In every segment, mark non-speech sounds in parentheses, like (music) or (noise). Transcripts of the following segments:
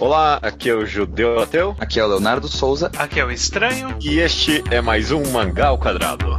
Olá, aqui é o Judeu Ateu. Aqui é o Leonardo Souza. Aqui é o Estranho. E este é mais um Mangá ao Quadrado.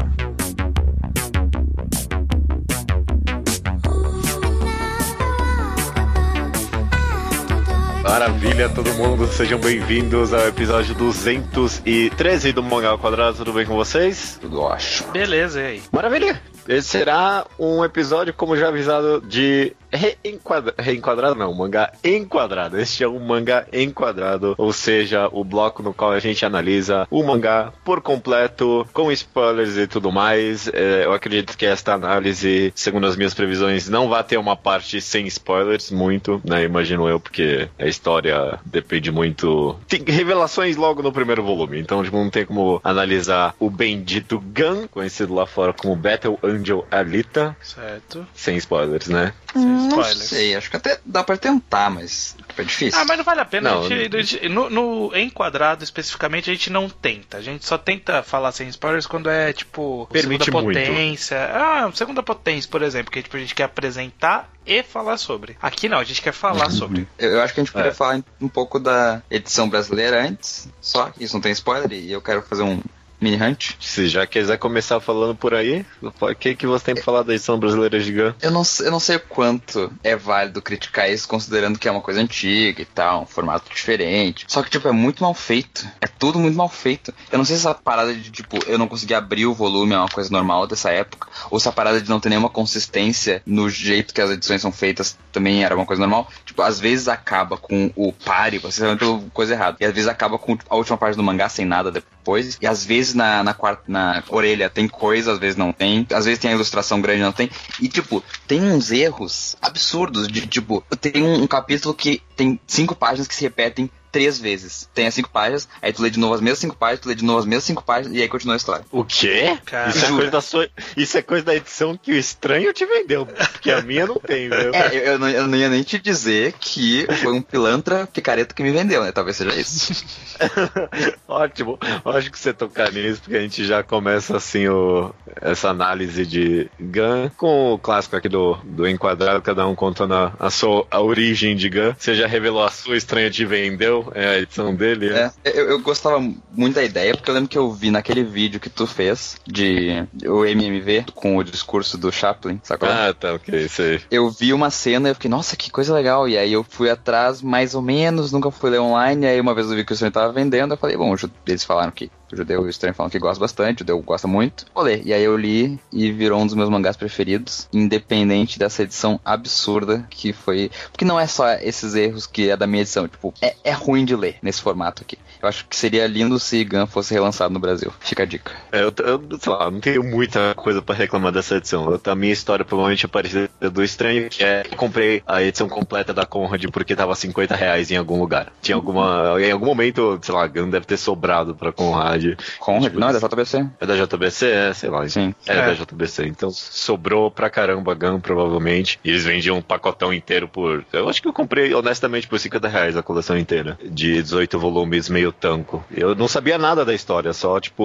Maravilha, todo mundo, sejam bem-vindos ao episódio 213 do Mangá ao Quadrado, tudo bem com vocês? Tudo ótimo. Beleza, e aí? Maravilha! Esse será um episódio, como já avisado, de reenquadra... reenquadrado, não, mangá enquadrado. Este é um mangá enquadrado, ou seja, o bloco no qual a gente analisa o mangá por completo, com spoilers e tudo mais. É, eu acredito que esta análise, segundo as minhas previsões, não vai ter uma parte sem spoilers, muito, né? Imagino eu, porque a história depende muito. Tem revelações logo no primeiro volume, então tipo, não tem como analisar o bendito Gun, conhecido lá fora como Battle Angel Alita. Certo. Sem spoilers, né? Sem Não spoilers. sei, acho que até dá pra tentar, mas é difícil. Ah, mas não vale a pena. Não, a gente- a gente- no, no enquadrado especificamente, a gente não tenta. A gente só tenta falar sem spoilers quando é tipo Permite segunda muito. potência. Ah, segunda potência, por exemplo, que tipo, a gente quer apresentar e falar sobre. Aqui não, a gente quer falar sobre. Eu, eu acho que a gente poderia É. falar um pouco da edição brasileira antes, só que isso não tem spoiler, e eu quero fazer um mini hunt. Se já quiser começar falando por aí, o que, que você tem pra falar da edição brasileira de Gun? Eu não, sei- eu não sei o quanto é válido criticar isso, considerando que é uma coisa antiga e tal, um formato diferente. Só que, tipo, é muito mal feito. É tudo muito mal feito. Eu não sei se essa parada de, tipo, eu não conseguir abrir o volume é uma coisa normal dessa época, ou se a parada de não ter nenhuma consistência no jeito que as edições são feitas também era uma coisa normal. Tipo, às vezes acaba com o pare, você vai pela coisa errada. E às vezes acaba com a última parte do mangá sem nada depois. E às vezes na, na quarta, na orelha tem coisa, às vezes não tem. Às vezes tem a ilustração grande, não tem. E tipo, tem uns erros absurdos de tipo, tem um, um capítulo que tem cinco páginas que se repetem três vezes. Tem as cinco páginas, aí tu lê de novo as mesmas cinco páginas, tu lê de novo as mesmas cinco páginas e aí continua a história. O quê? Cara, Isso é, coisa da sua... Isso é coisa da edição que o estranho te vendeu, porque a minha não tem, viu? É, eu, eu não, eu não ia nem te dizer que foi um pilantra picareta que me vendeu, né? Talvez seja isso. (laughs) Ótimo. Acho que você tocar nisso, porque a gente já começa assim o... essa análise de Gun com o clássico aqui do, do enquadrado, cada um contando a, a sua a origem de Gun. Você já revelou a sua, estranha te vendeu, é a edição dele. né? É, eu, eu gostava muito da ideia, porque eu lembro que eu vi naquele vídeo que tu fez de o MMV com o discurso do Chaplin, sacou? Ah, tá, ok, sei. Eu vi uma cena e eu fiquei, nossa, que coisa legal. E aí eu fui atrás mais ou menos, nunca fui ler online. E aí uma vez eu vi que o estranho tava vendendo, eu falei, bom, eles falaram que o judeu e o estranho falam que gosta bastante, o judeu gosta muito. Vou ler. E aí eu li e virou um dos meus mangás preferidos, independente dessa edição absurda que foi. Porque não é só esses erros que é da minha edição, tipo, é, é ruim de ler nesse formato aqui. Eu acho que seria lindo se Gun fosse relançado no Brasil. Fica a dica. É, eu, eu, sei lá, não tenho muita coisa pra reclamar dessa edição. Eu- a minha história provavelmente é parecida do estranho, que é que eu comprei a edição completa da Conrad porque tava 50 reais em algum lugar. Tinha alguma. Em algum momento, sei lá, Gun deve ter sobrado pra Conrad. Conrad? Tipo, Não, é da JBC. É da JBC? É, sei lá. Sim. É, É. da JBC. Então sobrou pra caramba Gun, provavelmente. E eles vendiam um pacotão inteiro por. Eu acho que eu comprei, honestamente, por 50 reais a coleção inteira. De 18 volumes, meio tanco. Eu não sabia nada da história, só, tipo,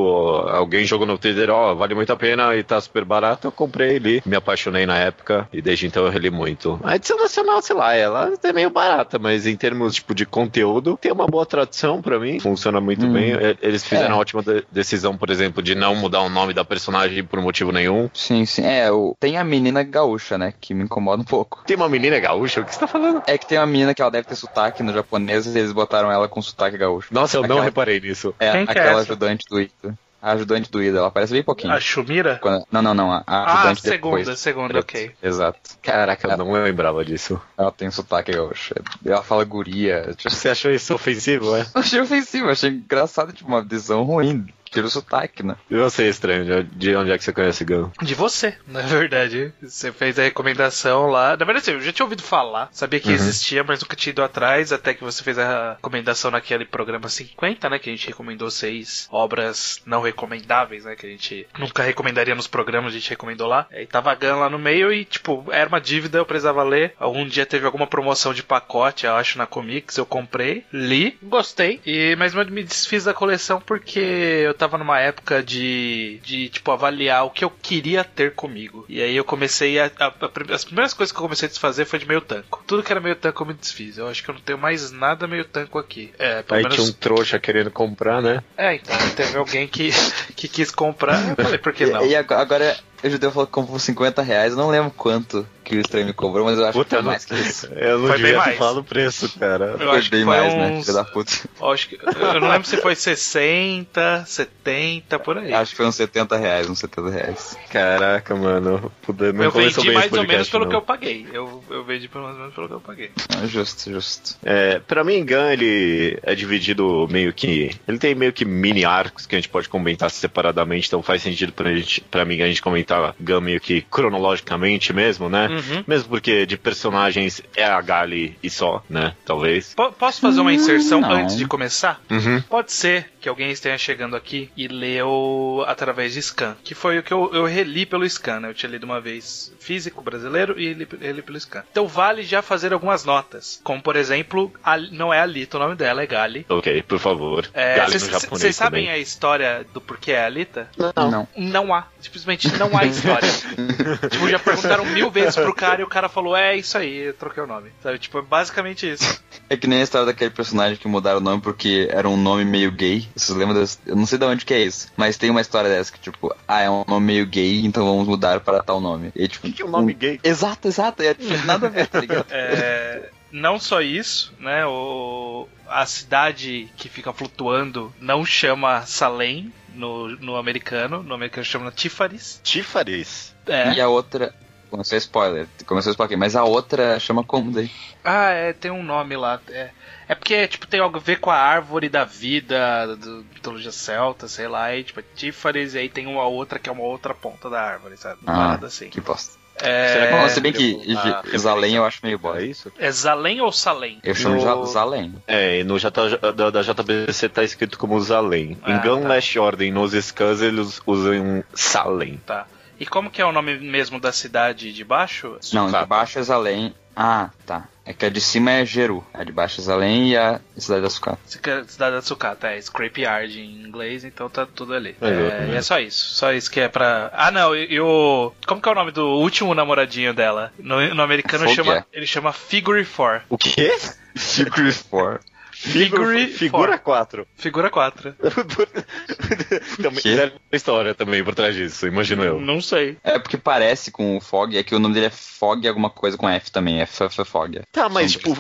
alguém jogou no Twitter, ó, vale muito a pena e tá super barato. Eu comprei, li, me apaixonei na época e desde então eu reli muito. A edição nacional, sei lá, ela é meio barata, mas em termos, tipo, de conteúdo, tem uma boa tradução pra mim, funciona muito Hum. bem. Eles fizeram É. a ótima de- decisão, por exemplo, de não mudar o nome da personagem por motivo nenhum. Sim, sim. É, o... tem a menina gaúcha, né? Que me incomoda um pouco. Tem uma menina gaúcha, o que você tá falando? É que tem uma menina que ela deve ter sotaque no japonês e eles botaram ela com sotaque gaúcho. Nossa, eu não Aquela- reparei nisso. É, Quem que é aquela essa? ajudante do Ida. A ajudante do Ida, ela aparece bem pouquinho. A Shumira? Quando- Não, não, não. A, a Ah, ajudante segunda, depois. segunda, ok. Exato. Caraca, eu não lembrava disso. Ela tem sotaque gaúcho. Ela fala guria. Tipo, Você achou isso ofensivo, é? (laughs) eu achei ofensivo, achei engraçado, tipo, uma visão ruim. Tira o sotaque, né? E você, estranho, de- de onde é que você conhece Gun? De você, na verdade. Você fez a recomendação lá. Na verdade, assim, eu já tinha ouvido falar, sabia que Uhum. existia, mas nunca tinha ido atrás, até que você fez a recomendação naquele programa 50, né? Que a gente recomendou seis obras não recomendáveis, né? Que a gente nunca recomendaria nos programas, a gente recomendou lá. Aí tava Gun lá no meio e, tipo, era uma dívida, eu precisava ler. Algum dia teve alguma promoção de pacote, eu acho, na Comics, eu comprei, li, gostei, e mas me desfiz da coleção porque eu tava numa época de, de, tipo, avaliar o que eu queria ter comigo. E aí eu comecei a, a, a As primeiras coisas que eu comecei a desfazer foi de meio tanco. Tudo que era meio tanco eu me desfiz. Eu acho que eu não tenho mais nada meio tanco aqui. É, pelo Aí menos. tinha um trouxa querendo comprar, né? É, então teve alguém que, (laughs) que quis comprar. Eu falei, por que não? E, e agora- agora o judeu falou que comprou 50 reais. Eu não lembro quanto que o estranho me cobrou, mas eu acho que Puta, foi não- mais que isso. (laughs) Eu não Foi devia mais. falar o preço, cara. Eu Foi acho que bem foi mais, né? uns- Filho da puta. (laughs) Eu Acho que, eu não lembro se foi 60, 70, por aí. Acho que foi uns 70 reais, uns 70 reais. Caraca, mano. Puta, não eu vendi mais esse ou menos podcast, pelo não. que eu paguei. Eu, eu vendi pelo menos pelo que eu paguei. Ah, justo, justo. É, pra mim, Gun, ele é dividido meio que. Ele tem meio que mini arcos que a gente pode comentar separadamente, então faz sentido pra, gente, pra mim a gente comentar Gun meio que cronologicamente mesmo, né? Uhum. Mesmo porque de personagens é a Gali e só, né? Talvez. Po- Posso fazer uma inserção não. antes de começar? Uhum. Pode ser que alguém esteja chegando aqui e leu através de scan, que foi o que eu, eu reli pelo scan, né? Eu tinha lido uma vez físico brasileiro e li, reli pelo scan. Então vale já fazer algumas notas, como por exemplo, a- não é Alita o nome dela, é Gali. Ok, por favor. É, Gali no Vocês japonês sabem a história do porquê é Alita? Não. Não. Não há. Simplesmente não há história. (laughs) tipo, já perguntaram mil vezes pro cara e o cara falou, é isso aí, eu troquei o nome. Sabe? Tipo, é basicamente isso. É que nem a história daquele personagem que mudaram o nome porque era um nome meio gay. Vocês lembram desse? Eu não sei de onde que é isso. Mas tem uma história dessa que, tipo, ah, é um nome meio gay, então vamos mudar para tal nome. E, tipo, Que é um nome gay? Exato, exato. É, tipo, nada a ver, tá ligado? É, não só isso, né? O, a cidade que fica flutuando não chama Salem no, no americano. No americano chama Tifaris. Tífares. É. E a outra. Começou spoiler, começou spoiler, mas a outra chama como daí? Ah, é, tem um nome lá. É, é porque, tipo, tem algo a ver com a árvore da vida, do mitologia celta, sei lá, e tipo, é Tifaris, e aí tem uma outra que é uma outra ponta da árvore, sabe? Ah, parada assim. Que bosta. É, Será que é se bem que a J- Zalém eu acho meio É bosta. isso? é Zalém ou Salem? Eu chamo No- de Zalém. É, e no J, da, da JBC tá escrito como Zalém. Ah, em Gun tá. Last Order, nos scans, eles usam Salem. Tá. E como que é o nome mesmo da cidade de baixo? Não, Sucata. de baixo é Zalém. Ah, tá. É que a de cima é Jeru. A de baixo é Zalém e a cidade da Sucata. Cidade da Tsukata, é Scrapyard em inglês, então tá tudo ali. É, É, e é só isso. Só isso que é pra. Ah, não, e, e o. Como que é o nome do último namoradinho dela? No, no americano chama. Ele chama Figure 4. O quê? Secret Four. Figure Figura 4. Figura 4. (laughs) também, ter uma história também por trás disso, imagino eu. Não sei. É porque parece com o Fog, é que o nome dele é Fog alguma coisa com F também, é F, F Fog. Tá, mas tipo.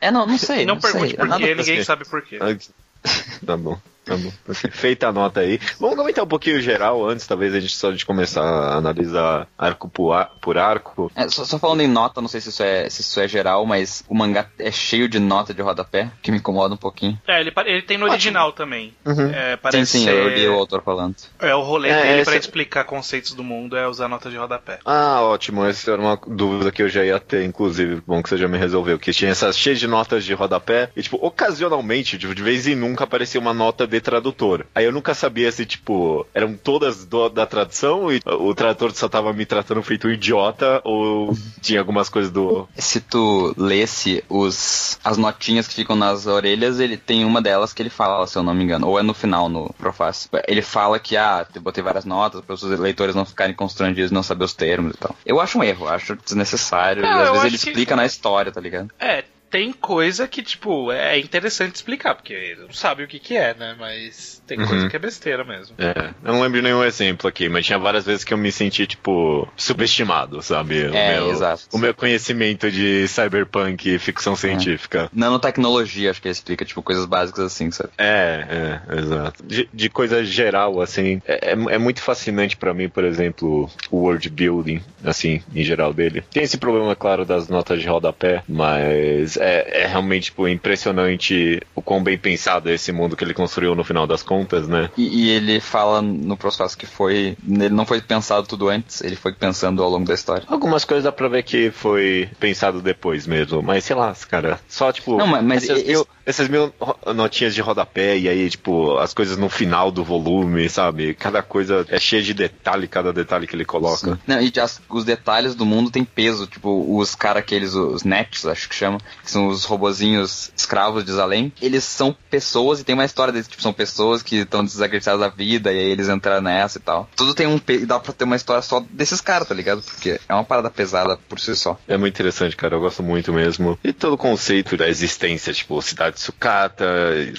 É, não, não sei. não não pergunte sei. por É ninguém sabe por quê. (laughs) Tá bom. Tá bom. (laughs) Feita a nota aí. Vamos comentar um pouquinho geral antes, talvez a gente só de começar a analisar arco por, ar- por arco. É, só, só falando em nota, não sei se isso, é, se isso é geral, mas o mangá é cheio de nota de rodapé, que me incomoda um pouquinho. É, ele, ele tem no original também. Uhum. É, Sim, parece sim, eu ser- li o autor falando. É o rolê É, dele pra explicar conceitos do mundo é usar nota de rodapé. Ah, ótimo. Essa era uma dúvida que eu já ia ter, inclusive. Bom que você já me resolveu. Que tinha essas cheias de notas de rodapé. E, tipo, ocasionalmente, tipo, de vez em nunca aparecia uma nota de tradutor. Aí eu nunca sabia se, tipo, eram todas do- da tradução e o tradutor só tava me tratando feito um idiota ou tinha algumas coisas do. Se tu lesse os, as notinhas que ficam nas orelhas, ele tem uma delas que ele fala, se eu não me engano, ou é no final, no prefácio. Ele fala que, ah, eu botei várias notas para os leitores não ficarem constrangidos, não saber os termos e tal. Eu acho um erro, acho desnecessário, Não, e às vezes ele que- explica na história, tá ligado? É, tem coisa que, tipo, é interessante explicar, porque ele não sabe o que que é, né? Mas tem Uhum. coisa que é besteira mesmo. É, eu não lembro nenhum exemplo aqui, mas tinha várias vezes que eu me senti, tipo, subestimado, sabe? O É, meu, exato. O meu conhecimento de cyberpunk e ficção científica. Nanotecnologia, acho que ele explica, tipo, coisas básicas assim, sabe? É, é, exato. De, de coisa geral, assim, é, é- é muito fascinante pra mim, por exemplo, o world building, assim, em geral dele. Tem esse problema, claro, das notas de rodapé, mas é, é realmente, tipo, impressionante o quão bem pensado é esse mundo que ele construiu no final das contas, né? E, e ele fala no processo que foi. Ele não foi pensado tudo antes, ele foi pensando ao longo da história. Algumas coisas dá pra ver que foi pensado depois mesmo, mas sei lá, cara, só tipo. Não, mas- essas, eu- essas mil notinhas de rodapé e aí, tipo, as coisas no final do volume, sabe? Cada coisa é cheia de detalhe, cada detalhe que ele coloca. Não, e as- os detalhes do mundo tem peso, tipo, os caras aqueles, os nets, acho que chama, que são os robozinhos escravos de Zalem, eles são pessoas e tem uma história deles, tipo, são pessoas que estão desacreditadas da vida e aí eles entraram nessa e tal. Tudo tem um. E dá pra ter uma história só desses caras, tá ligado? Porque é uma parada pesada por si só. É muito interessante, cara. Eu gosto muito mesmo. E todo o conceito da existência, tipo, cidade sucata,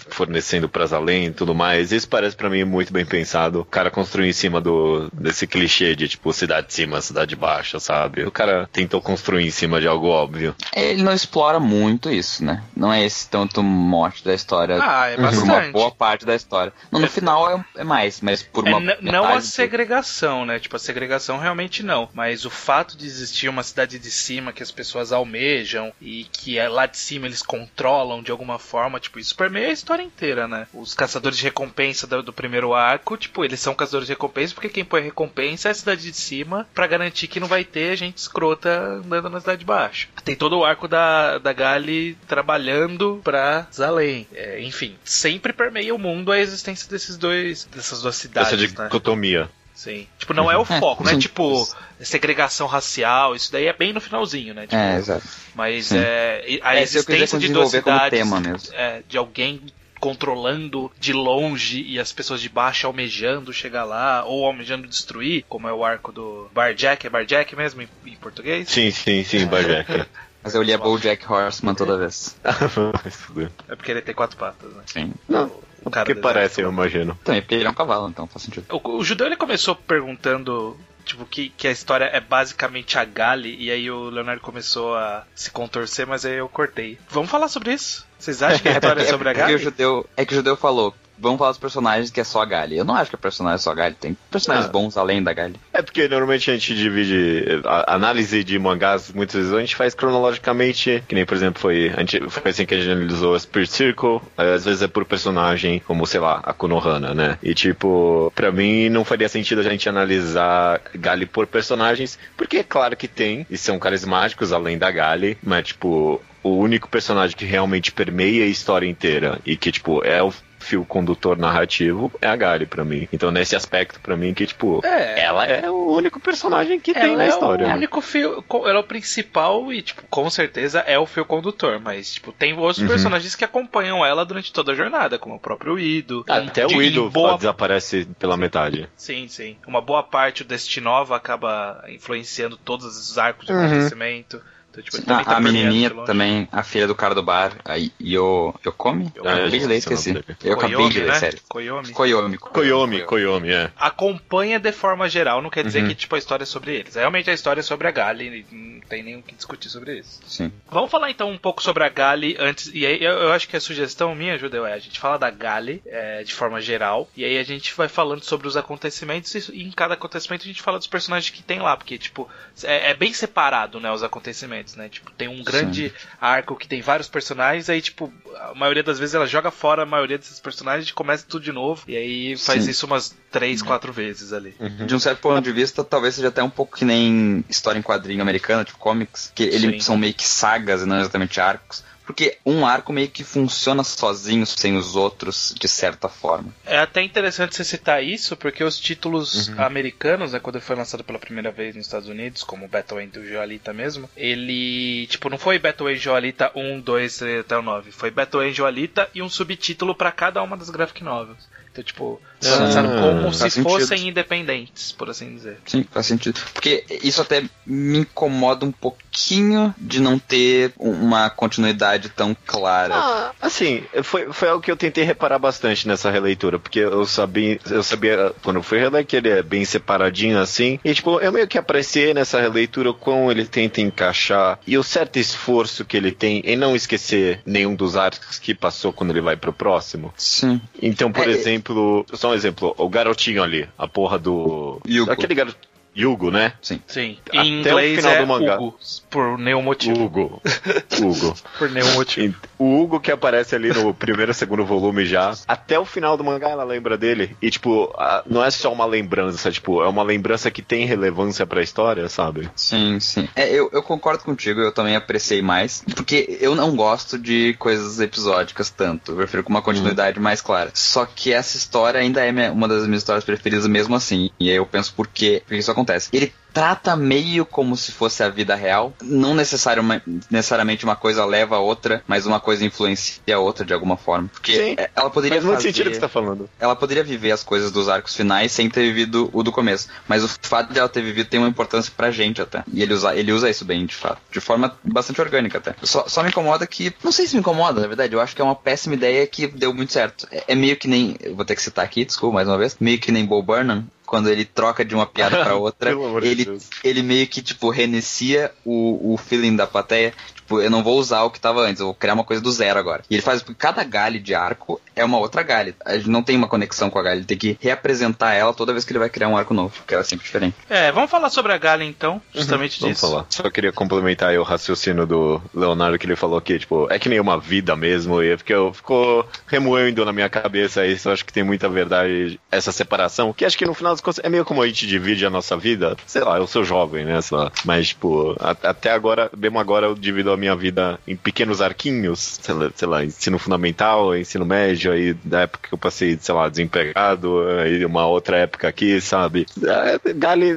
fornecendo pra Zalem e tudo mais. Isso parece para mim muito bem pensado. O cara construiu em cima do desse clichê de, tipo, cidade de cima, cidade baixa, sabe? O cara tentou construir em cima de algo óbvio. Ele não explora muito isso, né? Não é esse tanto mote da história. Ah, é Por uma boa parte da história. No, no final é, é mais, mas por É, uma. n- não a do- segregação, né? Tipo, a segregação realmente não. Mas o fato de existir uma cidade de cima que as pessoas almejam e que é lá de cima eles controlam de alguma forma, tipo, isso permeia a história inteira, né? Os caçadores de recompensa do, do primeiro arco, tipo, eles são caçadores de recompensa porque quem põe recompensa é a cidade de cima pra garantir que não vai ter gente escrota andando na cidade de baixo. Tem todo o arco da, da Gali trabalhando pra Zalem. É, enfim, sempre permeia o mundo a existência desses dois, dessas duas cidades, Essa né? dicotomia. Sim. Tipo, não é o É, foco, não é sim. tipo segregação racial, isso daí é bem no finalzinho, né? Tipo, É, exato. Mas Sim. é, a É, existência de duas cidades, tema mesmo. é, de alguém controlando de longe e as pessoas de baixo almejando chegar lá, ou almejando destruir, como é o arco do Barjack, é Barjack mesmo em, em português? Sim, sim, sim, Bajack. (laughs) Mas eu li a BoJack Horseman toda vez. (laughs) Fuder. É porque ele tem quatro patas, né? Sim. Não, O cara porque parece, eu imagino. Também porque ele é um cavalo, então faz sentido. O, o judeu ele começou perguntando tipo que, que a história é basicamente a Gali e aí o Leonardo começou a se contorcer, mas aí eu cortei. Vamos falar sobre isso? Vocês acham que a (laughs) história é sobre a porque Gali? o judeu, é que o judeu falou, vamos falar dos personagens que é só a Gali. Eu não acho que é personagem só a Gali, tem personagens Ah. bons além da Gali. É porque normalmente a gente divide a análise de mangás, muitas vezes a gente faz cronologicamente, que nem por exemplo foi, a gente, foi assim que a gente analisou a Spirit Circle, aí, às vezes é por personagem, como sei lá, a Konohana, né? E tipo, pra mim não faria sentido a gente analisar Gali por personagens, porque é claro que tem, e são carismáticos além da Gali, mas tipo, o único personagem que realmente permeia a história inteira e que tipo é o fio condutor narrativo é a Gali pra mim. Então nesse aspecto pra mim que tipo, É. ela é o único personagem que tem Ela na é história. o né? único fio, ela é o principal e, tipo, com certeza é o fio condutor, mas, tipo, tem outros Uhum. personagens que acompanham ela durante toda a jornada, como o próprio Ido. Até De- o Ido boa desaparece pela metade. Sim, sim. Uma boa parte o Destinova acaba influenciando todos os arcos de Uhum. acontecimento. Então, tipo, ele também A, tá a menininha também, a filha do cara do bar, a Yo, Yokomi? Eu Ah, acabei de ler, esqueci. Eu acabei de ler, sério. Koyomi. Koyomi. Koyomi, Koyomi, é. Acompanha de forma geral, não quer dizer Uhum. que tipo, a história é sobre eles. Realmente a história é sobre a Gali, e não tem nem o que discutir sobre isso. Sim. Vamos falar então um pouco sobre a Gali antes. E aí eu, eu acho que a sugestão minha, Judeu, é a gente fala da Gali é, de forma geral. E aí a gente vai falando sobre os acontecimentos e, e em cada acontecimento a gente fala dos personagens que tem lá. Porque, tipo, é, é bem separado, né? Os acontecimentos, né? Tipo, tem um grande arco que tem vários personagens. Aí, tipo, a maioria das vezes ela joga fora a maioria desses personagens e começa tudo de novo. E aí faz Sim. isso umas três, quatro vezes ali. De um certo ponto de vista, talvez seja até um pouco que nem história em quadrinho americana, tipo comics, que Sim. eles são meio que sagas e não exatamente arcos. Porque um arco meio que funciona sozinho, sem os outros, de certa forma. É até interessante você citar isso, porque os títulos americanos, né, quando foi lançado pela primeira vez nos Estados Unidos, como Battle Angel Alita mesmo, ele, tipo, não foi Battle Angel Alita 1, 2, 3 até o 9, foi Battle Angel Alita e um subtítulo pra cada uma das graphic novels. Então, tipo, foi Ah, lançado como se sentido. fossem independentes, por assim dizer. Sim, faz sentido. Porque isso até me incomoda um pouquinho de não ter uma continuidade tão clara. Ah, assim, foi, foi algo que eu tentei reparar bastante nessa releitura, porque eu sabia, eu sabia quando eu fui reler que ele é bem separadinho assim, e tipo, eu meio que apreciei nessa releitura o quão ele tenta encaixar e o certo esforço que ele tem em não esquecer nenhum dos arcos que passou quando ele vai pro próximo. Sim. Então, por É, exemplo, só um exemplo, o garotinho ali, a porra do. Yugo. Aquele garoto. Yugo, né? Sim. Sim. Até Em o inglês final é do mangá. Hugo, por nenhum motivo. Hugo. (laughs) Hugo. Por nenhum motivo. O Hugo que aparece ali no primeiro, segundo volume já, até o final do mangá ela lembra dele. E, tipo, a- não é só uma lembrança, tipo, é uma lembrança que tem relevância pra história, sabe? Sim, sim. É, eu, eu concordo contigo, eu também apreciei mais. Porque eu não gosto de coisas episódicas tanto. Eu prefiro com uma continuidade mais clara. Só que essa história ainda é minha- uma das minhas histórias preferidas mesmo assim. E aí eu penso por quê, por que isso acontece. Ele trata meio como se fosse a vida real. Não necessariamente uma coisa leva a outra, mas uma coisa influencia a outra de alguma forma. Porque Sim, ela poderia faz muito fazer, sentido o que você tá falando. Ela poderia viver as coisas dos arcos finais sem ter vivido o do começo. Mas o fato de ela ter vivido tem uma importância pra gente até. E ele usa, ele usa isso bem, de fato. De forma bastante orgânica até. Só, só me incomoda que. Não sei se me incomoda, na verdade. Eu acho que é uma péssima ideia que deu muito certo. É, é meio que nem. Vou ter que citar aqui, desculpa mais uma vez. Meio que nem Bo Burnham quando ele troca de uma piada para (laughs) outra, ele, ele meio que, tipo, reinicia o, o feeling da plateia. Tipo, eu não vou usar o que tava antes, eu vou criar uma coisa do zero agora. E ele faz porque cada galho de arco é uma outra. A gente não tem uma conexão com a galha, ele tem que reapresentar ela toda vez que ele vai criar um arco novo, porque ela é sempre diferente. É, vamos falar sobre a galha então, justamente uhum, disso. Vamos falar. Só queria complementar aí o raciocínio do Leonardo que ele falou que, tipo, é que nem uma vida mesmo, e porque eu ficou remoendo na minha cabeça isso, eu acho que tem muita verdade essa separação, que acho que no final das contas é meio como a gente divide a nossa vida, sei lá, eu sou jovem, né, sei lá, mas, tipo, a, até agora, mesmo agora eu divido a minha vida em pequenos arquinhos, sei lá, sei lá, ensino fundamental, ensino médio, aí da época que eu passei, sei lá, desempregado, aí uma outra época aqui, sabe? É, Gali,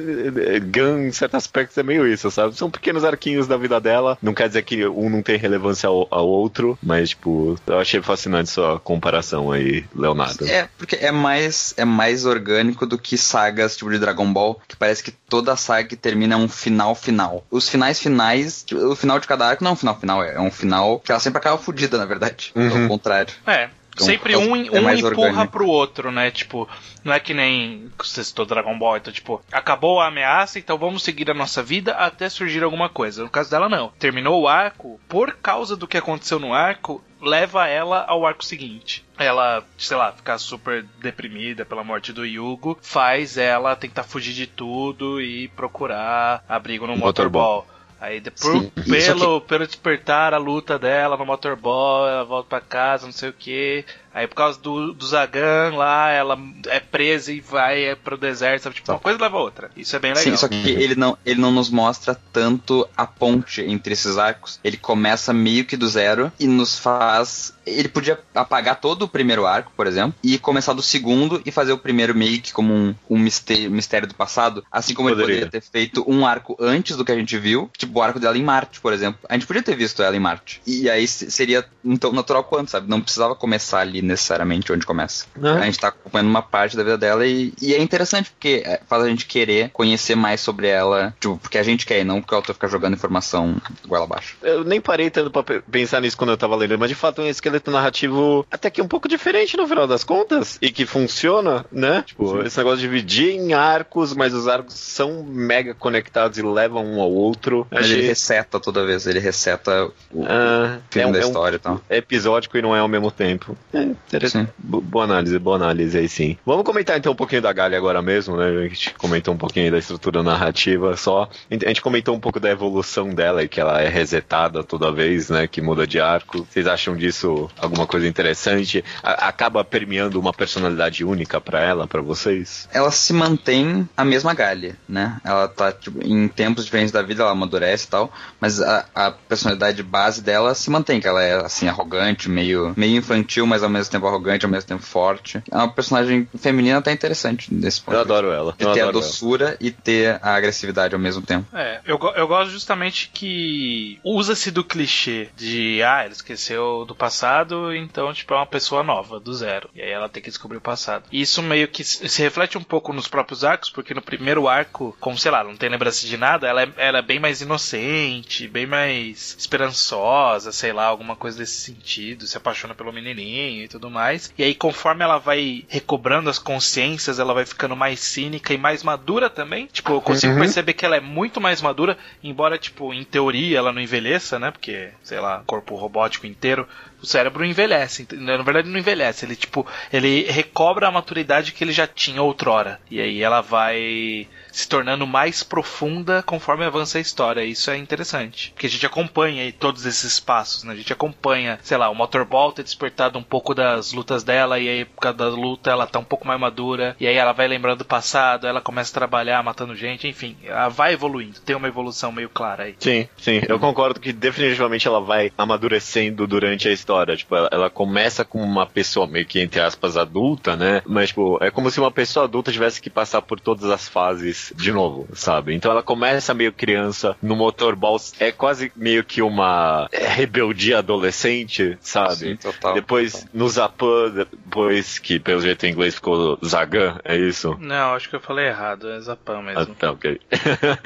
Gun, em certos aspectos, é meio isso, sabe? São pequenos arquinhos da vida dela, não quer dizer que um não tem relevância ao, ao outro, mas, tipo, eu achei fascinante sua comparação aí, Leonardo. É, porque é mais, é mais orgânico do que sagas, tipo, de Dragon Ball, que parece que toda saga que termina é um final final. Os finais finais, tipo, o final de cada arco não final final, é um final que ela sempre acaba fodida, na verdade. Uhum. Ao contrário. É. Então, sempre um, é um empurra orgânico. pro outro, né? Tipo, não é que nem você citou Dragon Ball, então, tipo, acabou a ameaça, então vamos seguir a nossa vida até surgir alguma coisa. No caso dela, não. Terminou o arco, por causa do que aconteceu no arco, leva ela ao arco seguinte. Ela, sei lá, ficar super deprimida pela morte do Yugo, faz ela tentar fugir de tudo e procurar abrigo no motorball. motorball. Aí depois, pelo, que... pelo despertar a luta dela no motorball, ela volta pra casa, não sei o que. Aí por causa do, do Zagan lá, ela é presa e vai pro deserto, sabe? Tipo, uma coisa leva a outra. Isso é bem legal. Sim, só que ele não, ele não nos mostra tanto a ponte entre esses arcos. Ele começa meio que do zero e nos faz. Ele podia apagar todo o primeiro arco, por exemplo, e começar do segundo e fazer o primeiro meio que como um, um mistério, mistério do passado. Assim como poderia. ele poderia ter feito um arco antes do que a gente viu, tipo o arco dela em Marte, por exemplo. A gente podia ter visto ela em Marte. E aí seria tão natural quanto, sabe? Não precisava começar ali necessariamente onde começa. Uhum. A gente tá acompanhando uma parte da vida dela e, e é interessante porque é, faz a gente querer conhecer mais sobre ela, tipo, porque a gente quer e não porque o autor fica jogando informação goela abaixo. Eu nem parei tanto pra pensar nisso quando eu tava lendo, mas de fato é um esqueleto narrativo até que um pouco diferente no final das contas e que funciona, né? Tipo, Sim. esse negócio de dividir em arcos, mas os arcos são mega conectados e levam um ao outro. Ele reseta toda vez, ele reseta o ah, filme é um, da história e é um tal. É episódico e não é ao mesmo tempo. É, Interessante. Boa análise, boa análise aí sim. Vamos comentar então um pouquinho da Galha agora mesmo, né? A gente comentou um pouquinho da estrutura narrativa só. A gente comentou um pouco da evolução dela e que ela é resetada toda vez, né? Que muda de arco. Vocês acham disso alguma coisa interessante? A acaba permeando uma personalidade única para ela, para vocês? Ela se mantém a mesma Galha, né? Ela tá tipo, em tempos diferentes da vida, ela amadurece e tal, mas a, a personalidade base dela se mantém, que ela é assim arrogante, meio meio infantil, mas ao mesmo tempo tempo arrogante, ao mesmo tempo forte. É uma personagem feminina até interessante nesse ponto. Eu adoro ela. De ter a doçura ela. e ter a agressividade ao mesmo tempo. É, eu, eu gosto justamente que usa-se do clichê de, ah, ela esqueceu do passado, então, tipo, é uma pessoa nova, do zero. E aí ela tem que descobrir o passado. E isso meio que se reflete um pouco nos próprios arcos, porque no primeiro arco, como, sei lá, não tem lembrança de nada, ela é, ela é bem mais inocente, bem mais esperançosa, sei lá, alguma coisa desse sentido, se apaixona pelo menininho e tudo mais. E aí, conforme ela vai recobrando as consciências, ela vai ficando mais cínica e mais madura também. Tipo, eu consigo uhum. perceber que ela é muito mais madura, embora, tipo, em teoria ela não envelheça, né? Porque, sei lá, corpo robótico inteiro, o cérebro envelhece. Na verdade, não envelhece. Ele, tipo, ele recobra a maturidade que ele já tinha outrora. E aí ela vai se tornando mais profunda conforme avança a história. Isso é interessante. Porque a gente acompanha todos esses passos, né? A gente acompanha, sei lá, o Motorball ter despertado um pouco das lutas dela, e aí por causa da luta ela tá um pouco mais madura, e aí ela vai lembrando do passado, ela começa a trabalhar matando gente, enfim, ela vai evoluindo. Tem uma evolução meio clara aí. Sim, sim. Eu concordo que definitivamente ela vai amadurecendo durante a história. Tipo, ela, ela começa com uma pessoa meio que, entre aspas, adulta, né? Mas, tipo, é como se uma pessoa adulta tivesse que passar por todas as fases de novo, sabe? Então ela começa meio criança no motorball. É quase meio que uma rebeldia adolescente, sabe? Sim, total. Depois, total. no Zapan, depois que pelo jeito em inglês ficou Zagan, é isso? Não, acho que eu falei errado, é Zapan Ah, mesmo. tá, ok. (laughs)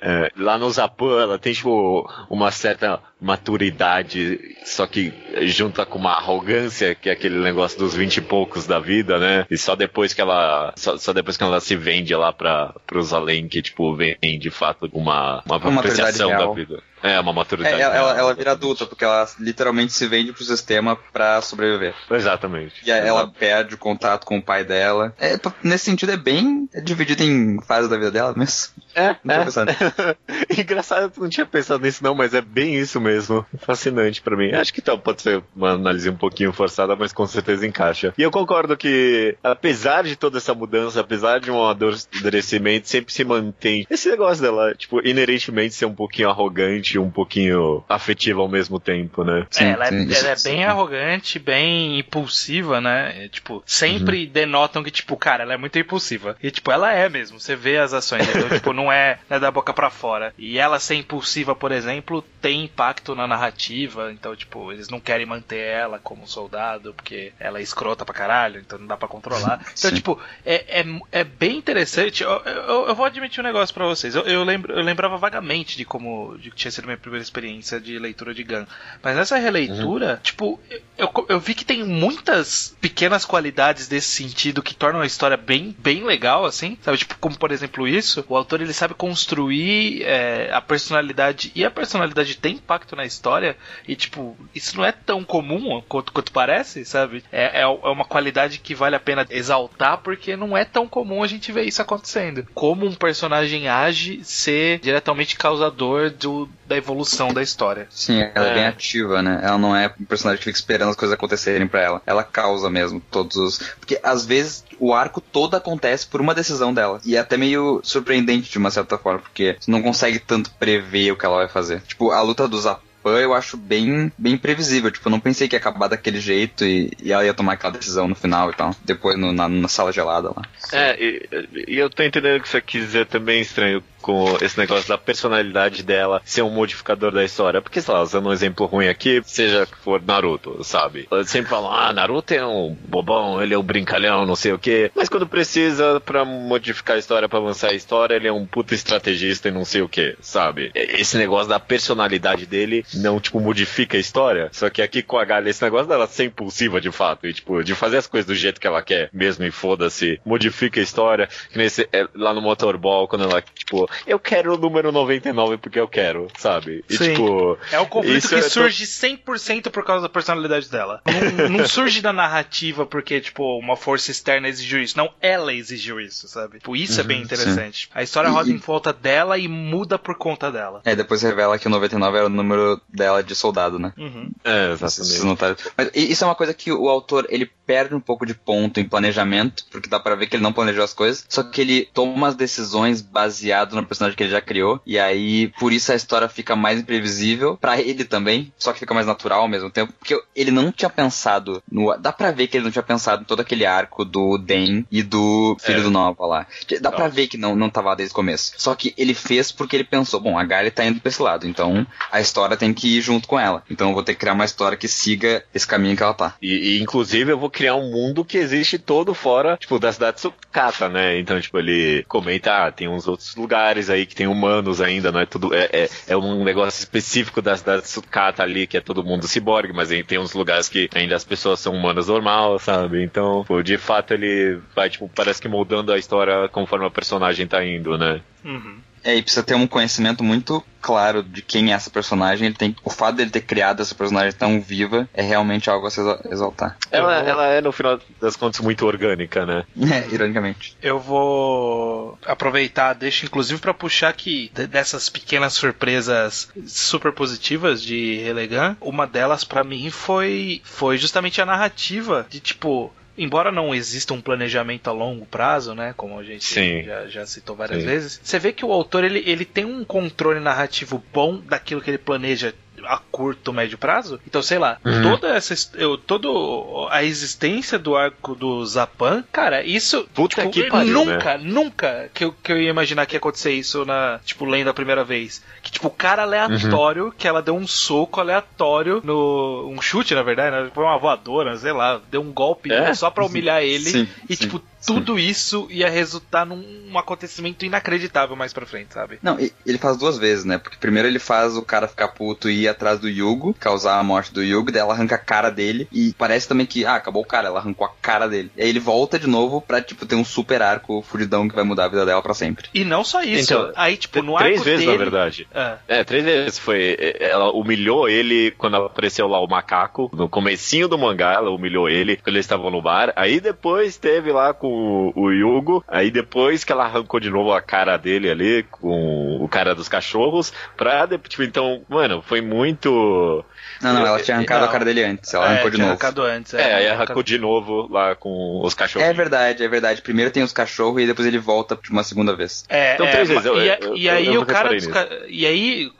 É, lá no Zapan, ela tem, tipo, uma certa maturidade, só que junta com uma arrogância, que é aquele negócio dos vinte e poucos da vida, né? E só depois que ela. Só, só depois que ela se vende lá para pros além, que, tipo, vem de fato uma, uma, apreciação da vida. É, uma maturidade. É, ela, ela, real. ela vira adulta, porque ela literalmente se vende pro sistema pra sobreviver. Exatamente. E ela perde o contato com o pai dela. É, nesse sentido, é bem dividido em fases da vida dela mesmo. É, Não é. (laughs) Engraçado, eu não tinha pensado nisso não, mas é bem isso mesmo. Fascinante pra mim. Acho que então, pode ser uma análise um pouquinho forçada, mas com certeza encaixa. E eu concordo que, apesar de toda essa mudança, apesar de um amadurecimento, sempre se mantém esse negócio dela, tipo, inerentemente ser um pouquinho arrogante, um pouquinho afetiva ao mesmo tempo, né? É, ela, é, sim, ela é sim. bem arrogante, bem impulsiva, né? É, tipo, sempre denotam que, tipo, cara, ela é muito impulsiva. E, tipo, ela é mesmo. Você vê as ações. Então, (laughs) tipo, não é, não é da boca pra fora. E ela ser impulsiva, por exemplo, tem impacto na narrativa. Então, tipo, eles não querem manter ela como soldado, porque ela é escrota pra caralho, então não dá pra controlar. (laughs) Então, Sim. tipo, é, é, é bem interessante. Eu, eu, eu vou admitir um negócio pra vocês. Eu, eu, lembro, eu lembrava vagamente de como de que tinha sido minha primeira experiência de leitura de Gun. Mas nessa releitura, tipo, eu, eu vi que tem muitas pequenas qualidades desse sentido que tornam a história bem, bem legal, assim. Sabe, tipo, como por exemplo isso, o autor ele sabe construir é, a personalidade e a personalidade tem impacto na história e, tipo, isso não é tão comum quanto, quanto parece, sabe? É, é, é uma qualidade que vale a pena exaltar porque não é tão comum a gente ver isso acontecendo. Como um personagem age ser diretamente causador do, da evolução da história. Sim, ela é. É. bem ativa, né? Ela não é um personagem que fica esperando as coisas acontecerem pra ela. Ela causa mesmo todos os. Porque às vezes o arco todo acontece por uma decisão dela. E é até meio surpreendente de uma certa forma, porque você não consegue tanto prever o que ela vai fazer. Tipo, a luta dos Zapan eu acho bem, bem previsível. Tipo, eu não pensei que ia acabar daquele jeito e, e ela ia tomar aquela decisão no final e tal. Depois no- na, na sala gelada lá. É, e, e eu tô entendendo o que você quis dizer também, estranho, com esse negócio da personalidade dela ser um modificador da história. Porque, sei lá, usando um exemplo ruim aqui, seja que for Naruto, sabe? Eles sempre falam, ah, Naruto é um bobão, ele é um brincalhão, não sei o quê. Mas quando precisa pra modificar a história, pra avançar a história, ele é um puta estrategista e não sei o quê, sabe? Esse negócio da personalidade dele não, tipo, modifica a história. Só que aqui com a Galha, esse negócio dela ser impulsiva de fato, e, tipo, de fazer as coisas do jeito que ela quer mesmo e foda-se, modifica a história. Que nesse, é, lá no Motorball, quando ela, tipo, eu quero o número 99 porque eu quero, sabe? E, Sim. tipo, É um conflito Isso que é surge 100% por causa da personalidade dela. Não, não (laughs) surge da narrativa porque, tipo, uma força externa exigiu isso. Não, ela exigiu isso, sabe? Tipo, isso é bem interessante. A história roda E- em volta dela e muda por conta dela. É, depois revela que o 99 era o número dela de soldado, né? Uhum. é, exatamente. notaram? Mas isso é uma coisa que o autor ele perde um pouco de ponto em planejamento, porque dá pra ver que ele não planejou as coisas, só que ele toma umas decisões baseado no personagem que ele já criou, e aí por isso a história fica mais imprevisível pra ele também, só que fica mais natural ao mesmo tempo, porque ele não tinha pensado no, dá pra ver que ele não tinha pensado em todo aquele arco do Den e do filho É. do Nova lá. Dá pra Não. ver que não não tava desde o começo. Só que ele fez porque ele pensou, bom, a Gaia tá indo pra esse lado, então a história tem que ir junto com ela. Então eu vou ter que criar uma história que siga esse caminho que ela tá. E, e, inclusive eu vou criar um mundo que existe todo fora, tipo, da cidade de Sukata, né? Então, tipo, ele comenta, ah, tem uns outros lugares aí que tem humanos ainda, não é tudo. É, é, é um negócio específico da cidade de Sukata ali, que é todo mundo ciborgue, mas aí tem uns lugares que ainda as pessoas são humanas normal, sabe? Então, pô, de fato ele vai, tipo, parece que moldando a história conforme a personagem tá indo, né? Uhum. É, e precisa ter um conhecimento muito claro de quem é essa personagem. Ele tem, o fato dele ter criado essa personagem tão viva é realmente algo a se exa- exaltar. Ela, vou- ela é, no final das contas, muito orgânica, né? (laughs) É, ironicamente. Eu vou aproveitar, deixo inclusive pra puxar que de- dessas pequenas surpresas super positivas de Relegan, uma delas pra mim foi foi justamente a narrativa de tipo Embora não exista um planejamento a longo prazo, né, como a gente Sim. já, já citou várias Sim. vezes, você vê que o autor ele, ele tem um controle narrativo bom daquilo que ele planeja a curto, médio prazo. Então, sei lá, Uhum. toda essa. Eu, todo a existência do arco do Zapan, cara, isso. Puta tipo, que pariu, né? nunca, nunca que eu, que eu ia imaginar que ia acontecer isso na, tipo, lendo a primeira vez. Que, tipo, o cara aleatório, que ela deu um soco aleatório no. Um chute, na verdade, né? Foi uma voadora, sei lá, deu um golpe É? só pra humilhar ele. Sim, e, sim, tipo, sim. tudo isso ia resultar num acontecimento inacreditável mais pra frente, sabe? Não, e- ele faz duas vezes, né? Porque primeiro ele faz o cara ficar puto e ir atrás do Yugo, causar a morte do Yugo, daí ela arranca a cara dele e parece também que, ah, acabou o cara, ela arrancou a cara dele. E aí ele volta de novo pra, tipo, ter um super arco fudidão que vai mudar a vida dela pra sempre. E não só isso. Então, aí, tipo, no Três arco vezes, dele... na verdade. Ah, É, três vezes foi. Ela humilhou ele quando apareceu lá o macaco. No comecinho do mangá, ela humilhou ele quando eles estavam no bar. Aí depois teve lá com o, o Yugo. Aí depois que ela arrancou de novo a cara dele ali com o cara dos cachorros. Pra. Tipo, então, mano, foi muito. Não, não, ela tinha arrancado Não. a cara dele antes, ela é, arrancou de tinha novo. arrancado antes. É, aí arrancado- arrancou de novo lá com os cachorros. É verdade, é verdade. Primeiro tem os cachorros e depois ele volta uma segunda vez. É, Então, é, três vezes, eu- e, eu- e aí eu o cara dos ca- e aí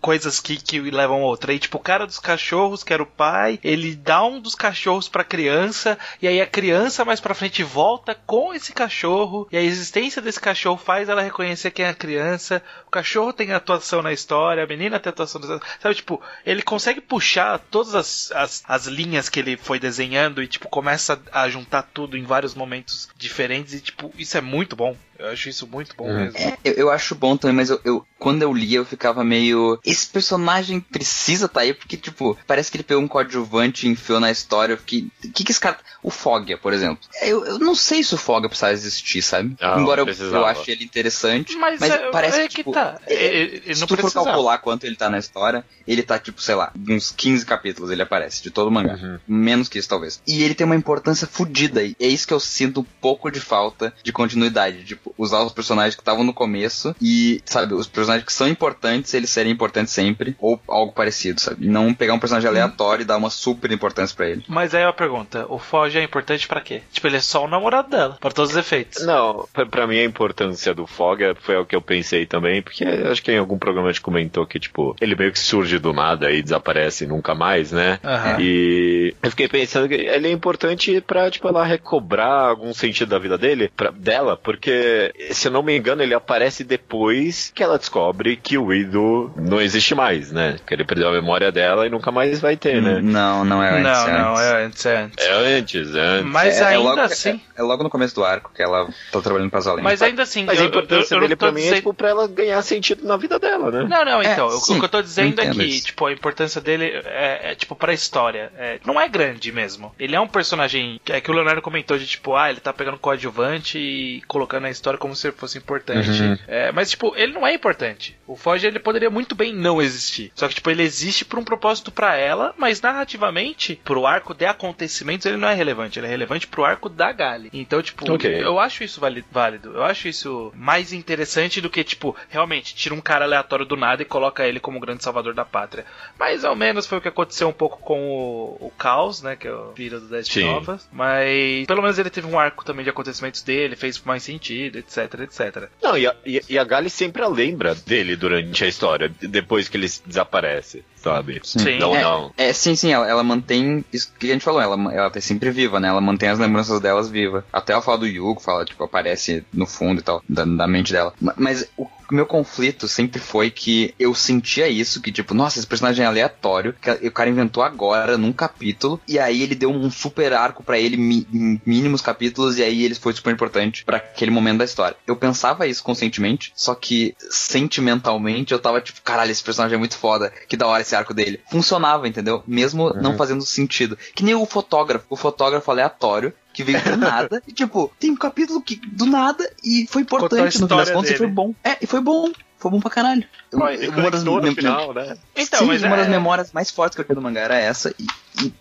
coisas que, que levam a outra. Aí tipo o cara dos cachorros, que era o pai, ele dá um dos cachorros pra criança e aí a criança mais pra frente volta com esse cachorro e a existência desse cachorro faz ela reconhecer quem é a criança. O cachorro tem atuação na história, a menina tem atuação na história. Sabe, tipo, ele consegue puxar todas as, as, as linhas que ele foi desenhando e tipo começa a juntar tudo em vários momentos diferentes e tipo, isso é muito bom. Eu acho isso muito bom Uhum. mesmo. É, eu, eu acho bom também, mas eu, eu- quando eu lia eu ficava meio. Esse personagem precisa tá aí, porque, tipo, parece que ele pegou um coadjuvante e enfiou na história. Eu fiquei. O que, que esse cara. O Foggia, por exemplo. Eu, eu não sei se o Foggia precisava existir, sabe? Não, Embora eu, eu ache ele interessante. Mas, Mas, é, parece é que, tipo, tá. é- Ele, ele Se não tu for precisa. calcular quanto ele tá na história, ele tá, tipo, sei lá, uns 15 capítulos ele aparece, de todo o mangá. Uhum. Menos que isso, talvez. E ele tem uma importância fodida. E é isso que eu sinto um pouco de falta de continuidade. Tipo, usar os personagens que estavam no começo e, sabe, os personagens que são importantes, eles serem importantes sempre. Ou algo parecido, sabe? Não pegar um personagem aleatório e dar uma super importância pra ele. Mas aí a pergunta: o Foge é importante pra quê? Tipo, ele é só o namorado dela, pra todos os efeitos. Não, pra, pra mim a importância do Foga foi o que eu pensei também, porque acho que em algum programa a gente comentou que, tipo, ele meio que surge do nada e desaparece nunca mais, né? Aham. E eu fiquei pensando que ele é importante pra, tipo, ela recobrar algum sentido da vida dele, pra, dela, porque, se eu não me engano, ele aparece depois que ela descobre que o Ido não existe mais, né? Que ele perdeu a memória dela e nunca mais vai ter, né? Não, não é antes. não, é não, antes. é antes, é antes. É antes, é antes. Mas É- é ainda logo, assim. É, é logo no começo do arco que ela tá trabalhando pra Zalém. Mas ainda assim, Mas eu, a importância eu, eu dele pra mim é, dizendo- tipo, pra ela ganhar sentido na vida dela, né? Não, não, É, então, o- sim, o que eu tô dizendo é que, isso. tipo, a importância dele é, é, tipo, pra história. É, não é grande mesmo. Ele é um personagem que é que o Leonardo comentou de, tipo, ah, ele tá pegando coadjuvante e colocando na história como se fosse importante. Uhum. É, mas, tipo, ele não é importante. O Foge, ele poderia muito bem não existir. Só que, tipo, ele existe por um propósito pra ela, mas narrativamente, pro arco de acontecimentos, ele não é relevante. Ele é relevante pro arco da Gali. Então, tipo, Ok. eu acho isso válido. Eu acho isso mais interessante do que, tipo, realmente, tira um cara aleatório do nada e coloca ele como o grande salvador da pátria. Mais ou menos foi o que aconteceu um pouco com o, o Caos, né? Que é o filho do Sim. Novas. Mas pelo menos ele teve um arco também de acontecimentos dele, fez mais sentido, etc, etc. Não, e a, e a Gali sempre a lembra dele durante a história, depois que ele desaparece, sabe? Sim. Não, é, não. É, sim, sim, ela, ela mantém isso que a gente falou, ela, ela tá sempre viva, né? Ela mantém as lembranças delas vivas. Até ela fala do Yugo, fala, tipo, aparece no fundo e tal, da, da mente dela. Ma- Mas o meu conflito sempre foi que eu sentia isso, que tipo, nossa, esse personagem é aleatório, que o cara inventou agora, num capítulo, e aí ele deu um super arco pra ele, mi- em mínimos capítulos, e aí ele foi super importante pra aquele momento da história. Eu pensava isso conscientemente, só que sentimentalmente eu tava tipo, caralho, esse personagem é muito foda, que da hora esse arco dele. Funcionava, entendeu? Mesmo não fazendo sentido. Que nem o fotógrafo, o fotógrafo aleatório, que veio do (laughs) nada, e tipo, tem um capítulo que do nada e foi importante no fim das contas e foi dele. bom. É, e foi bom. Foi bom pra caralho. Mas uma das no final, né? Então, Sim, uma das é- memórias mais fortes que eu tenho do mangá era essa. E,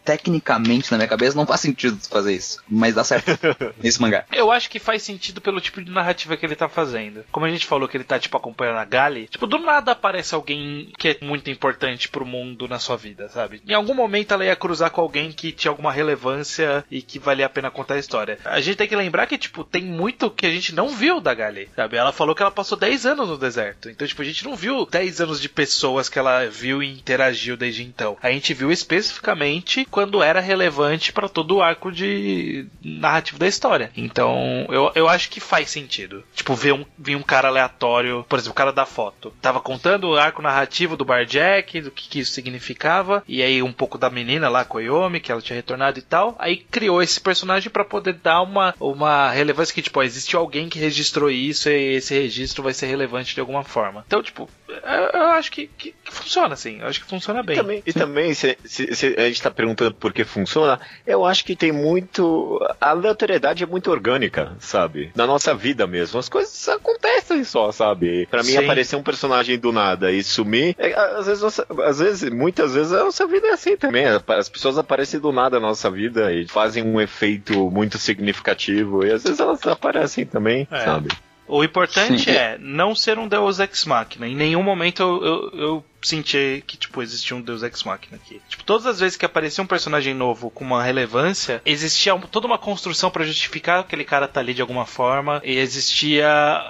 tecnicamente na minha cabeça não faz sentido fazer isso, mas dá certo (laughs) nesse mangá. Eu acho que faz sentido pelo tipo de narrativa que ele tá fazendo. Como a gente falou que ele tá, tipo, acompanhando a Gali, tipo, do nada aparece alguém que é muito importante pro mundo na sua vida, sabe? Em algum momento ela ia cruzar com alguém que tinha alguma relevância e que valia a pena contar a história. A gente tem que lembrar que, tipo, tem muito que a gente não viu da Gali, sabe? Ela falou que ela passou 10 anos no deserto. Então, tipo, a gente não viu 10 anos de pessoas que ela viu e interagiu desde então. A gente viu especificamente quando era relevante para todo o arco de narrativo da história. Então, eu, eu acho que faz sentido. Tipo, ver um, ver um cara aleatório, por exemplo, o cara da foto. Tava contando o arco narrativo do Barjack, do que, que isso significava, e aí um pouco da menina lá, Koyomi, que ela tinha retornado e tal. Aí criou esse personagem para poder dar uma, uma relevância que, tipo, existe alguém que registrou isso e esse registro vai ser relevante de alguma forma. Então, tipo, eu, acho que, que, que, funciona assim. Eu acho que funciona bem. E também, e também se, se, se, a gente tá perguntando por que funciona, eu acho que tem muito. A aleatoriedade é muito orgânica, sabe? Na nossa vida mesmo. As coisas acontecem só, sabe? Para mim, Sim. aparecer um personagem do nada e sumir, é, às vezes, às vezes, muitas vezes a nossa vida é assim também. As pessoas aparecem do nada na nossa vida e fazem um efeito muito significativo. E às vezes elas aparecem também, é. sabe? O importante Sim. é não ser um Deus Ex Machina. Em nenhum momento eu, eu, eu senti que, tipo, existia um Deus Ex Machina aqui. Tipo, todas as vezes que aparecia um personagem novo com uma relevância, existia toda uma construção para justificar que aquele cara tá ali de alguma forma e existia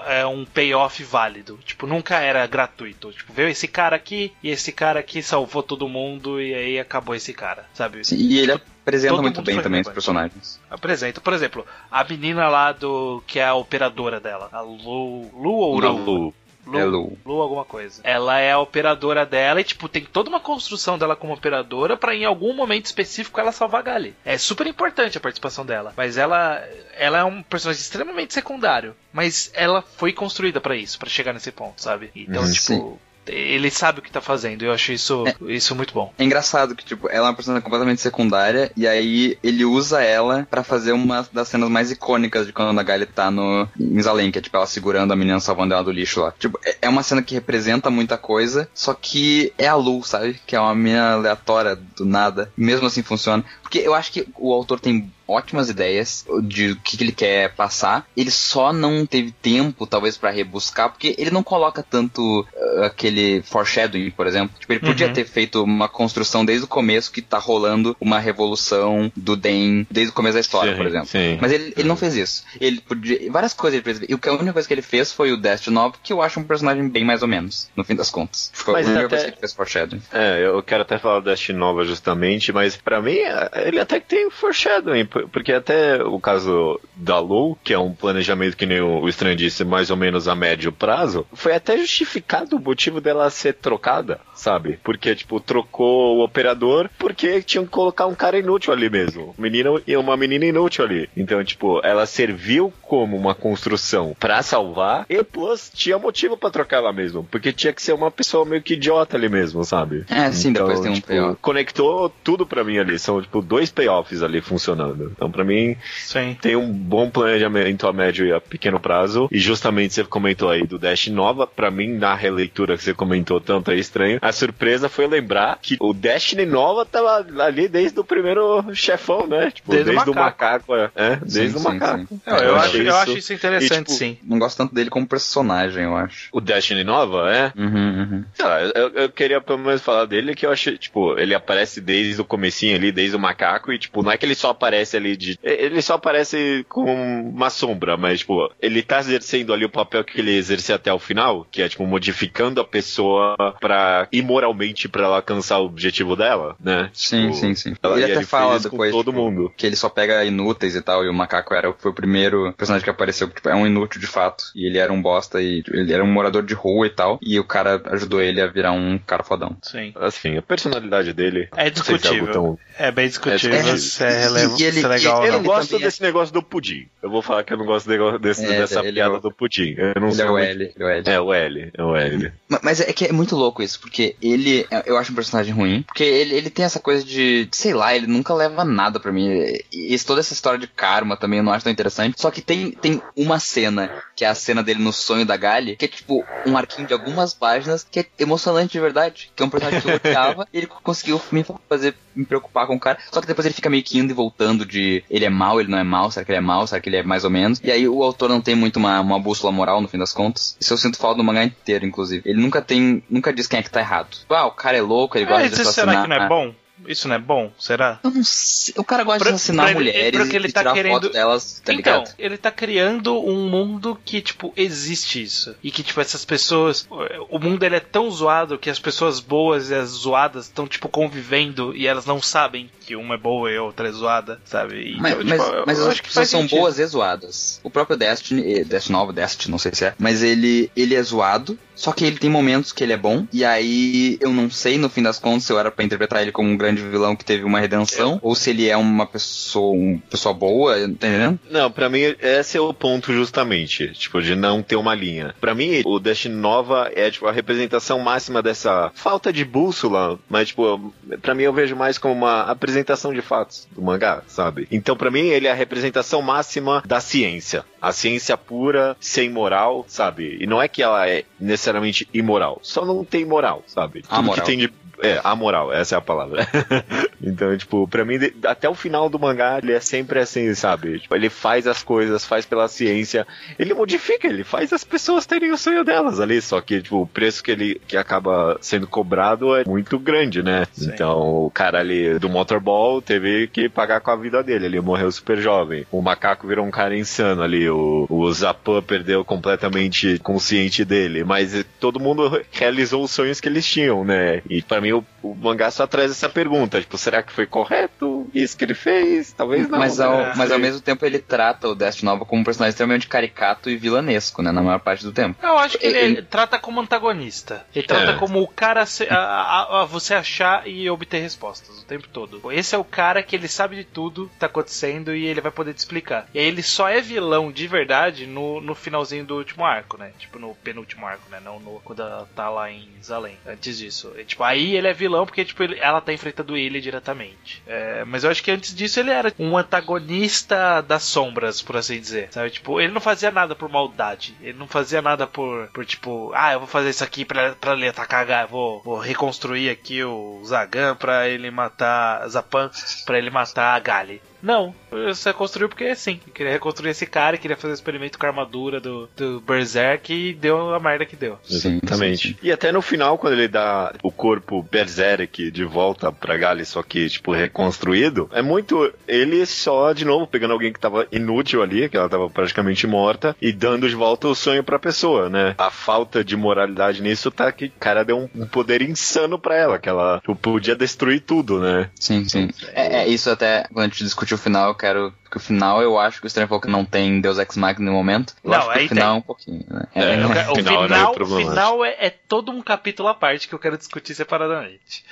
é, um payoff válido. Tipo, nunca era gratuito. Tipo, veio esse cara aqui e esse cara aqui salvou todo mundo e aí acabou esse cara, sabe? Sim, e ele tipo, apresenta muito bem também os personagens. Apresenta. Por exemplo, a menina lá do. que é a operadora dela. A Lu. Lu ou Lu? Lu. Lu, é Lu. Lu alguma coisa. Ela é a operadora dela e, tipo, tem toda uma construção dela como operadora para em algum momento específico ela salvar a Gali. É super importante a participação dela. Mas ela, ela é um personagem extremamente secundário. Mas ela foi construída para isso, para chegar nesse ponto, sabe? Então, uhum, tipo, sim ele sabe o que tá fazendo. Eu acho isso, é, isso muito bom. É engraçado que, tipo, ela é uma personagem completamente secundária, e aí ele usa ela para fazer uma das cenas mais icônicas de quando a Gali tá no em que é tipo ela segurando a menina salvando ela do lixo lá. Tipo, é, é uma cena que representa muita coisa, só que é a Lu, sabe? Que é uma menina aleatória do nada. Mesmo assim funciona. Porque eu acho que o autor tem ótimas ideias de o que, que ele quer passar. Ele só não teve tempo, talvez, para rebuscar, porque ele não coloca tanto uh, aquele foreshadowing, por exemplo. Tipo, ele podia uhum. ter feito uma construção desde o começo que tá rolando uma revolução do Den desde o começo da história, sim, por exemplo. Sim. Mas ele, ele não fez isso. Ele podia. Várias coisas ele fez. E a única coisa que ele fez foi o Destiny 9, que eu acho um personagem bem mais ou menos, no fim das contas. Foi mas a única até... coisa que ele fez foreshadowing. É, eu quero até falar do Destiny Nova justamente, mas para mim ele até que tem foreshadowing porque até o caso da Lu, que é um planejamento que nem o Estranho disse, mais ou menos a médio prazo, foi até justificado o motivo dela ser trocada, sabe? Porque, tipo, trocou o operador porque tinham que colocar um cara inútil ali mesmo. Menina e uma menina inútil ali. Então, tipo, ela serviu como uma construção para salvar e plus tinha motivo para trocar ela mesmo, porque tinha que ser uma pessoa meio que idiota ali mesmo, sabe? É, sim, então, depois tem um tipo, payoff. Conectou tudo para mim ali, são tipo dois payoffs ali funcionando. Então, para mim, sim. tem um bom planejamento a médio e a pequeno prazo. E justamente você comentou aí do Dash Nova, para mim, na releitura que você comentou tanto é estranho, a surpresa foi lembrar que o Destiny Nova tava ali desde o primeiro chefão, né? Tipo, desde, desde o macaco. macaco é, desde sim, o macaco. Sim, sim. Eu, eu, acho, eu acho isso interessante, e, tipo, sim. Não gosto tanto dele como personagem, eu acho. O Destiny Nova, é? Uhum, uhum. Lá, eu, eu, queria pelo menos falar dele que eu acho, tipo, ele aparece desde o comecinho ali, desde o macaco, e tipo, não é que ele só aparece ali de. Ele só aparece com uma sombra, mas, tipo, ele tá exercendo ali o papel que ele exerce até o final, que é, tipo, modificando a pessoa pra imoralmente pra ela alcançar o objetivo dela, né? Sim, tipo, sim, sim. Ela, ele até ele fala depois todo tipo, mundo. que ele só pega inúteis e tal, e o macaco era, foi o primeiro personagem que apareceu, tipo, é um inútil de fato, e ele era um bosta, e ele era um morador de rua e tal, e o cara ajudou ele a virar um cara fodão. Sim. Assim, a personalidade dele... É discutível. É, tão... é bem discutível, é, se é relevante, se é legal Eu não gosto desse negócio do pudim. Eu vou falar que eu não gosto desse, é, dessa piada é o... do pudim. Eu não ele sei é o L, é o L. É o L, é o L. Mas é que é muito louco isso, porque porque ele, eu acho um personagem ruim, porque ele, ele tem essa coisa de, sei lá, ele nunca leva nada para mim. E toda essa história de karma também eu não acho tão interessante. Só que tem, tem uma cena, que é a cena dele no sonho da Gali, que é tipo um arquinho de algumas páginas que é emocionante de verdade. Que é um personagem que eu odiava (laughs) e ele conseguiu me fazer me preocupar com o cara. Só que depois ele fica meio que indo e voltando de ele é mal, ele não é mal, será que ele é mal, será que ele é mais ou menos. E aí o autor não tem muito uma, uma bússola moral no fim das contas. Isso eu sinto falta do mangá inteiro, inclusive. Ele nunca tem, nunca diz quem é que tá errado. Ah, o cara é louco, ele gosta é, de assassinar. Será que não é bom? Isso não é bom? Será? Eu não sei. O cara gosta pra, de assassinar ele, mulheres porque ele e tá querendo... delas, tá então, ligado? ele tá criando um mundo que, tipo, existe isso. E que, tipo, essas pessoas... O mundo, ele é tão zoado que as pessoas boas e as zoadas estão, tipo, convivendo e elas não sabem que uma é boa e a outra é zoada, sabe? Então, mas, tipo, mas, eu, mas eu acho que são sentido. boas e zoadas. O próprio Destiny, Destiny Nova, Destiny, não sei se é, mas ele, ele é zoado, só que ele tem momentos que ele é bom, e aí eu não sei, no fim das contas, se eu era pra interpretar ele como um grande vilão que teve uma redenção, ou se ele é uma pessoa, uma pessoa boa, tá entendendo? Não, pra mim, esse é o ponto justamente, tipo, de não ter uma linha. Pra mim, o Destiny Nova é, tipo, a representação máxima dessa falta de bússola, mas, tipo, pra mim eu vejo mais como uma apresentação de fatos do mangá, sabe? Então, pra mim, ele é a representação máxima da ciência. A ciência pura, sem moral, sabe? E não é que ela é necessariamente imoral, só não tem moral, sabe? Tudo Amoral. que tem de é, amoral, essa é a palavra. (laughs) então, tipo, pra mim, até o final do mangá, ele é sempre assim, sabe? Tipo, ele faz as coisas, faz pela ciência, ele modifica, ele faz as pessoas terem o sonho delas ali, só que, tipo, o preço que ele que acaba sendo cobrado é muito grande, né? Sim. Então, o cara ali do Motorball teve que pagar com a vida dele, ele morreu super jovem. O macaco virou um cara insano ali, o, o Zapan perdeu completamente consciente dele, mas todo mundo realizou os sonhos que eles tinham, né? E pra mim o, o, mangá só traz essa pergunta, tipo, será que foi correto isso que ele fez? Talvez não. Mas ao, né? mas ao mesmo tempo ele trata o Destiny Nova como um personagem extremamente caricato e vilanesco, né, na maior parte do tempo. Eu acho que ele, ele trata como antagonista. Ele trata é. como o cara se, a, a, a, você achar e obter respostas o tempo todo. Esse é o cara que ele sabe de tudo que tá acontecendo e ele vai poder te explicar. E aí ele só é vilão de verdade no, no finalzinho do último arco, né? Tipo, no penúltimo arco, né? Não no, quando tá lá em Zalém. Antes disso. E, tipo, aí ele é vilão porque, tipo, ele, ela tá enfrentando ele diretamente. É, mas eu acho que antes disso ele era um antagonista das sombras, por assim dizer. Sabe? Tipo, ele não fazia nada por maldade. Ele não fazia nada por, por tipo, ah, eu vou fazer isso aqui pra, pra ele atacar, vou, vou reconstruir aqui o Zagan pra ele matar Zapan, pra ele matar a Gali. Não, você construiu porque sim. Queria reconstruir esse cara, queria fazer um experimento com a armadura do, do Berserk e deu a merda que deu. Exatamente. Sim, sim. E até no final, quando ele dá o corpo Berserk de volta pra Gali, só que, tipo, reconstruído, é muito ele só, de novo, pegando alguém que tava inútil ali, que ela tava praticamente morta, e dando de volta o sonho pra pessoa, né? A falta de moralidade nisso tá que o cara deu um, poder insano pra ela, que ela tipo, podia destruir tudo, né? Sim, sim. É, é isso até, quando a gente discutiu o final, eu quero que o final eu acho que o Stephen que não tem Deus Ex Machina no momento. Eu não, acho que aí o final tem. é um pouquinho, né? É, é, o, né? o final, final, é o final é, é, todo um capítulo à parte que eu quero discutir separadamente.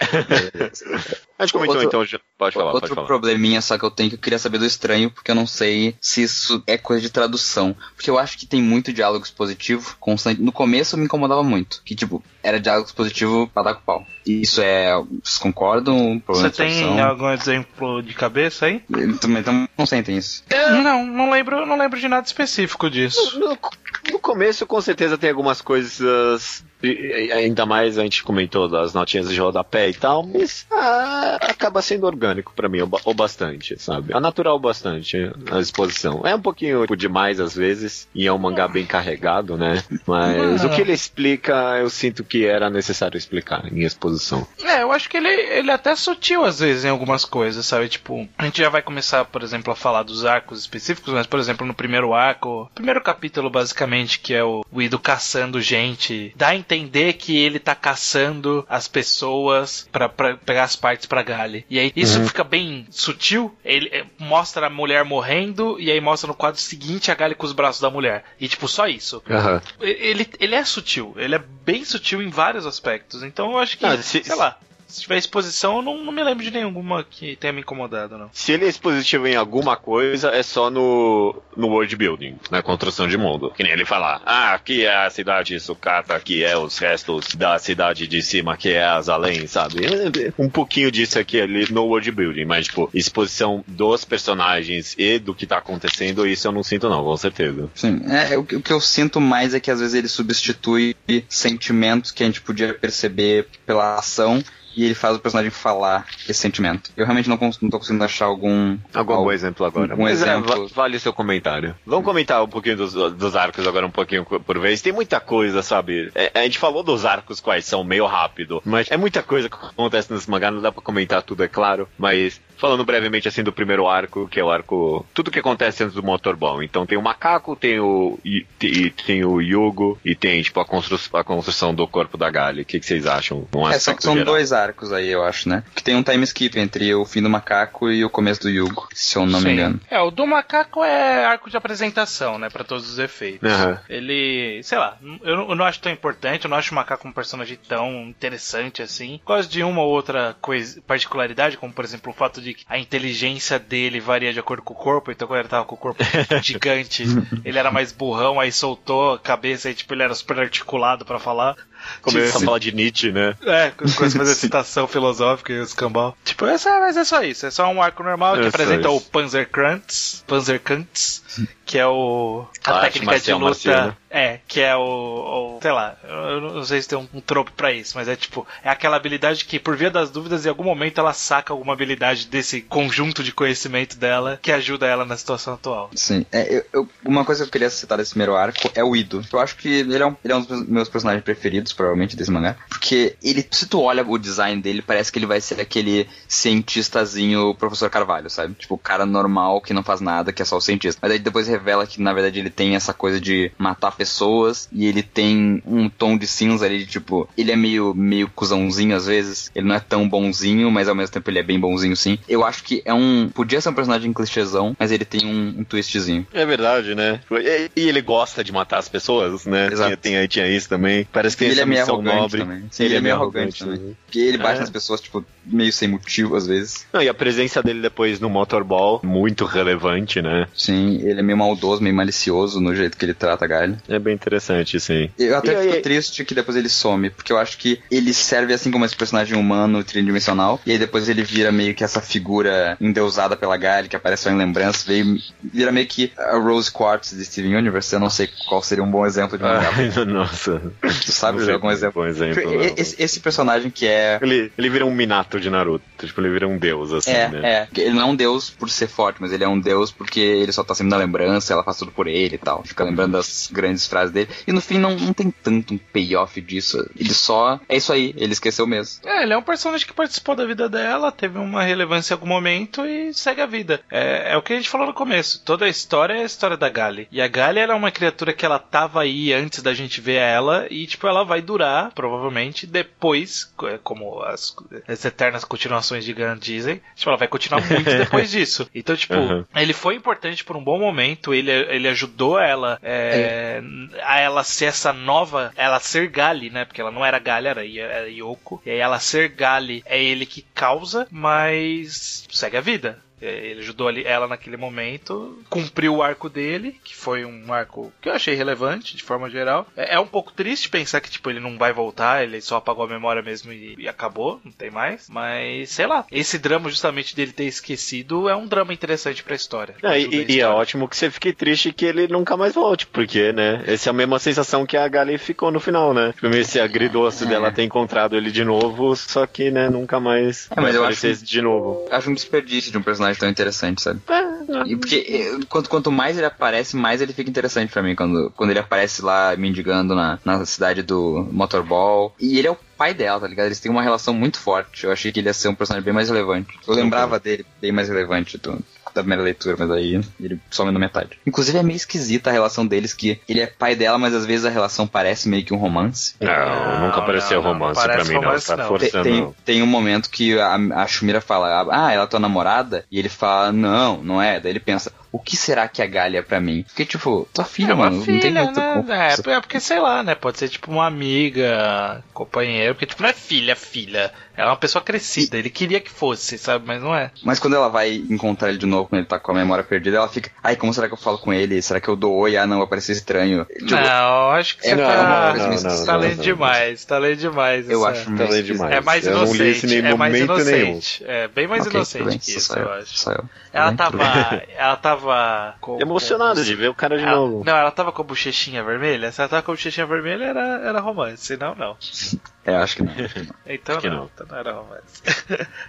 a gente comentou outro, então, já pode falar. Outro pode falar. probleminha só que eu tenho que eu queria saber do estranho, porque eu não sei se isso é coisa de tradução. Porque eu acho que tem muito diálogo expositivo constante. No começo me incomodava muito. Que, tipo, era diálogo expositivo pra dar com pau. Isso é. Vocês concordam? Você tem algum exemplo de cabeça aí? Também não sentem Não, não lembro, não lembro de nada específico disso. No, começo, com certeza, tem algumas coisas ainda mais a gente comentou das notinhas de rodapé e tal, mas ah, acaba sendo orgânico para mim, ou, bastante, sabe? É natural bastante a exposição. É um pouquinho demais às vezes, e é um mangá bem carregado, né? Mas o que ele explica, eu sinto que era necessário explicar em exposição. É, eu acho que ele, ele é até sutil às vezes em algumas coisas, sabe? Tipo, a gente já vai começar, por exemplo, a falar dos arcos específicos, mas, por exemplo, no primeiro arco, primeiro capítulo, basicamente, que é o, o Ido caçando gente, dá a entender que ele tá caçando as pessoas para pegar as partes pra Gali. E aí isso uhum. fica bem sutil. Ele é, mostra a mulher morrendo e aí mostra no quadro seguinte a Gali com os braços da mulher. E tipo, só isso. Uhum. Ele, ele é sutil. Ele é bem sutil em vários aspectos. Então eu acho que, ah, se, sei lá Se tiver exposição, eu não, não me lembro de nenhuma que tenha me incomodado, não. Se ele é expositivo em alguma coisa, é só no, no world building, na construção de mundo. Que nem ele falar, ah, aqui é a cidade sucata, aqui é os restos da cidade de cima, que é as além, sabe? Um pouquinho disso aqui ali no world building, mas, tipo, exposição dos personagens e do que tá acontecendo, isso eu não sinto não, com certeza. Sim, é, o, que- o que eu sinto mais é que às vezes ele substitui sentimentos que a gente podia perceber pela ação e ele faz o personagem falar esse sentimento. Eu realmente não, não tô conseguindo achar algum. Algum exemplo agora. um Mas é, exemplo. va- vale o seu comentário. Vamos comentar um pouquinho dos, dos arcos agora, um pouquinho por vez. Tem muita coisa, sabe? É, a gente falou dos arcos quais são meio rápido, mas é muita coisa que acontece nesse mangá, não dá pra comentar tudo, é claro. Mas falando brevemente assim do primeiro arco, que é o arco. Tudo que acontece antes do motorball. Então tem o macaco, tem o. E, e tem o Yugo e tem, tipo, a, constru, a construção do corpo da Gali. O que, que vocês acham? Um É, são, são geral. dois arcos aí, eu acho, né? Que tem um time skip entre o fim do macaco e o começo do Yugo, se eu não me Sim. engano. É, o do macaco é arco de apresentação, né? Pra todos os efeitos. Aham. Ele, sei lá, eu não, eu não acho tão importante, eu não acho o macaco um personagem tão interessante assim. Gosto de uma ou outra coisa, particularidade, como por exemplo o fato de que a inteligência dele varia de acordo com o corpo, então quando ele tava com o corpo (laughs) gigante, ele era mais burrão, aí soltou a cabeça e tipo, ele era super articulado pra falar. Começa Tipo, a falar de Nietzsche, né? É, começa a fazer citação filosófica e os cambal. Tipo, essa, mas é só isso. É só um arco normal que É só apresenta isso. o Panzerkrantz, Panzerkrantz, que é o a Arte técnica de marcial luta. marciana. É, que é o, o- sei lá, eu não sei se tem um, um trope pra isso, mas é tipo, é aquela habilidade que por via das dúvidas em algum momento ela saca alguma habilidade desse conjunto de conhecimento dela que ajuda ela na situação atual. Sim. É, eu- eu- uma coisa que eu queria citar desse primeiro arco é o Ido. Eu acho que ele é um, ele é um dos meus personagens preferidos, provavelmente, desse mangá. Porque ele, se tu olha o design dele, parece que ele vai ser aquele cientistazinho professor Carvalho, sabe? Tipo, o cara normal que não faz nada, que é só o cientista. Mas aí depois revela que, na verdade, ele tem essa coisa de matar pessoas e ele tem um tom de cinza ali, de, tipo, ele é meio, meio cuzãozinho às vezes. Ele não é tão bonzinho, mas ao mesmo tempo ele é bem bonzinho sim. Eu acho que é um. Podia ser um personagem clichêzão, mas ele tem um, um twistzinho. É verdade, né? E, ele gosta de matar as pessoas, né? Exato. Tinha, tinha, tinha isso também. Parece que ele tem é meio arrogante nobre. também. Sim, ele é meio arrogante também. Porque ele bate É. nas pessoas, tipo, meio sem motivo às vezes. Não, e a presença dele depois no Motorball, muito relevante, né? Sim, ele é meio maldoso, meio malicioso no jeito que ele trata a Galho. É bem interessante, sim. Eu até E fico aí- triste que depois ele some, porque eu acho que ele serve assim como esse personagem humano tridimensional, e aí depois ele vira meio que essa figura endeusada pela Galho, que aparece só em lembrança, veio, vira meio que a Rose Quartz de Steven Universe, eu não sei qual seria um bom exemplo de mangá. Ai, (laughs) nossa. Tu sabe Algum um exemplo? Bom exemplo Porque não. esse, esse personagem que é Ele, ele vira um Minato de Naruto. Tipo, ele vira um deus, assim, É, né? é. Ele não é um deus por ser forte, mas ele é um deus porque ele só tá sempre na lembrança, ela faz tudo por ele e tal. Fica lembrando das grandes frases dele. E no fim não, não tem tanto um payoff disso. Ele só. É isso aí, ele esqueceu mesmo. É, ele é um personagem que participou da vida dela, teve uma relevância em algum momento e segue a vida. É, é o que a gente falou no começo. Toda a história é a história da Gali. E a Gali era uma criatura que ela tava aí antes da gente ver ela e, tipo, ela vai durar, provavelmente, depois, é, como as, as eternas continuações de Gun dizem, tipo, ela vai continuar muito (laughs) depois disso. Então, tipo, Uhum. ele foi importante por um bom momento, ele, ele ajudou ela é, a ela ser essa nova, ela ser Gali, né? Porque ela não era Gali, era, era Yoko. E aí ela ser Gali é ele que causa, mas segue a vida. É, Ele ajudou ali- ela naquele momento, cumpriu o arco dele, que foi um arco que eu achei relevante, de forma geral. É, é um pouco triste pensar que, tipo, ele não vai voltar, ele só apagou a memória mesmo e, e acabou, não tem mais. Mas, sei lá, esse drama justamente dele ter esquecido é um drama interessante pra história. É, Ajuda a e, e é história. ótimo que você fique triste que ele nunca mais volte, porque, né? Essa é a mesma sensação que a Gali ficou no final, né? Tipo, esse agridoce É. dela ter encontrado ele de novo, só que, né, nunca mais É, mas eu acho- de novo. Acho um desperdício de um personagem tão interessante, sabe? É, E porque eh, quanto, quanto mais ele aparece, mais ele fica interessante pra mim. Quando, quando ele aparece lá mendigando na, na cidade do Motorball. E ele é o pai dela, tá ligado? Eles têm uma relação muito forte. Eu achei que ele ia ser um personagem bem mais relevante. Eu lembrava dele bem mais relevante do, da primeira leitura, mas aí ele some na metade. Inclusive é meio esquisita a relação deles, que ele é pai dela, mas às vezes a relação parece meio que um romance. Não, Não, nunca apareceu não, não, romance não pra mim, não. romance, Tá não. Tem, forçando. tem, tem um momento que a, a Shumira fala, ah, ela é tua namorada? E ele fala, não, não é. Daí ele pensa, o que será que a Galia é pra mim? Porque, tipo, tua filha, é mano, filha, não tem muito né? É, é porque, sei lá, né? Pode ser tipo uma amiga, companheira, porque tipo, não é filha, filha. Ela é uma pessoa crescida. Ele queria que fosse, sabe? Mas não é. Mas quando ela vai encontrar ele de novo, quando ele tá com a memória perdida, ela fica, ai, como será que eu falo com ele? Será que eu dou oi? Ah, não, vai parecer estranho. Tipo, não, acho que é você não, tá, não, não, você tá não, lendo não. demais. Tá lendo demais. eu acho é. Tá demais. É mais Eu não li inocente. em é mais inocente. É bem mais Ok, inocente bem, que isso, eu eu, acho. só eu. Ela bem, tava. Ela tava. Com, Emocionado com- de ver o cara de Ela- novo. não, ela tava com a bochechinha vermelha. Se ela tava com a bochechinha vermelha, era, era romance. Senão, não. (laughs) É, acho que não. (laughs) Então, Acho que não. não. Então não era romance.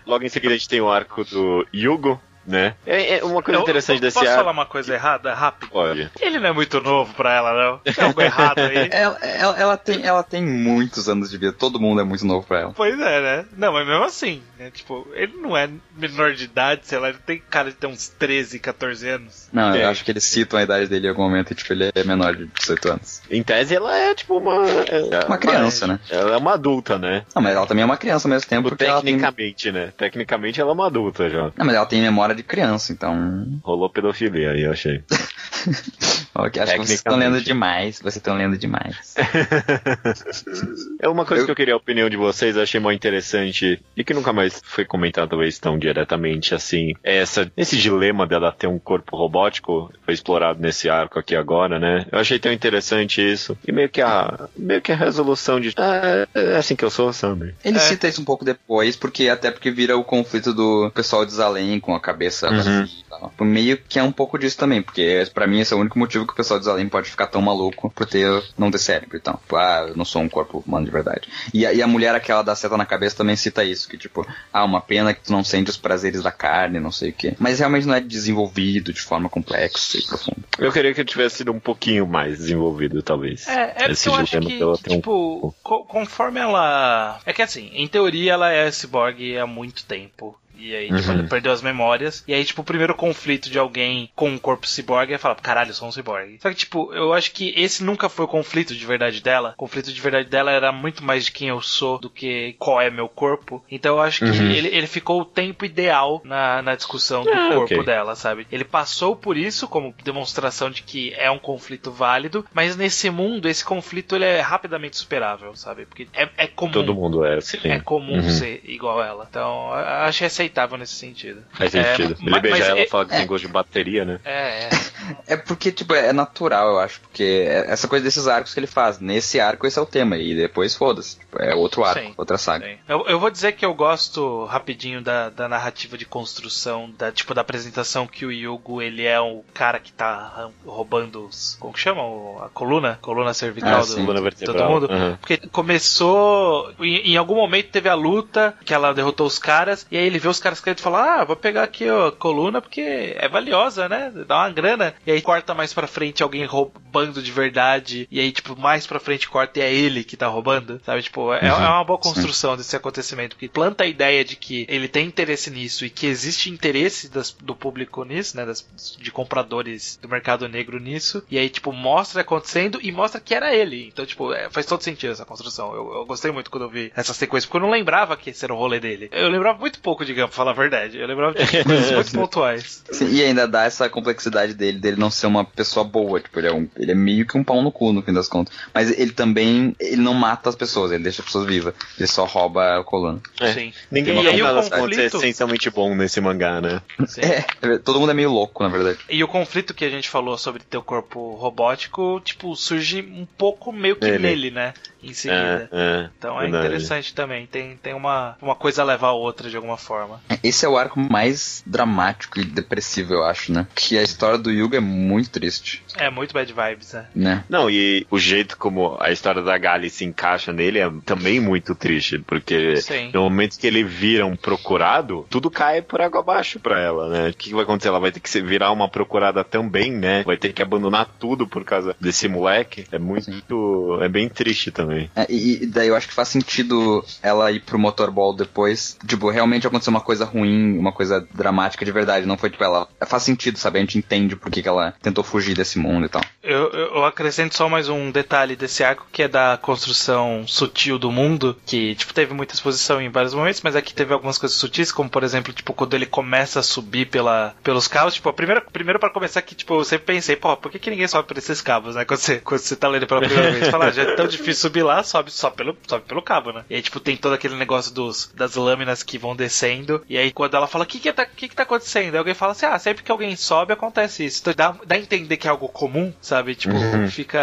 Logo em seguida a gente tem o arco do Yugo, né? É, é uma coisa Eu- interessante eu desse Posso arco. falar uma coisa errada, rápido? Pode. Ele não é muito novo pra ela, não. Tem algo errado aí. (laughs) Ela, ela, ela tem, ela tem muitos anos de vida, todo mundo é muito novo pra ela. Pois é, né? Não, mas mesmo assim, né? Tipo, ele não é menor de idade, sei lá, ele tem cara de ter uns 13, 14 anos. Não, É. eu acho que eles citam a idade dele em algum momento e, tipo, ele é menor de 18 anos. Em tese ela é tipo uma. é- Uma criança, né? Ela é uma adulta, né? Não, mas ela também é uma criança ao mesmo tempo, porque ela tem... Tecnicamente, né? Tecnicamente ela é uma adulta já. Não, mas ela tem memória de criança, então... Rolou pedofilia aí, eu achei. (laughs) Ok, acho que vocês estão lendo demais, vocês estão lendo demais. (laughs) É uma coisa Eu- que eu queria a opinião de vocês, achei muito interessante e que nunca mais foi comentado talvez tão diretamente assim. É essa, esse dilema dela ter um corpo robótico foi explorado nesse arco aqui agora, né? Eu achei tão interessante isso. E meio que a, meio que a resolução de, ah, é assim que eu sou, sabe? Ele É. cita isso um pouco depois, porque até porque vira o conflito do pessoal de Zalem com a cabeça Uhum. vazia e tal. Meio que é um pouco disso também, porque pra mim esse é o único motivo que o pessoal de Zalem pode ficar tão maluco por ter, não ter cérebro, então. Tipo, ah, eu não sou um corpo humano de verdade. E a, e a mulher aquela da seta na cabeça também cita isso, que tipo, ah, uma pena que tu não sente os prazeres da carne, não sei o quê. Mas realmente não é desenvolvido de forma complexa e profunda. Eu queria que tivesse sido um pouquinho mais desenvolvido, talvez. É, é Esse eu acho que, que, tem um tipo, co- conforme ela. É que assim, em teoria ela é cyborg há muito tempo. E aí, tipo, Uhum. ele perdeu as memórias. E aí, tipo, o primeiro conflito de alguém com um corpo cyborg é falar, caralho, eu sou um cyborg. Só que, tipo, eu acho que esse nunca foi o conflito de verdade dela. O conflito de verdade dela era muito mais de quem eu sou do que qual é meu corpo. Então eu acho que Uhum. ele, ele ficou o tempo ideal na, na discussão do Ah, corpo ok. dela, sabe? Ele passou por isso como demonstração de que é um conflito válido, mas nesse mundo, esse conflito ele é rapidamente superável, sabe? Porque é, é comum. Todo mundo é, sim. É comum Uhum. ser igual a ela. Então, eu acho aceitável nesse sentido. Faz É, sentido. ma- Ele beijar mas ela é- e falar que tem gosto de bateria, né? É, é. (laughs) É porque, tipo, é natural, eu acho, porque é essa coisa desses arcos que ele faz. Nesse arco, esse é o tema, e depois foda-se. Tipo, é outro arco, Sim. outra saga. Eu, eu vou dizer que eu gosto rapidinho da, da narrativa de construção, da tipo da apresentação que o Yugo ele é o cara que tá roubando os. Como que chama? A coluna? Coluna cervical Ah, do, sim. Coluna de todo mundo. Uhum. Porque começou. Em, em algum momento teve a luta, que ela derrotou os caras, e aí ele vê os caras querendo falar: Ah, vou pegar aqui ó, a coluna porque é valiosa, né? Dá uma grana. E aí corta mais pra frente alguém roubando de verdade, e aí, tipo, mais pra frente corta e é ele que tá roubando, sabe? Tipo, é, é uma boa construção desse acontecimento, porque planta a ideia de que ele tem interesse nisso e que existe interesse das- do público nisso, né? das- de compradores do mercado negro nisso, e aí, tipo, mostra acontecendo e mostra que era ele. Então, tipo, é, faz todo sentido essa construção. Eu, eu gostei muito quando eu vi essa sequência, porque eu não lembrava que esse era o rolê dele. Eu lembrava muito pouco de Pra falar a verdade. Eu lembrava de coisas muito (laughs) pontuais. Sim, e ainda dá essa complexidade dele, dele não ser uma pessoa boa, tipo, ele é, um, ele é meio que um pau no cu, no fim das contas. Mas ele também, ele não mata as pessoas, ele deixa as pessoas vivas. Ele só rouba a coluna. É. Sim. Ninguém E aí no o contas, é conflito- essencialmente bom nesse mangá, né? Sim. É, todo mundo é meio louco, na verdade. E o conflito que a gente falou sobre ter o corpo robótico, tipo, surge um pouco meio que Nele. nele, né? Em seguida. É, é, Então é verdade. interessante também. Tem, tem uma, uma coisa a levar a outra de alguma forma. Esse é o arco mais dramático e depressivo, eu acho, né? Que a história do Yuga é muito triste, É muito bad vibes, né? né? Não, e o jeito como a história da Gali se encaixa nele é também muito triste, porque Sim. no momento que ele vira um procurado, tudo cai por água abaixo pra ela, né? O que, que vai acontecer? Ela vai ter que se virar uma procurada também, né? Vai ter que abandonar tudo por causa desse moleque. É muito. É bem triste também. É, e, e daí eu acho que faz sentido ela ir pro motorball depois. Tipo, realmente aconteceu uma coisa ruim, uma coisa dramática de verdade. Não foi tipo ela. Faz sentido, sabe? A gente entende por que, ela tentou fugir desse mundo e tal. Eu, eu, acrescento só mais um detalhe desse arco, que é da construção sutil do mundo, que, tipo, teve muita exposição em vários momentos, mas aqui teve algumas coisas sutis, como, por exemplo, tipo, quando ele começa a subir pela, pelos cabos, tipo, a primeira, primeiro para começar que, tipo, eu sempre pensei, pô, por que, que ninguém sobe por esses cabos, né? (laughs) Quando você, quando você tá lendo pela primeira vez, fala, ah, já é tão difícil subir lá, sobe só pelo, sobe pelo cabo, né? E aí, tipo, tem todo aquele negócio dos, das lâminas que vão descendo, e aí quando ela fala, o que que tá, que que tá acontecendo? Aí alguém fala assim, ah, sempre que alguém sobe, acontece isso. Então dá, dá a entender que é algo comum, sabe? Tipo, Uhum. fica,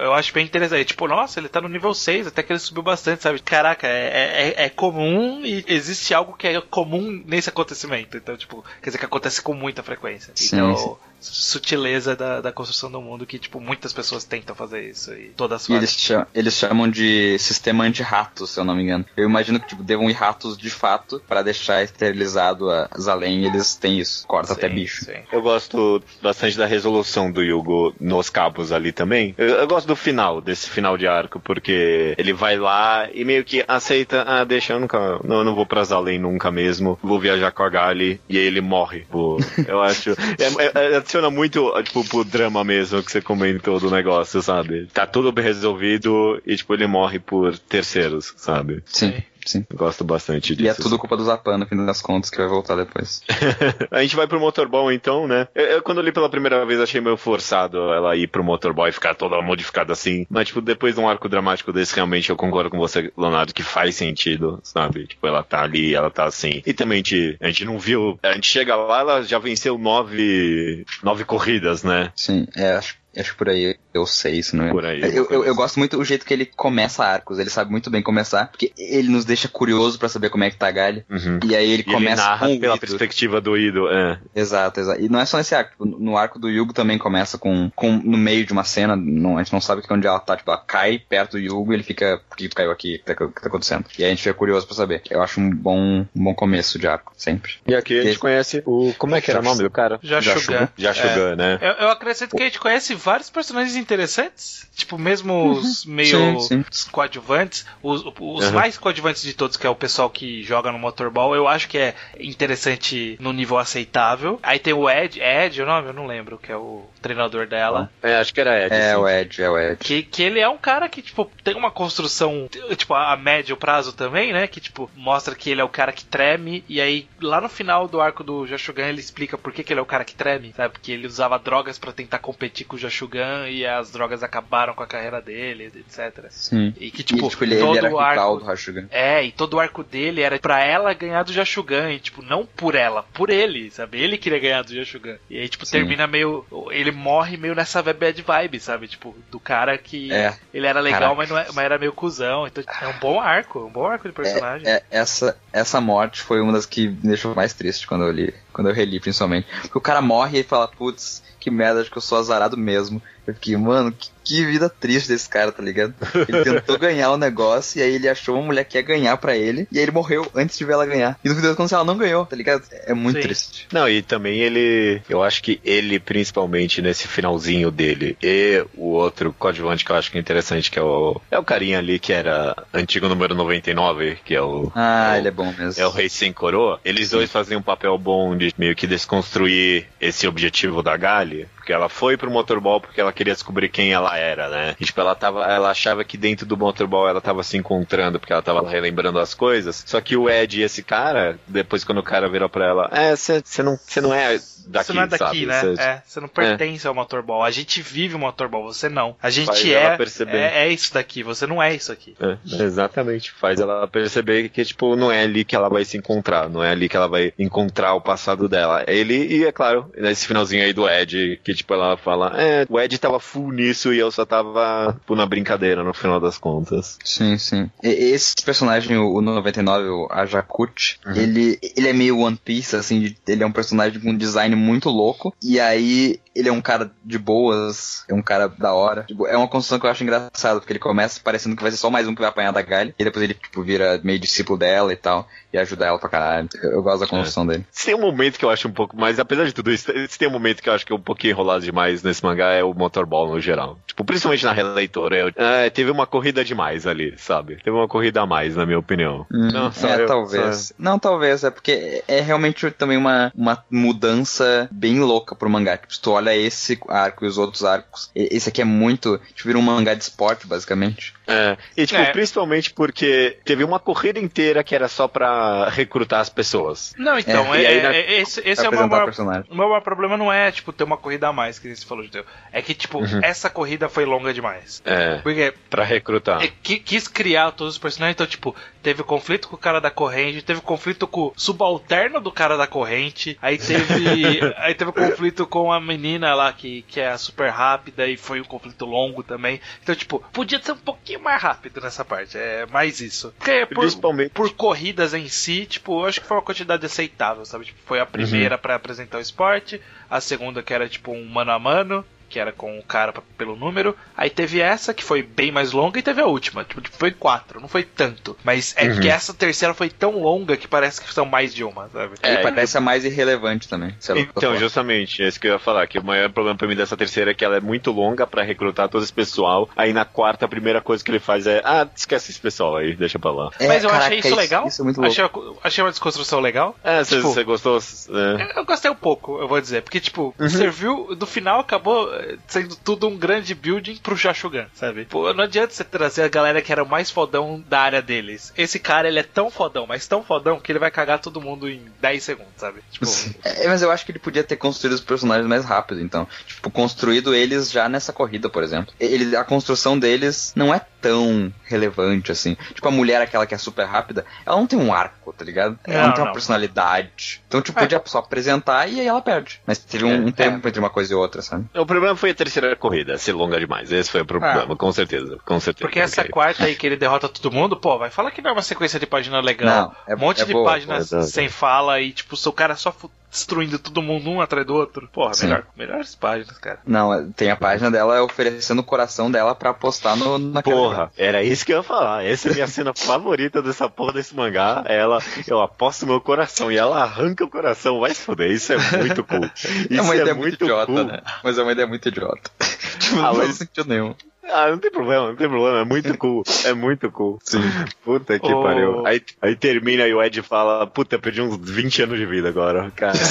eu acho bem interessante. Tipo, nossa, ele tá no nível 6, até que ele subiu bastante, sabe? Caraca, é, é, é comum e existe algo que é comum nesse acontecimento. Então, tipo, quer dizer que acontece com muita frequência. Sim, então, sim. Sutileza da, da construção do mundo que, tipo, muitas pessoas tentam fazer isso e todas E fazem. eles chamam, eles chamam de sistema anti-ratos, se eu não me engano. Eu imagino que tipo, devam ir ratos de fato para deixar esterilizado as além. Eles têm isso. Corta até Sim, bicho. sim. Eu gosto bastante da resolução do Yugo nos cabos ali também. Eu, eu gosto do final, desse final de arco, porque ele vai lá e meio que aceita, ah, deixa, eu nunca, não, eu não vou pras além nunca mesmo, vou viajar com a Gali, e aí ele morre. Pô, eu acho, é- é- adiciona muito, tipo, pro drama mesmo que você comentou do negócio, sabe? Tá tudo bem resolvido e, tipo, ele morre por terceiros, sabe? Sim, Sim. Gosto bastante disso. E é tudo culpa do Zapan, no fim das contas, que vai voltar depois. (laughs) A gente vai pro motorball então, né? Eu, eu, quando li pela primeira vez achei meio forçado ela ir pro motorball e ficar toda modificada assim. Mas, tipo, depois de um arco dramático desse, realmente eu concordo com você, Leonardo, que faz sentido, sabe? Tipo, ela tá ali, ela tá assim. E também a gente, a gente não viu. A gente chega lá, ela já venceu nove, nove corridas, né? Sim, é, acho, acho que por aí eu sei isso, não é? Por aí, Eu, eu, alguma eu gosto muito do jeito que ele começa arcos, ele sabe muito bem começar, porque ele nos deixa curioso pra saber como é que tá a Galha. Uhum. E aí ele E ele começa narra com pela Ido. perspectiva do Ido, é. Exato, exato. E não é só nesse arco. No arco do Yugo também começa com, com no meio de uma cena. Não, a gente não sabe que onde ela tá. Tipo, ela cai perto do Yugo e ele fica. Por que tu caiu aqui? O que, tá- que tá acontecendo? E aí a gente fica curioso pra saber. Eu acho um bom, um bom começo de arco, sempre. E aqui a gente Esse- conhece o. Como é que era o nome do cara? Jashugan. Jashugan, né? Eu, eu acrescento que a gente conhece vários personagens interessantes. Tipo, mesmo os meio Sim, sim. os coadjuvantes. Os, os Uhum. mais coadjuvantes de todos, que é o pessoal que joga no motorball, eu acho que é interessante no nível aceitável. Aí tem o Ed, é Ed o nome? Eu não lembro, que é o treinador dela. É, acho que era Ed. É sim. o Ed, é o Ed. Que, que ele é um cara que, tipo, tem uma construção, tipo, a médio prazo também, né? Que, tipo, mostra que ele é o cara que treme. E aí, lá no final do arco do Jashugan, ele explica por que, que ele é o cara que treme, sabe? Porque ele usava drogas pra tentar competir com o Jashugan e as drogas acabaram com a carreira dele, etc. Sim. E que, E, tipo, tipo, ele, ele todo era o arco. do Hashugan. É, e todo o arco dele era pra ela ganhar do Jashugan, e tipo, não por ela, por ele, sabe? Ele queria ganhar do Jashugan. E aí, tipo, Sim. termina meio. Ele morre meio nessa bad vibe, sabe? Tipo, do cara que É. ele era legal, mas, não é- mas era meio cuzão. Então, é um bom arco, um bom arco de personagem. É, essa, essa morte foi uma das que me deixou mais triste quando eu li, quando eu reli, principalmente. Porque o cara morre e fala, putz, que merda, acho que eu sou azarado mesmo. Eu fiquei, mano, que, que vida triste desse cara, tá ligado? Ele tentou (laughs) ganhar o negócio e aí ele achou uma mulher que ia ganhar pra ele e aí ele morreu antes de ver ela ganhar. E no fim das contas ela não ganhou, tá ligado? É muito Sim. triste. Não, e também ele. Eu acho que ele, principalmente nesse finalzinho dele, e o outro coadjuvante que eu acho que é interessante, que é o. É o carinha ali que era antigo número 99, que é o. Ah, é o- ele é bom mesmo. É o Rei Sem Coroa. Eles dois fazem um papel bom de meio que desconstruir esse objetivo da Gali. Porque ela foi pro motorball porque ela queria descobrir quem ela era, né? E, tipo, ela tava. Ela achava que dentro do motorball ela tava se encontrando, porque ela tava relembrando as coisas. Só que o Ed e esse cara, depois quando o cara virou pra ela, é, você não, cê não é daqui, você não é daqui, sabe? né? Cê- É, você não pertence ao motorball. A gente vive o motorball, você não. A gente Faz é, é. É isso daqui, você não é isso aqui. É, exatamente. Faz ela perceber que, tipo, não é ali que ela vai se encontrar, não é ali que ela vai encontrar o passado dela. É Ele, e é claro, nesse finalzinho aí do Ed, que, tipo, ela fala, é, o Ed tava full nisso e eu só tava, tipo, na brincadeira no final das contas. Sim, sim. E- Esse personagem, o o 99, o Ajakut, ele, ele é meio One Piece, assim, ele é um personagem com um design muito louco, e aí ele é um cara de boas, é um cara da hora. Tipo, é uma construção que eu acho engraçada, porque ele começa parecendo que vai ser só mais um que vai apanhar da Galha, e depois ele, tipo, vira meio discípulo dela e tal, e ajuda ela pra caralho. Eu, eu gosto da construção dele. Se tem um momento que eu acho um pouco mais, apesar de tudo isso, se tem um momento que eu acho que é um pouquinho enrolado demais nesse mangá, é o motorball no geral. Tipo, principalmente na releitora, eu, é, teve uma corrida demais ali, sabe? Teve uma corrida a mais, na minha opinião. Hum, Não, só é, eu- talvez. só- Não, talvez. É porque é realmente também uma, uma mudança bem louca pro mangá. Tipo, se tu olha esse arco e os outros arcos, esse aqui é muito. Tipo, vira um mangá de esporte, basicamente. É, e tipo, É. principalmente porque teve uma corrida inteira que era só pra recrutar as pessoas. Não, então, É, é, aí é- na- é- esse, esse é o meu maior, personagem. o meu maior problema não é, tipo, ter uma corrida a mais, que você falou, Judeu. É que, tipo, essa corrida foi longa demais. É, Porque pra recrutar. é, qui- quis criar todos os personagens, então, tipo, teve conflito com o cara da corrente, teve conflito com o subalterno do cara da corrente, aí teve. (laughs) aí teve conflito com a menina lá que, que é super rápida e foi um conflito longo também. Então, tipo, podia ser um pouquinho mais rápido nessa parte. É mais isso. Porque por, Principalmente. por corridas em si, tipo, eu acho que foi uma quantidade aceitável, sabe? Tipo, foi a primeira pra apresentar o esporte, a segunda que era tipo um mano a mano, que era com o cara pra- pelo número. Aí teve essa que foi bem mais longa e teve a última, tipo, tipo, foi quatro, não foi tanto. Mas é que essa terceira foi tão longa que parece que são mais de uma, sabe? e É, parece a mais irrelevante também. Então, justamente, é isso que eu ia falar, que o maior problema pra mim dessa terceira é que ela é muito longa pra recrutar todo esse pessoal. Aí na quarta, a primeira coisa que ele faz é, ah, esquece esse pessoal aí, deixa pra lá. É, Mas eu caraca, achei isso legal. Isso é muito louco. achei, achei uma desconstrução legal. É, você Tipo, você gostou? É. Eu gostei um pouco, eu vou dizer. Porque, tipo, serviu. No final acabou sendo tudo um grande building pro Jashugan, sabe? Pô, não adianta você trazer a galera que era o mais fodão da área deles. Esse cara, ele é tão fodão, mas tão fodão que ele vai cagar todo mundo em 10 segundos, sabe? Tipo. É, mas eu acho que ele podia ter construído os personagens mais rápido, então. Tipo, construído eles já nessa corrida, por exemplo. Ele, a construção deles não é tão relevante assim. Tipo, a mulher, aquela que é super rápida, ela não tem um arco, tá ligado? Ela não, Não, tem uma não. personalidade. Então, tipo, É. podia só apresentar e aí ela perde. Mas teve um, um tempo entre uma coisa e outra, sabe? O problema foi a terceira corrida, ser longa demais. Esse foi o problema, com certeza. Com certeza. Porque essa quarta aí que ele derrota todo mundo, pô, vai falar que não é uma sequência de página legal. Não, é- um monte é de boa, páginas é sem fala e, tipo, o cara só destruindo todo mundo um atrás do outro. Porra, Sim. melhor, melhores páginas, cara. Não, é- tem a página dela oferecendo o coração dela pra apostar no, naquela Porra, era isso que eu ia falar. Essa é a minha cena (laughs) favorita dessa porra desse mangá. Ela, eu aposto meu coração e ela arranca o coração. Vai se foder, isso é muito cool. Isso É uma ideia muito muito idiota, cool. né? Mas é uma ideia muito idiota. tipo, (laughs) Ah, não faz sentido nenhum. Ah, não tem problema, não tem problema. É muito cool. É muito cool. Sim. Puta que Oh. pariu. Aí, aí termina e o Ed fala: Puta, eu perdi uns 20 anos de vida agora. Cara, (laughs)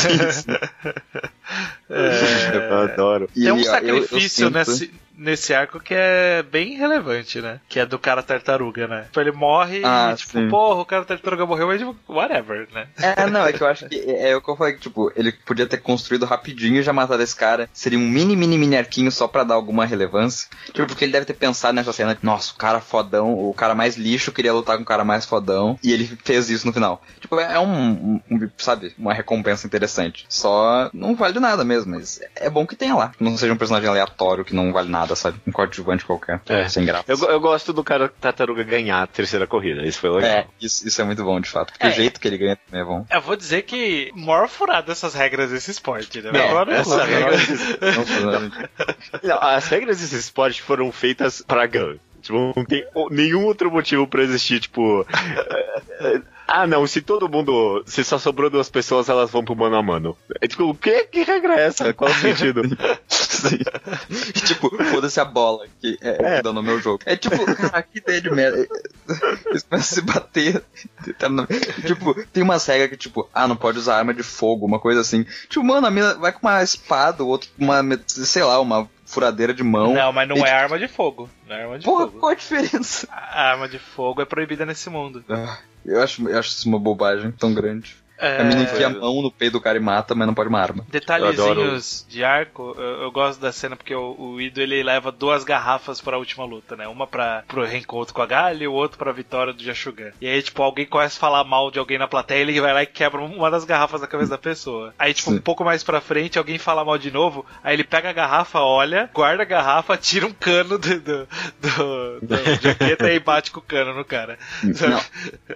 eu adoro. E, Tem um ó, eu- eu sacrifício sinto- nesse, arco que é bem relevante, né? Que é do cara tartaruga, né? Tipo, ele morre Ah, e, tipo, sim. porra, o cara tartaruga morreu, mas tipo, whatever, né? É, não, é que eu acho (laughs) que é, é o que eu falei, que, tipo, ele podia ter construído rapidinho e já matado esse cara. Seria um mini, mini, mini arquinho só pra dar alguma relevância. Tipo, porque ele deve ter pensado nessa cena, nossa, o cara fodão, o cara mais lixo queria lutar com o cara mais fodão, e ele fez isso no final. Tipo, é um, um- um, sabe, uma recompensa interessante. Só não vale nada mesmo, mas é bom que tenha lá. Não seja um personagem aleatório que não vale nada, sabe? Um coadjuvante qualquer. É. Sem graça. Eu, eu gosto do cara tartaruga ganhar a terceira corrida. Isso foi legal. É, isso, isso é muito bom, de fato. Porque É. o jeito que ele ganha também é bom. Eu vou dizer que maior furada essas regras desse esporte, né? Não, Agora, essa não, regra- Não, Não, as regras desse esporte foram feitas pra Gun. Tipo, não tem nenhum outro motivo pra existir, tipo. É, é, ah, não, se todo mundo. Se só sobrou duas pessoas, elas vão pro mano a mano. É tipo, o que, que regra é essa? Qual o (laughs) sentido? Sim. Tipo, foda-se a bola que é, que dá no meu jogo. É tipo, cara, que ideia de merda. Eles começam a se bater. Tipo, tem umas regras que, tipo, ah, não pode usar arma de fogo, uma coisa assim. Tipo, mano, a mina vai com uma espada, o outro com uma, sei lá, uma furadeira de mão. não, mas não E, é arma de fogo. Não é arma de Porra, fogo. qual a diferença? A arma de fogo é proibida nesse mundo. Ah, Eu acho, eu acho isso uma bobagem tão grande. É... A mina enfia a mão no peito do cara e mata, mas não pode uma arma. Detalhezinhos de arco, eu, eu gosto da cena porque o, o Ido ele leva duas garrafas pra última luta, né? Uma pra, pro reencontro com a Galha e o outro pra vitória do Jashugan. E aí, tipo, alguém começa a falar mal de alguém na plateia, ele vai lá e quebra uma das garrafas da cabeça da pessoa. Aí, tipo, Sim. um pouco mais pra frente, alguém fala mal de novo, aí ele pega a garrafa, olha, guarda a garrafa, tira um cano do, do, do, do (laughs) jaqueta e bate com o cano no cara. Não,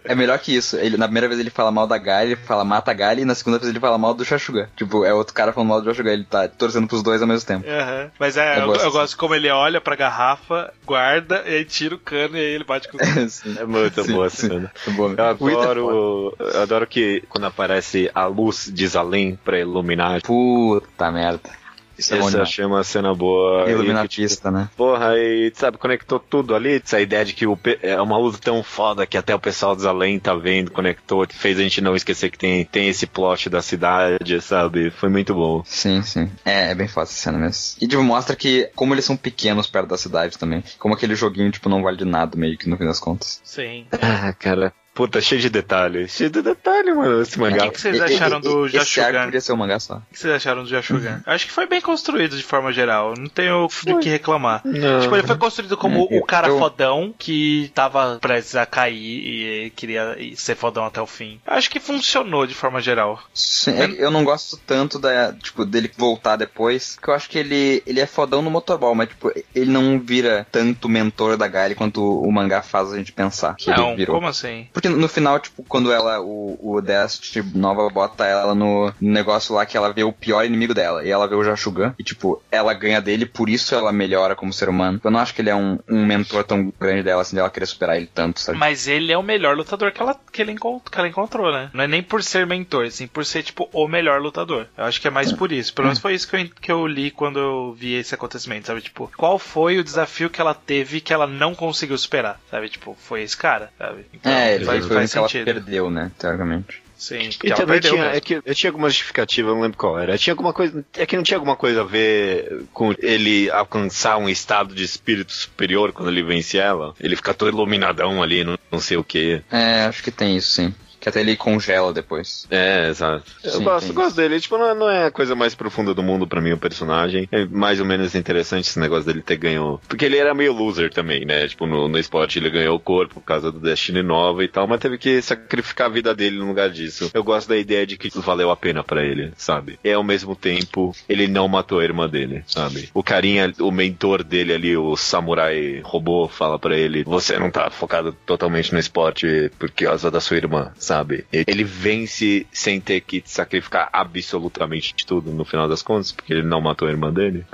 é melhor que isso. Ele, na primeira vez ele fala mal da Galha, ele fala mata a Galha, e na segunda vez ele fala mal do Shashuga. Tipo, é outro cara falando mal do Shashuga, ele tá torcendo pros dois ao mesmo tempo. Aham. Mas é, Eu eu, gosto eu gosto de como ele olha pra garrafa, guarda, e aí tira o cano e aí ele bate com o (laughs) cano. Sim. É muito Sim, boa sim. cena. Muito bom. Eu é adoro, eu adoro que quando aparece a luz de Zalém pra iluminar. Puta merda. Isso é bom Essa eu demais. achei uma cena boa. Ilumina a que, tipo, pista, né? Porra, e sabe, conectou tudo ali. Essa ideia de que o é uma luta tão foda que até o pessoal dos além tá vendo, conectou, fez a gente não esquecer que tem, tem esse plot da cidade, sabe? Foi muito bom. Sim, sim. É, é bem fácil essa cena mesmo. E, tipo, mostra que como eles são pequenos perto da cidade também. Como aquele joguinho, tipo, não vale de nada, meio que no fim das contas. Sim. Ah, cara. Puta, cheio de detalhes. Cheio de detalhe, mano, esse O mangá. que, que vocês acharam do Esse arco Jashugan? podia ser um mangá só. O que vocês acharam do Jashugan? Acho que foi bem construído de forma geral. Não tenho do que reclamar. Não. Tipo, ele foi construído como É, o cara eu- fodão que tava prestes a cair e queria ser fodão até o fim. Acho que funcionou de forma geral. Sim, é que eu não gosto tanto da, tipo, dele voltar depois, porque eu acho que ele, ele é fodão no motorball, mas, tipo, ele não vira tanto mentor da Gaile quanto o mangá faz a gente pensar que Não, ele virou. como assim? Porque no final, tipo, quando ela, o, o Dest Nova bota ela no negócio lá que ela vê o pior inimigo dela, e ela vê o Jashugan, e tipo, ela ganha dele, por isso ela melhora como ser humano. Eu não acho que ele é um, um mentor tão grande dela, assim, dela querer superar ele tanto, sabe? Mas ele é o melhor lutador que ela, que, ele encont- que ela encontrou, né? Não é nem por ser mentor, sim por ser, tipo, o melhor lutador. Eu acho que é mais por isso. Pelo menos foi isso que eu, que eu li quando eu vi esse acontecimento, sabe? Tipo, qual foi o desafio que ela teve que ela não conseguiu superar, sabe? Tipo, foi esse cara, sabe? Então, é, ele faz, foi o faz que ela sentido. perdeu, né, teoricamente. Sim, E também perdeu tinha, é que eu tinha alguma justificativa, eu não lembro qual era. Tinha alguma coisa, é que não tinha alguma coisa a ver com ele alcançar um estado de espírito superior quando ele vence ela. Ele fica todo iluminadão ali, não, não sei o que. É, acho que tem isso, sim. Que até ele congela depois. É, exato. Eu Sim, gosto, tem gosto dele. Tipo, não é, não é a coisa mais profunda do mundo pra mim, o personagem. É mais ou menos interessante esse negócio dele ter ganho. Porque ele era meio loser também, né? Tipo, no, no esporte ele ganhou o corpo por causa do Destiny Nova e tal, mas teve que sacrificar a vida dele no lugar disso. Eu gosto da ideia de que valeu a pena pra ele, sabe? E ao mesmo tempo, ele não matou a irmã dele, sabe? O carinha, o mentor dele ali, o samurai robô, fala pra ele: Você não tá focado totalmente no esporte por causa da sua irmã, sabe? Ele vence sem ter que sacrificar absolutamente tudo no final das contas, porque ele não matou a irmã dele.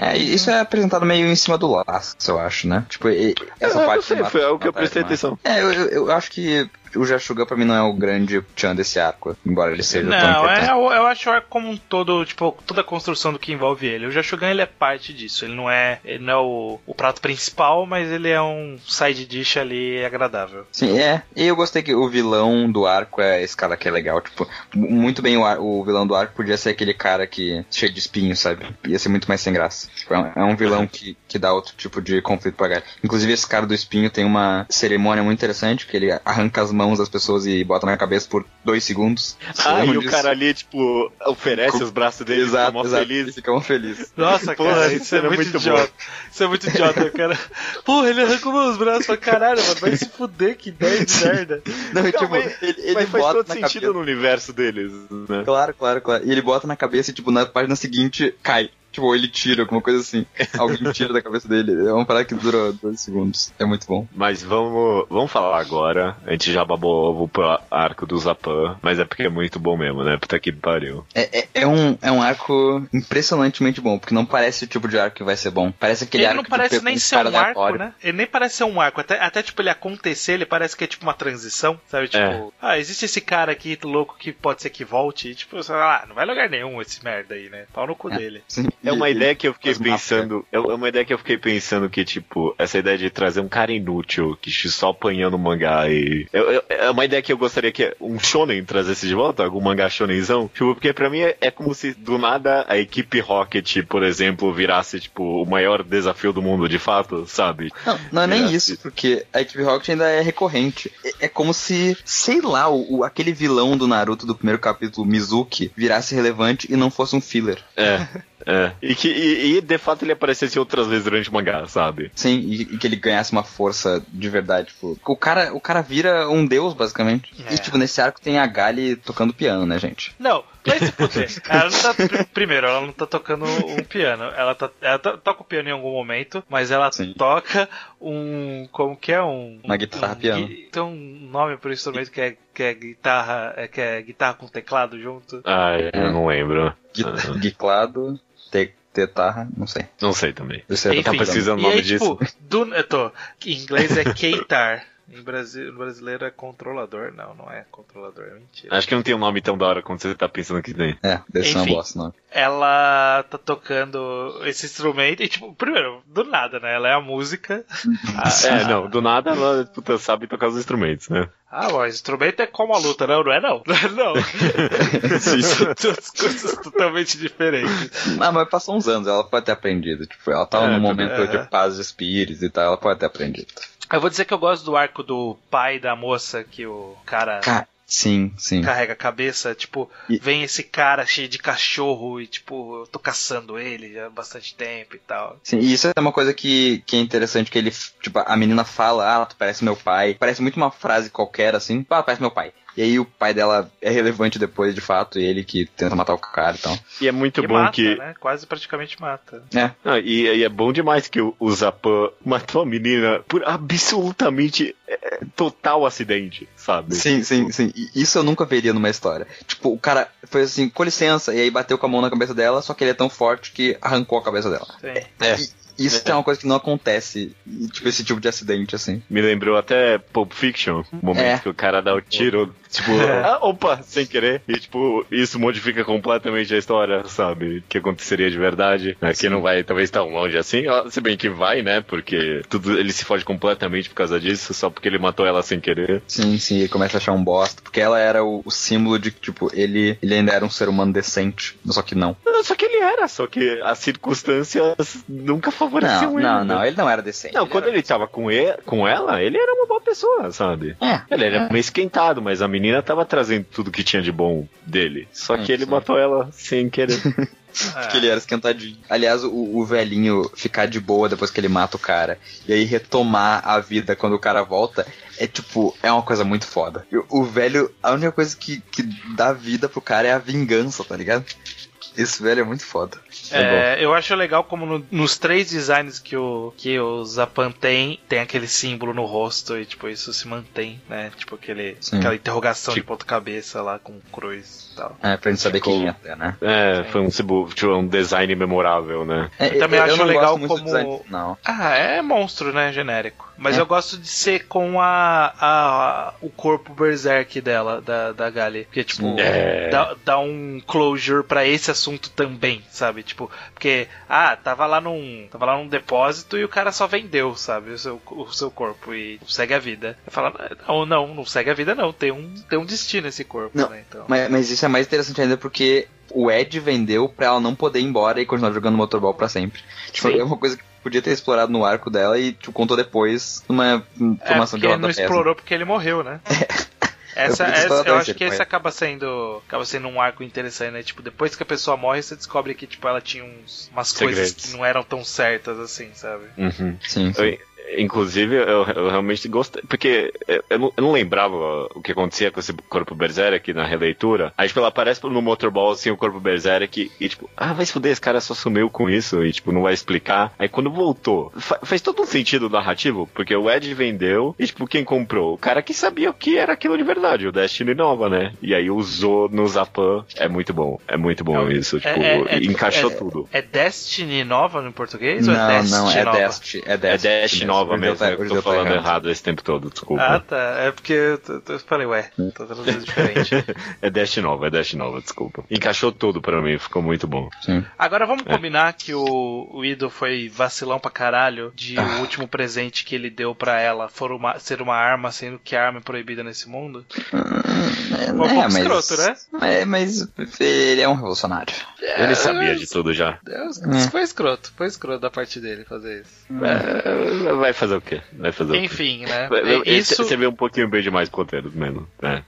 É, e isso é apresentado meio em cima do laço, eu acho, né? Tipo, essa É, eu parte sei, foi algo que eu prestei atenção. É, eu, eu, eu acho que o Jashuga pra mim não é o grande Chan desse arco, embora ele seja tão Não, importante. é, eu, acho o arco como um todo, tipo, toda a construção do que envolve ele. O Jashugan, ele é parte disso. Ele não é, ele não é o, o prato principal, mas ele é um side dish ali agradável. Sim, é. E eu gostei que o vilão do arco é esse cara que é legal. Tipo, mu- muito bem o, ar- o vilão do arco podia ser aquele cara que cheio de espinhos, sabe? Ia ser muito mais sem graça. Tipo, é, um, é um vilão que, que dá outro tipo de conflito pra galera. Inclusive, esse cara do espinho tem uma cerimônia muito interessante, que ele arranca as mãos das pessoas e bota na cabeça por dois segundos. (laughs) Ah, e o disso? cara ali, tipo, oferece Com- os braços dele, Exato, fica mó exato. feliz. Eles ficam felizes. Nossa, Porra, cara, isso isso é muito, muito idiota. Isso é muito idiota, (laughs) cara. Porra, ele arrancou meus braços pra caralho, mano. Vai se fuder, que ideia de merda. Não, Não, tipo, mas- ele, ele Mas faz todo na sentido cabeça. no universo deles, né? Claro, claro, claro. E ele bota na cabeça e, tipo, na página seguinte, cai. Tipo, ou ele tira, alguma coisa assim. (laughs) Alguém tira da cabeça dele. É uma parada que dura dois segundos. É muito bom. Mas vamos, vamos falar agora. A gente já babou ovo pro arco do Zapan, mas é porque é muito bom mesmo, né? Puta que pariu. É, é, é um, é um arco impressionantemente bom, porque não parece o tipo de arco que vai ser bom. Parece aquele Ele arco não que parece nem ser um arco, aleatório. né? Ele nem parece ser um arco. Até, até tipo, ele acontecer, ele parece que é tipo uma transição, sabe? Tipo, É. ah, existe esse cara aqui louco que pode ser que volte. E, tipo, sei lá, não vai lugar nenhum esse merda aí, né? Pau no cu É. dele. Sim, É uma ideia que eu fiquei pensando. É uma ideia que eu fiquei pensando que, tipo, essa ideia de trazer um cara inútil que só apanhando mangá e. eu- eu- é uma ideia que eu gostaria que um shonen trazesse de volta, algum mangá shonenzão. Tipo, porque pra mim é, é como se do nada a equipe Rocket, por exemplo, virasse, tipo, o maior desafio do mundo de fato, sabe? Não, não é nem isso, porque a equipe Rocket ainda é recorrente. É, é como se, sei lá, o, o- aquele vilão do Naruto do primeiro capítulo, Mizuki, virasse relevante e não fosse um filler. É. (laughs) É. E que e, e, de fato ele aparecesse outras vezes durante o mangá, sabe? Sim, e, e que ele ganhasse uma força de verdade. Tipo, o cara, o cara vira um deus, basicamente. É. E, tipo, nesse arco tem a Gali tocando piano, né, gente? Não, vai se fuder. Ela não tá, pr- primeiro, ela não tá tocando um piano. Ela, tá, ela to- toca o piano em algum momento, mas ela Sim. toca um. Como que é? Um. Uma guitarra um, piano. gui- Tem um nome pro instrumento que é, que é guitarra. É, que é guitarra com teclado junto. Ai, eu não lembro. Gui- Aham. Te, tetarra, não sei. Não sei também. Você Enfim, tá precisando e do nome aí, tipo, do, eu tô, em inglês é (laughs) keitar. Em Brasil, no brasileiro é controlador. Não, não é controlador, é mentira. Acho que não tem um nome tão da hora quanto você tá pensando que tem. É, desse é uma bosta, não. Ela tá tocando esse instrumento e, tipo, primeiro, do nada, né? Ela é a música. A- É, não, do nada ela puta, sabe tocar os instrumentos, né? Ah, mas instrumento é como a luta, não, não é não. (laughs) Não. (laughs) São (laughs) duas coisas totalmente diferentes. Ah, mas passou uns anos, ela pode ter aprendido. Tipo, ela tava É, num momento bem. de paz de espíritos e tal, ela pode ter aprendido. Eu vou dizer que eu gosto do arco do pai da moça que o cara Cara, sim, sim. carrega a cabeça, tipo, E- vem esse cara cheio de cachorro e, tipo, eu tô caçando ele já há bastante tempo e tal. Sim, e isso é uma coisa que, que é interessante, que ele, tipo, a menina fala, ah, tu parece meu pai. Parece muito uma frase qualquer, assim, ah, parece meu pai. E aí o pai dela é relevante depois, de fato, e ele que tenta matar o cara e tal. E é muito e bom mata, que. né? Quase praticamente mata. É, Ah, e, e é bom demais que o, o Zapan matou a menina por absolutamente é, total acidente, sabe? sim, sim, sim. E isso eu nunca veria numa história. Tipo, o cara foi assim, com licença, e aí bateu com a mão na cabeça dela, só que ele é tão forte que arrancou a cabeça dela. Sim. É. E isso é. uma coisa que não acontece, e, tipo, esse tipo de acidente, assim. Me lembrou até Pulp Fiction, o momento É. que o cara dá o tiro, tipo, (laughs) ah, opa, sem querer. E, tipo, isso modifica completamente a história, sabe? Que aconteceria de verdade. Aqui não vai, talvez, tão longe assim. Se bem que vai, né? Porque tudo, ele se fode completamente por causa disso, só porque ele matou ela sem querer. Sim, sim, ele começa a achar um bosta, porque ela era o, o símbolo de que, tipo, ele, ele ainda era um ser humano decente, só que não. Não, Só que ele era, só que as circunstâncias nunca favoreciam Não, ele. não, né? não, ele não era decente. Não, ele quando era- ele tava com, ele, com ela, ele era uma boa pessoa, sabe? É, Ele era meio esquentado, mas a menina tava trazendo tudo que tinha de bom dele. Só Hum, que ele sim. matou ela sem querer. (laughs) É. que ele era esquentadinho. Aliás, o, o velhinho ficar de boa depois que ele mata o cara e aí retomar a vida quando o cara volta é tipo, é uma coisa muito foda. O- O velho, a única coisa que, que dá vida pro cara é a vingança, tá ligado? Esse velho é muito foda. É, eu acho legal como no- nos três designs que o, que o Zapan tem, tem aquele símbolo no rosto e, tipo, isso se mantém, né? Tipo, aquele, Sim. aquela interrogação de Tipo- ponta-cabeça lá com cruz e tal. É, pra gente saber quem é, né? É, Sim. foi um, tipo, um design memorável, né? É, Eu também acho não legal gosto muito do como- design- Não. Ah, é monstro, né? Genérico. Mas É. eu gosto de ser com a, a o corpo berserk dela, da, da Gali. Porque, tipo, É. dá, dá um closure pra esse assunto também, sabe? Tipo, porque, ah, tava lá num. Tava lá num depósito e o cara só vendeu, sabe? O seu, o seu corpo e segue a vida. Eu falo, não, não, não segue a vida, não. Tem um, tem um destino esse corpo, Não, né? Então. Mas, mas isso é mais interessante ainda porque o Ed vendeu pra ela não poder ir embora e continuar jogando motorball pra sempre. Tipo, Sim. é uma coisa que podia ter explorado no arco dela e tipo, contou depois numa É, informação de porque não rodapé. explorou porque ele morreu, né? Essa, Eu essa- eu acho que esse acaba sendo acaba sendo um arco interessante, né? Tipo, depois que a pessoa morre, você descobre que tipo ela tinha uns, umas coisas Segredos. que não eram tão certas assim, sabe? Uhum. Sim, sim. Eu- inclusive, eu, eu realmente gostei. Porque eu- eu não, eu não lembrava o que acontecia com esse corpo Berserk na releitura. Aí, tipo, ela aparece no Motorball assim, o corpo Berserk, e tipo, ah, vai se fuder, esse cara só sumiu com isso, e tipo, não vai explicar. Aí quando voltou, fa- faz todo um sentido narrativo, porque o Ed vendeu, e tipo, quem comprou? O cara que sabia o que era aquilo de verdade, o Destiny Nova, né? E aí usou no Zapan. É muito bom, é muito bom É, isso, tipo, é- é- e encaixou é- tudo. É Destiny nova no português ou é Não, Destiny não, é nova? Dest. É É Dest, Dash nova mesmo, tá- eu tô eu tô falando errado. errado esse tempo todo, desculpa. Ah, tá. É porque eu, eu falei, ué, tô (laughs) traduzindo diferente. É Dash nova, é Dash nova, desculpa. Encaixou tudo pra mim, ficou muito bom. Sim. Agora vamos É. combinar que o, o Ido foi vacilão pra caralho de Ah. o último presente que ele deu pra ela for uma, ser uma arma, sendo que a arma é proibida nesse mundo? É, um pouco escroto, né? É, mas ele é um revolucionário. Ele sabia de tudo já. Deus, É. Foi escroto, foi escroto da parte dele fazer isso. É, vai fazer o quê? Vai fazer o quê? Enfim, né? Isso. Você vê um pouquinho bem demais pro roteiro mesmo. É.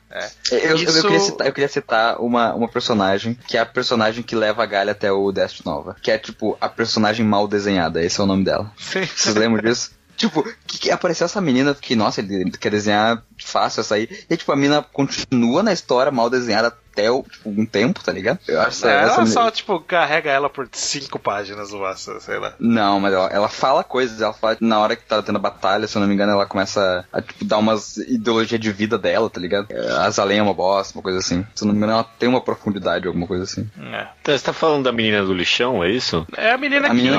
Eu, eu- eu Isso- queria citar, eu queria citar uma, uma personagem, que é a personagem que leva a Galha até o Dest Nova. Que é, tipo, a personagem mal desenhada. Esse é o nome dela. Vocês lembram disso? Tipo, que, que apareceu essa menina, que, nossa, ele quer desenhar fácil essa aí. E, tipo, a menina continua na história mal desenhada até o, tipo, um tempo, tá ligado? Eu acho É, essa ela menina- só, tipo, carrega ela por cinco páginas no massa, sei lá. Não, mas ela, ela fala coisas, ela fala na hora que tá tendo a batalha, se eu não me engano, ela começa a, tipo, dar umas ideologia de vida dela, tá ligado? É, As além é uma bosta, uma coisa assim. Se eu não me engano, ela tem uma profundidade, alguma coisa assim. É. Então, você tá falando da menina do lixão, é isso? É a menina, A menina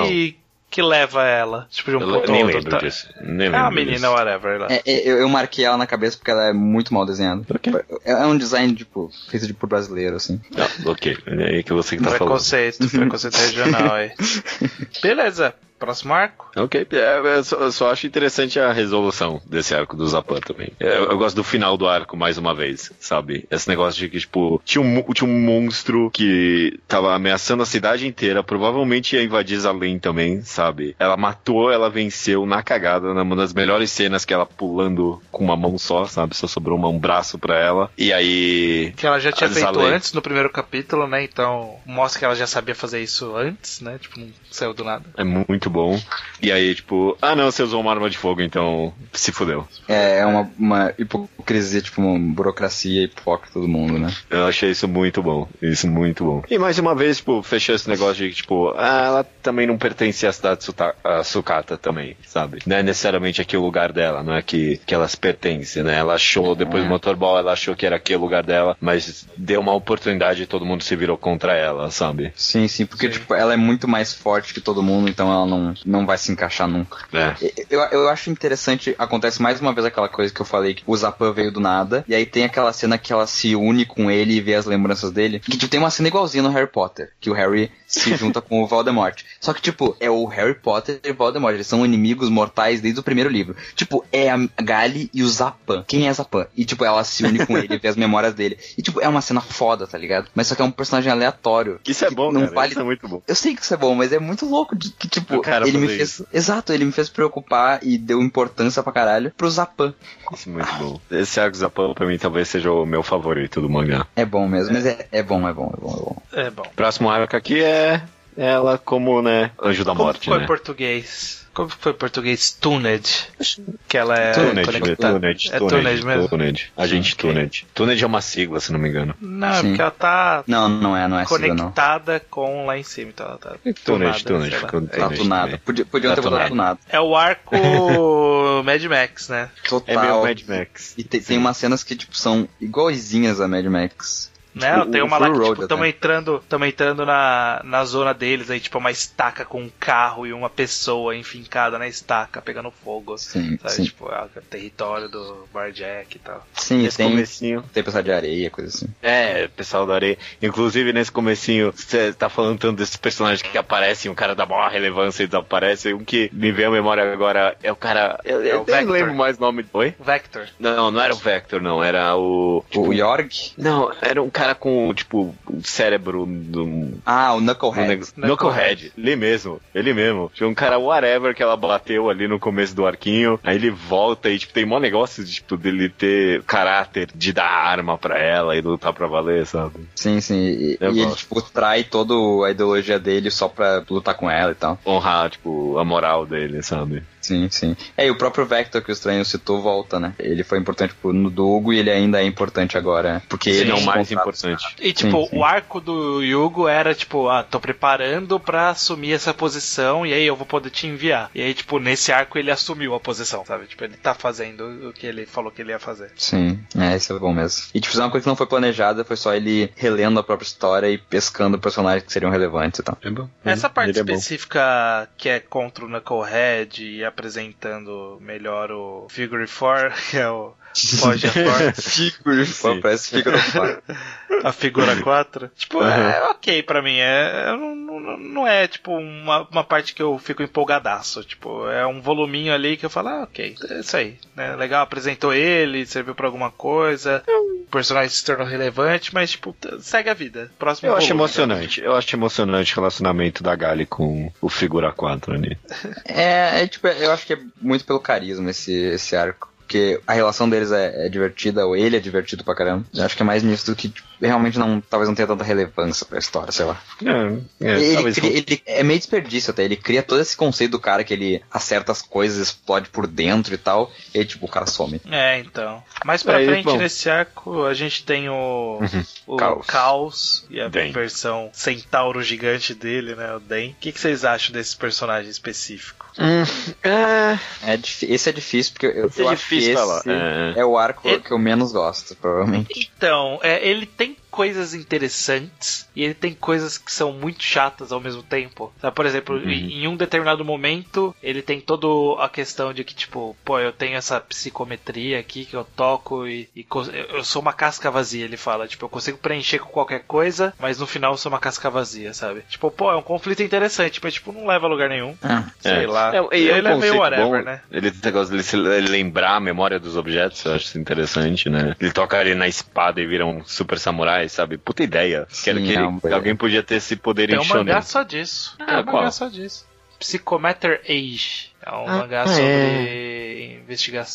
que, leva ela? Tipo, de um Eu ponto nem ao outro. lembro Tá- disso. Nem É uma menina, disso. whatever. Lá. É, eu, eu marquei ela na cabeça porque ela é muito mal desenhada. Ok. É, é um design, tipo, feito de por brasileiro, assim. Não, ok. É aí que você que tá falando. Preconceito, preconceito regional aí. (laughs) Beleza, próximo arco. Ok, é, eu, só, eu só acho interessante a resolução desse arco do Zapan também. É, Eu, eu gosto do final do arco, mais uma vez, sabe? Esse negócio de que, tipo, tinha um, tinha um monstro que tava ameaçando a cidade inteira, provavelmente ia invadir Zalem também, sabe? Ela matou, ela venceu na cagada, numa das melhores cenas que ela pulando com uma mão só, sabe? Só sobrou uma- um braço pra ela. E aí. Que ela já tinha feito Zalem. antes no primeiro capítulo, né? Então mostra que ela já sabia fazer isso antes, né? Tipo, não saiu do nada. É muito bom. E aí, tipo, ah não, você usou uma arma de fogo, então se fudeu. É, é uma, uma hipocrisia, tipo, uma burocracia hipócrita do mundo, né? Eu achei isso muito bom. Isso muito bom. E mais uma vez, tipo, fechou esse negócio de que, tipo, ah, ela também não pertence à cidade de Sucata também, sabe? Não é necessariamente aqui o lugar dela, não é que, que elas pertencem, né? Ela achou, depois do motorball, ela achou que era aqui o lugar dela, mas deu uma oportunidade e todo mundo se virou contra ela, sabe? Sim, sim, porque, Sim. tipo, ela é muito mais forte que todo mundo, então ela não, não vai se encaixar nunca. É. Eu, eu acho interessante, acontece mais uma vez aquela coisa que eu falei, que o Zapan veio do nada, e aí tem aquela cena que ela se une com ele e vê as lembranças dele, que tipo, tem uma cena igualzinha no Harry Potter, que o Harry se junta (laughs) com o Voldemort. Só que, tipo, é o Harry Potter e o Voldemort, eles são inimigos mortais desde o primeiro livro. Tipo, é a Gali e o Zapan. Quem é Zapan? E, tipo, ela se une com ele e vê as memórias dele. E, tipo, é uma cena foda, tá ligado? Mas só que é um personagem aleatório. Isso é bom, Não cara. vale- Isso é muito bom. Eu sei que isso é bom, mas é muito louco de que, tipo, cara ele me fez. isso. Exato, ele me fez preocupar e deu importância pra caralho pro Zapan. Isso é muito bom. (laughs) Esse arco Zapan, pra mim, talvez seja o meu favorito do mangá. É bom mesmo, mas é, é bom, é bom, é bom, é bom. É bom. Próximo arco aqui é ela como, né, anjo da Como morte, ficou né? em português? Como foi em português? Tuned. Que ela é Tuned, conectada. Tuned, É Tuned, Tuned mesmo? Tuned. Agente Ok. Tuned. Tuned é uma sigla, se não me engano. Não, é Sim. porque ela tá Não, não é, não é sigla, não. conectada com lá em cima, então ela tá Tuned, tunada, Tuned. É, Tá Tuned tunado. também. Podia, podiam Tá ter botado tunado. tunado. É o arco (laughs) Mad Max, né? É Total. meio Mad Max. E tem, tem umas cenas que, tipo, são igualzinhas a Mad Max. Né? O- tem uma lá que, tipo, tamo até. entrando, tamo entrando na, na zona deles, aí, tipo, uma estaca com um carro e uma pessoa enfincada na estaca, pegando fogo. Sim, Sabe? sim. Tipo, é o território do Barjack e tal. Sim, Nesse tem comecinho. tempestade de areia, coisa assim. É, pessoal da areia. Inclusive, nesse comecinho, você tá falando tanto desses personagens que aparecem, um cara dá maior relevância e desaparece. Um que me veio à memória agora é o cara. Eu, É eu o nem Vector. lembro mais o nome. Oi? Vector. Não, não era o Vector, não. Era o. o Yorg? Não, era um cara com, tipo, um cérebro do. Ah, o um Knucklehead. Knucklehead, ele mesmo, ele mesmo. Tinha um cara whatever que ela bateu ali no começo do arquinho, aí ele volta e, tipo, tem mó negócio de, tipo, dele ter caráter de dar arma pra ela e lutar pra valer, sabe? Sim, sim. E, e ele, tipo, trai toda a ideologia dele só pra lutar com ela e tal. Honrar, tipo, a moral dele, sabe? Sim, sim. É, e o próprio Vector que o Estranho citou volta, né? Ele foi importante pro, no Dogo e ele ainda é importante agora. Porque Ele ele é o mais importante. E tipo, Sim, sim. o arco do Yugo era tipo, ah, tô preparando pra assumir essa posição e aí eu vou poder te enviar. E aí, tipo, nesse arco ele assumiu a posição, sabe? Tipo, ele tá fazendo o que ele falou que ele ia fazer. Sim, é, isso é bom mesmo. E tipo, uma coisa que não foi planejada, foi só ele relendo a própria história e pescando personagens que seriam relevantes e tal. É bom. Essa parte Ele é bom. específica que é contra o Knucklehead e apresentando melhor o Figure 4, (laughs) que é o Foge Forte, Figure, Sim. parece figura (laughs) a figura 4. Tipo, Uhum. é ok pra mim. É, não, não- não é, tipo, uma, uma parte que eu fico empolgadaço. Tipo, é um voluminho ali que eu falo, ah, ok, é isso aí. Né? Legal, apresentou ele, serviu pra alguma coisa. O personagem se tornou relevante, mas, tipo, segue a vida. Próximo Eu acho volume, emocionante. Eu acho emocionante o relacionamento da Gali com o Figura 4 ali. É, é, tipo, eu acho que é muito pelo carisma esse, esse arco. Porque a relação deles é, é divertida, ou ele é divertido pra caramba. Eu acho que é mais nisso do que tipo, realmente não, talvez não tenha tanta relevância pra história, sei lá. É, é, ele, cria- ele- é meio desperdício até, ele cria todo esse conceito do cara que ele acerta as coisas, explode por dentro e tal, e aí, tipo, o cara some. É, então. Mais pra É, frente bom. nesse arco, a gente tem o, o Caos. Caos. e a Den. versão centauro gigante dele, né? O Den. O que, que vocês acham desse personagem específico? É, É, difí- esse é difícil, porque eu, Esse eu é acho que difícil esse falar, é. é o arco Ele- que eu menos gosto, provavelmente. Então, é, ele tem coisas interessantes e ele tem coisas que são muito chatas ao mesmo tempo. Sabe, por exemplo, Uhum. em, um determinado momento, ele tem toda a questão de que, tipo, pô, eu tenho essa psicometria aqui que eu toco e, e eu sou uma casca vazia, ele fala. Tipo, eu consigo preencher com qualquer coisa, mas no final eu sou uma casca vazia, sabe? Tipo, pô, é um conflito interessante, mas, tipo, não leva a lugar nenhum. Ah, Sei lá. É, e é um ele é meio whatever, bom. né? Ele tem negócio de ele lembrar a memória dos objetos, eu acho interessante, né? Ele toca ali na espada e vira um super samurai, sabe? Puta ideia. Quero Sim, que é ele- uma boa alguém podia ter esse poder Tem em um mangá só disso. Ah, Tem um qual? mangá só disso. Psychometer Age. É um Ah, mangá ah, sobre investiga-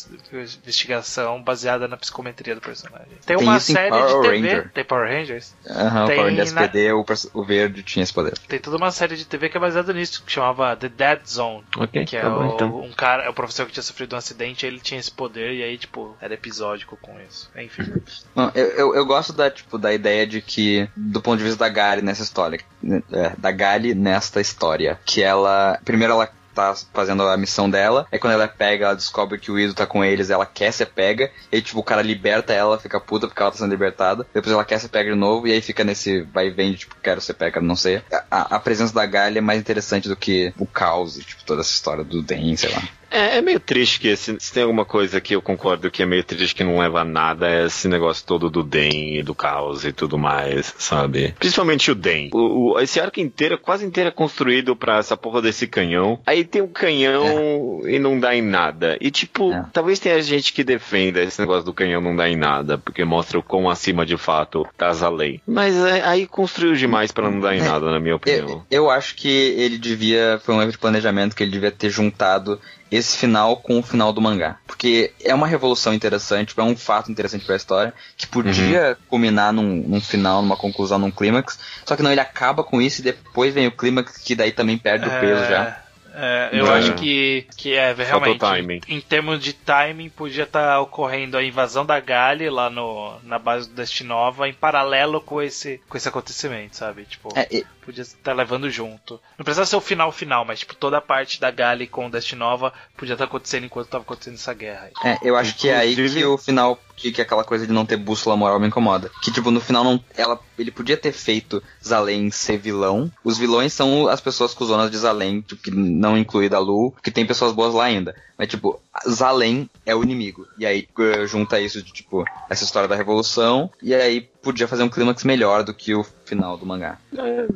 investigação baseada na psicometria do personagem. Tem, Tem uma isso em série Power de TV. Ranger. Tem Power Rangers? Aham, o Tem Power Rangers na- SPD, o, o verde tinha esse poder. Tem toda uma série de TV que é baseada nisso, que chamava The Dead Zone. Ok, Que é tá bom, o, então. um cara, é o professor que tinha sofrido um acidente, ele tinha esse poder e aí, tipo, era episódico com isso. Enfim. Não, eu, eu, eu gosto da, tipo, da ideia de que, do ponto de vista da Gary nessa história, né, é, da Gary nesta história, que ela, primeiro ela tá fazendo a missão dela, aí quando ela é pega, ela descobre que o Ido tá com eles, ela quer ser pega, e tipo, o cara liberta ela, fica puta porque ela tá sendo libertada, depois ela quer ser pega de novo, e aí fica nesse vai e vem de, tipo, quero ser pega, não sei. A, a presença da Gary é mais interessante do que o caos, tipo, toda essa história do Den, sei lá. É, é meio triste que esse, se tem alguma coisa que eu concordo que é meio triste que não leva a nada, é esse negócio todo do Den e do caos e tudo mais, sabe? Principalmente o Den. O, o- esse arco inteiro, é quase inteiro é construído pra essa porra desse canhão. Aí tem o canhão e não dá em nada. E tipo, É. talvez tenha gente que defenda esse negócio do canhão não dar em nada, porque mostra o quão acima de fato tá a lei. Mas é, aí construiu demais pra não dar em É. nada, na minha opinião. Eu, eu acho que ele devia. Foi um erro de planejamento que ele devia ter juntado esse final com o final do mangá. Porque é uma revolução interessante, é um fato interessante pra história, que podia culminar num, num final, numa conclusão, num clímax. Só que não, ele acaba com isso e depois vem o clímax, que daí também perde o peso já. É, eu É. acho que, que é realmente. timing. Em termos de timing, podia estar ocorrendo a invasão da Gali lá no, na base do Destinova em paralelo com esse, com esse acontecimento, sabe? Tipo, É, e- podia estar levando junto. Não precisava ser o final final, mas tipo, toda a parte da Gali com o Destinova podia estar acontecendo enquanto estava acontecendo essa guerra. É, eu acho que é aí que o final, que, que aquela coisa de não ter bússola moral me incomoda. Que, tipo, no final não, ela, ele podia ter feito Zalém ser vilão. Os vilões são as pessoas cuzonas de Zalém, tipo, que não inclui da Lu, que tem pessoas boas lá ainda. Mas, tipo, Zalém é o inimigo. E aí eh, junta isso de, tipo, essa história da revolução, e aí podia fazer um clímax melhor do que o final do mangá.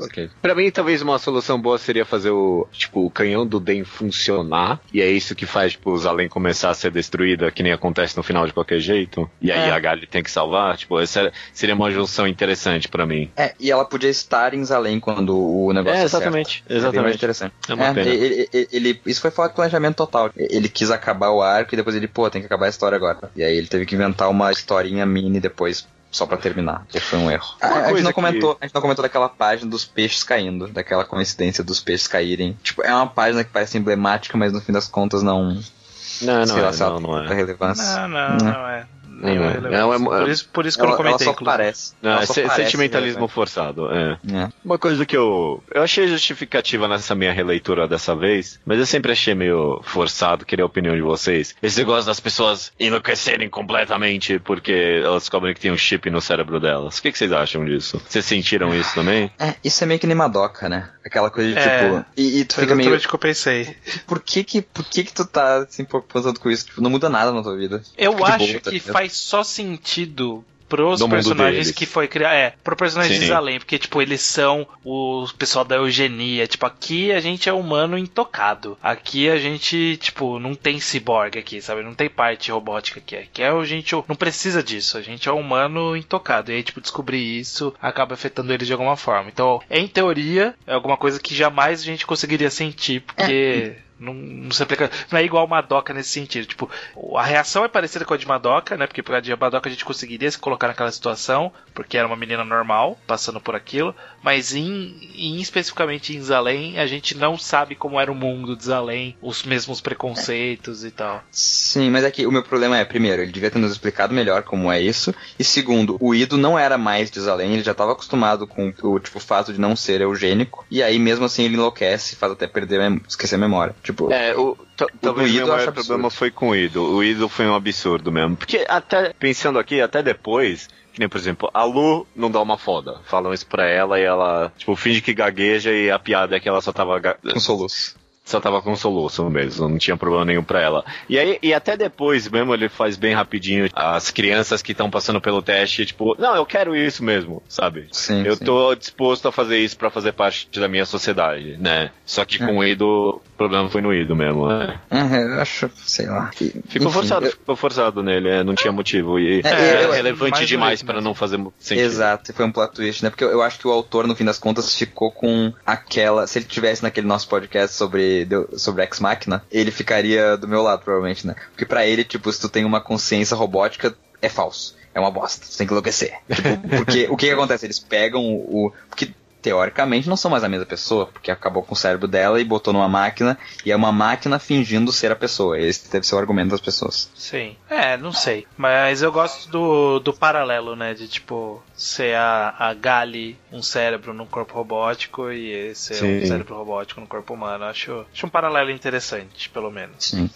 Ok. Pra mim, talvez uma solução boa seria fazer o, tipo, o canhão do Den funcionar. E é isso que faz, tipo, os além começar a ser destruída, que nem acontece no final de qualquer jeito. E aí É. a Gali tem que salvar. Tipo, essa seria uma junção interessante pra mim. É, e ela podia estar em Zalém quando o negócio É, é exatamente, certo. Seria exatamente. interessante. É uma pena. Ele, ele- ele- isso foi fora do planejamento total. Ele quis acabar o arco e depois ele, pô, tem que acabar a história agora. E aí ele teve que inventar uma historinha mini depois. Só pra terminar, que foi um erro. A, a gente não que- comentou, a gente não comentou daquela página dos peixes caindo, daquela coincidência dos peixes caírem. Tipo, é uma página que parece emblemática, mas no fim das contas não. Não, sei não lá é, ela não, não é. relevância. Não, não, Não. não é. Nenhuma Não, não, é- por, isso, por isso que eu Ela, não ela comentei. só inclusive. parece. Não, ela é só se- parece sentimentalismo relevante. forçado, é. É. Uma coisa que eu. Eu achei justificativa nessa minha releitura dessa vez, mas eu sempre achei meio forçado, queria a opinião de vocês. Esse negócio das pessoas enlouquecerem completamente porque elas descobrem que tem um chip no cérebro delas. O que, que vocês acham disso? Vocês sentiram isso também? É, isso é meio que nem Madoka, né? Aquela coisa de É. tipo. E, e tu Foi fica meio. que eu pensei. Por que que, por que que tu tá se preocupando com isso? Tipo, não muda nada na tua vida. Eu acho boa, tá que ligado? faz só sentido pros Do personagens que foi criado. É, pro personagem Sim. de Zalém, porque, tipo, eles são o pessoal da eugenia. Tipo, aqui a gente é humano intocado. Aqui a gente, tipo, não tem ciborgue aqui, sabe? Não tem parte robótica aqui. Aqui é a gente não precisa disso. A gente é humano intocado. E aí, tipo, descobrir isso acaba afetando eles de alguma forma. Então, em teoria, é alguma coisa que jamais a gente conseguiria sentir, porque. Não, não se aplica. Não é igual Madoka nesse sentido. Tipo, a reação é parecida com a de Madoka, né? Porque por causa de Madoka a gente conseguiria se colocar naquela situação, porque era uma menina normal, passando por aquilo. Mas em, em especificamente em Zalém, a gente não sabe como era o mundo de Zalém, os mesmos preconceitos e tal. Sim, mas é que o meu problema é, primeiro, ele devia ter nos explicado melhor como é isso. E segundo, o Ido não era mais de Zalém, ele já estava acostumado com o tipo, fato de não ser eugênico. E aí, mesmo assim, ele enlouquece, faz até perder, esquecer a memória. Tipo, É, o, talvez o meu eu maior problema absurdo. foi com o Ido. O Ido foi um absurdo mesmo. Porque até, pensando aqui, até depois, que nem, por exemplo, a Lu não dá uma foda. Falam isso pra ela e ela, tipo, finge que gagueja e a piada é que ela só tava com soluço. Só tava com soluço mesmo, não tinha problema nenhum pra ela. E aí, e até depois mesmo ele faz bem rapidinho as crianças que estão passando pelo teste, tipo, não, eu quero isso mesmo, sabe? Sim, Eu sim. tô disposto a fazer isso pra fazer parte da minha sociedade, né? Só que com o Ido, o problema foi no Ido mesmo, né? É, eu acho, sei lá. Ficou Enfim, forçado, eu- ficou forçado nele, é, não tinha motivo. E É, é, eu- relevante mais demais pra mesmo. não fazer sentido. Exato, e foi um plot twist, né? Porque eu, eu acho que o autor, no fim das contas, ficou com aquela. Se ele tivesse naquele nosso podcast sobre, Deu- sobre Ex Machina, ele ficaria do meu lado, provavelmente, né? Porque pra ele, tipo, se tu tem uma consciência robótica, é falso. É uma bosta, você tem que enlouquecer. Tipo, (laughs) porque o que, que acontece? Eles pegam o. Porque teoricamente não são mais a mesma pessoa, porque acabou com o cérebro dela e botou numa máquina, e é uma máquina fingindo ser a pessoa. Esse deve ser o argumento das pessoas. Sim. É, não sei. Mas eu gosto do, do paralelo, né? De tipo, ser a, a Gali um cérebro num corpo robótico e ser um Sim. cérebro robótico no corpo humano. Acho, acho um paralelo interessante, pelo menos. Sim.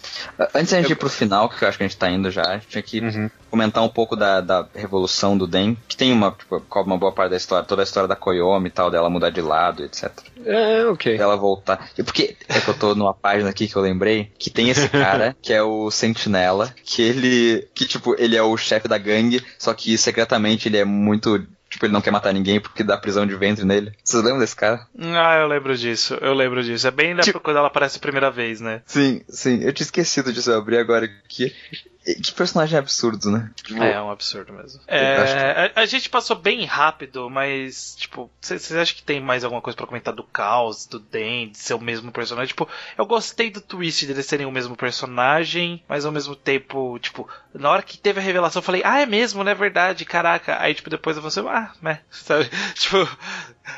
Antes da gente ir pro final, que eu acho que a gente tá indo já, a gente tinha que Uhum. Comentar um pouco da, da revolução do Den, que tem uma, tipo, cobre uma boa parte da história, toda a história da Koyomi e tal, dela mudar de lado, etc. É, ok. Dela voltar. E porque é que eu tô numa página aqui que eu lembrei, que tem esse cara, (laughs) que é o Sentinela, que ele, que tipo, ele é o chefe da gangue, só que secretamente ele é muito, tipo, ele não quer matar ninguém porque dá prisão de ventre nele. Vocês lembram desse cara? Ah, eu lembro disso, eu lembro disso. É bem da Tipo- quando ela aparece a primeira vez, né? Sim, sim, eu tinha esquecido disso, eu abri agora aqui. Que personagem absurdo, né? Tipo, É, é um absurdo mesmo. Eu acho É, a, a gente passou bem rápido, mas, tipo, vocês acham que tem mais alguma coisa pra comentar do caos, do Den, de ser o mesmo personagem? Tipo, eu gostei do twist deles serem o mesmo personagem, mas ao mesmo tempo, tipo, na hora que teve a revelação, eu falei, ah, é mesmo, não é verdade, caraca. Aí, tipo, depois eu falei, ah, né, (laughs) sabe? Tipo,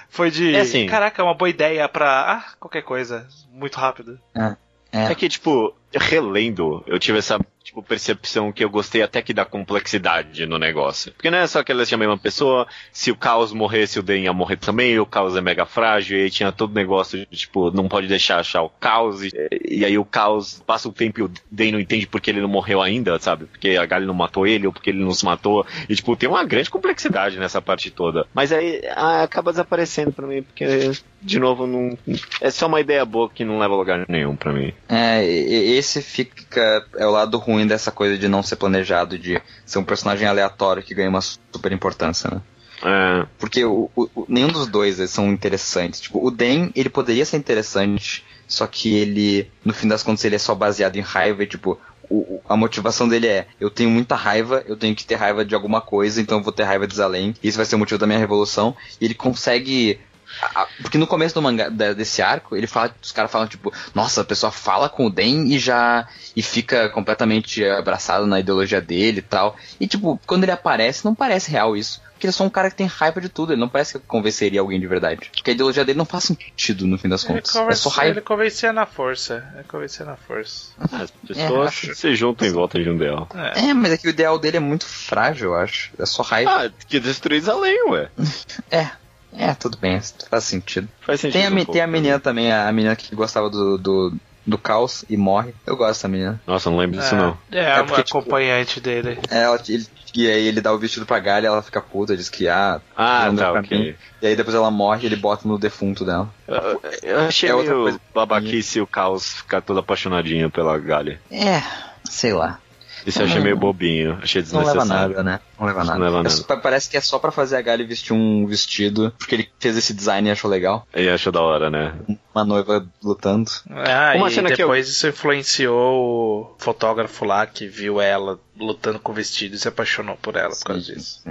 foi de, É assim. caraca, é uma boa ideia pra, ah, qualquer coisa, muito rápido. é. É que, tipo, relendo, eu tive essa, tipo, percepção que eu gostei até que da complexidade no negócio. Porque não é só que elas tinham a mesma pessoa, se o Caos morresse, o Den ia morrer também, o Caos é mega frágil, e aí tinha todo negócio de, tipo, não pode deixar achar o Caos, e, e aí o Caos passa o tempo e o Den não entende porque ele não morreu ainda, sabe? Porque a Gali não matou ele, ou porque ele não se matou, e, tipo, tem uma grande complexidade nessa parte toda. Mas aí ah, acaba desaparecendo pra mim, porque, de novo, não, é só uma ideia boa que não leva a lugar nenhum pra mim. É, e- e- esse fica. É o lado ruim dessa coisa de não ser planejado, de ser um personagem aleatório que ganha uma super importância, né? É, Porque o, o- nenhum dos dois são interessantes. Tipo, o Den, ele poderia ser interessante, só que ele, no fim das contas, ele é só baseado em raiva e, tipo, o- a motivação dele é: eu tenho muita raiva, eu tenho que ter raiva de alguma coisa, então eu vou ter raiva de Zalém. Isso vai ser o motivo da minha revolução. E ele consegue. A- a- Porque no começo do mangá desse arco, ele fala, os caras falam, tipo, nossa, a pessoa fala com o Den e já. e fica completamente abraçado na ideologia dele e tal. E tipo, quando ele aparece, não parece real isso. Porque ele é só um cara que tem raiva de tudo, ele não parece que convenceria alguém de verdade. Porque a ideologia dele não faz sentido no fim das Ele, contas. É conversa, só raiva. ele convencia na força. Ele convencia na força. as pessoas acho- se juntam em volta de um ideal. É. É, mas é que o ideal dele é muito frágil, eu acho. É só raiva. Ah, que destruir além, ué. É. É, tudo bem, faz sentido. Faz sentido. Tem a, um pouco, tem a né? menina também, a menina que gostava do, do, do caos e morre. Eu gosto dessa menina. Nossa, não lembro disso é, não. É, É uma porque, tipo, acompanhante dele. É, Ela, ele, e aí ele dá o vestido pra Galha, ela fica puta, diz que ah, Ah, tá, pra ok. mim. E aí depois ela morre e ele bota no defunto dela. Eu, eu achei É outra meio coisa. babaquice o Caos ficar todo apaixonadinho pela Gali. É, sei lá. Isso eu achei Não. meio bobinho, achei Não leva desnecessário. nada, né? Não leva Não nada. leva É nada. só- pa- parece que é só pra fazer a Gali vestir um vestido, porque ele fez esse design e achou legal. Ele achou da hora, né? Uma noiva lutando. Ah, Uma e cena que eu- depois isso influenciou o fotógrafo lá que viu ela lutando com o vestido e se apaixonou por ela por causa disso.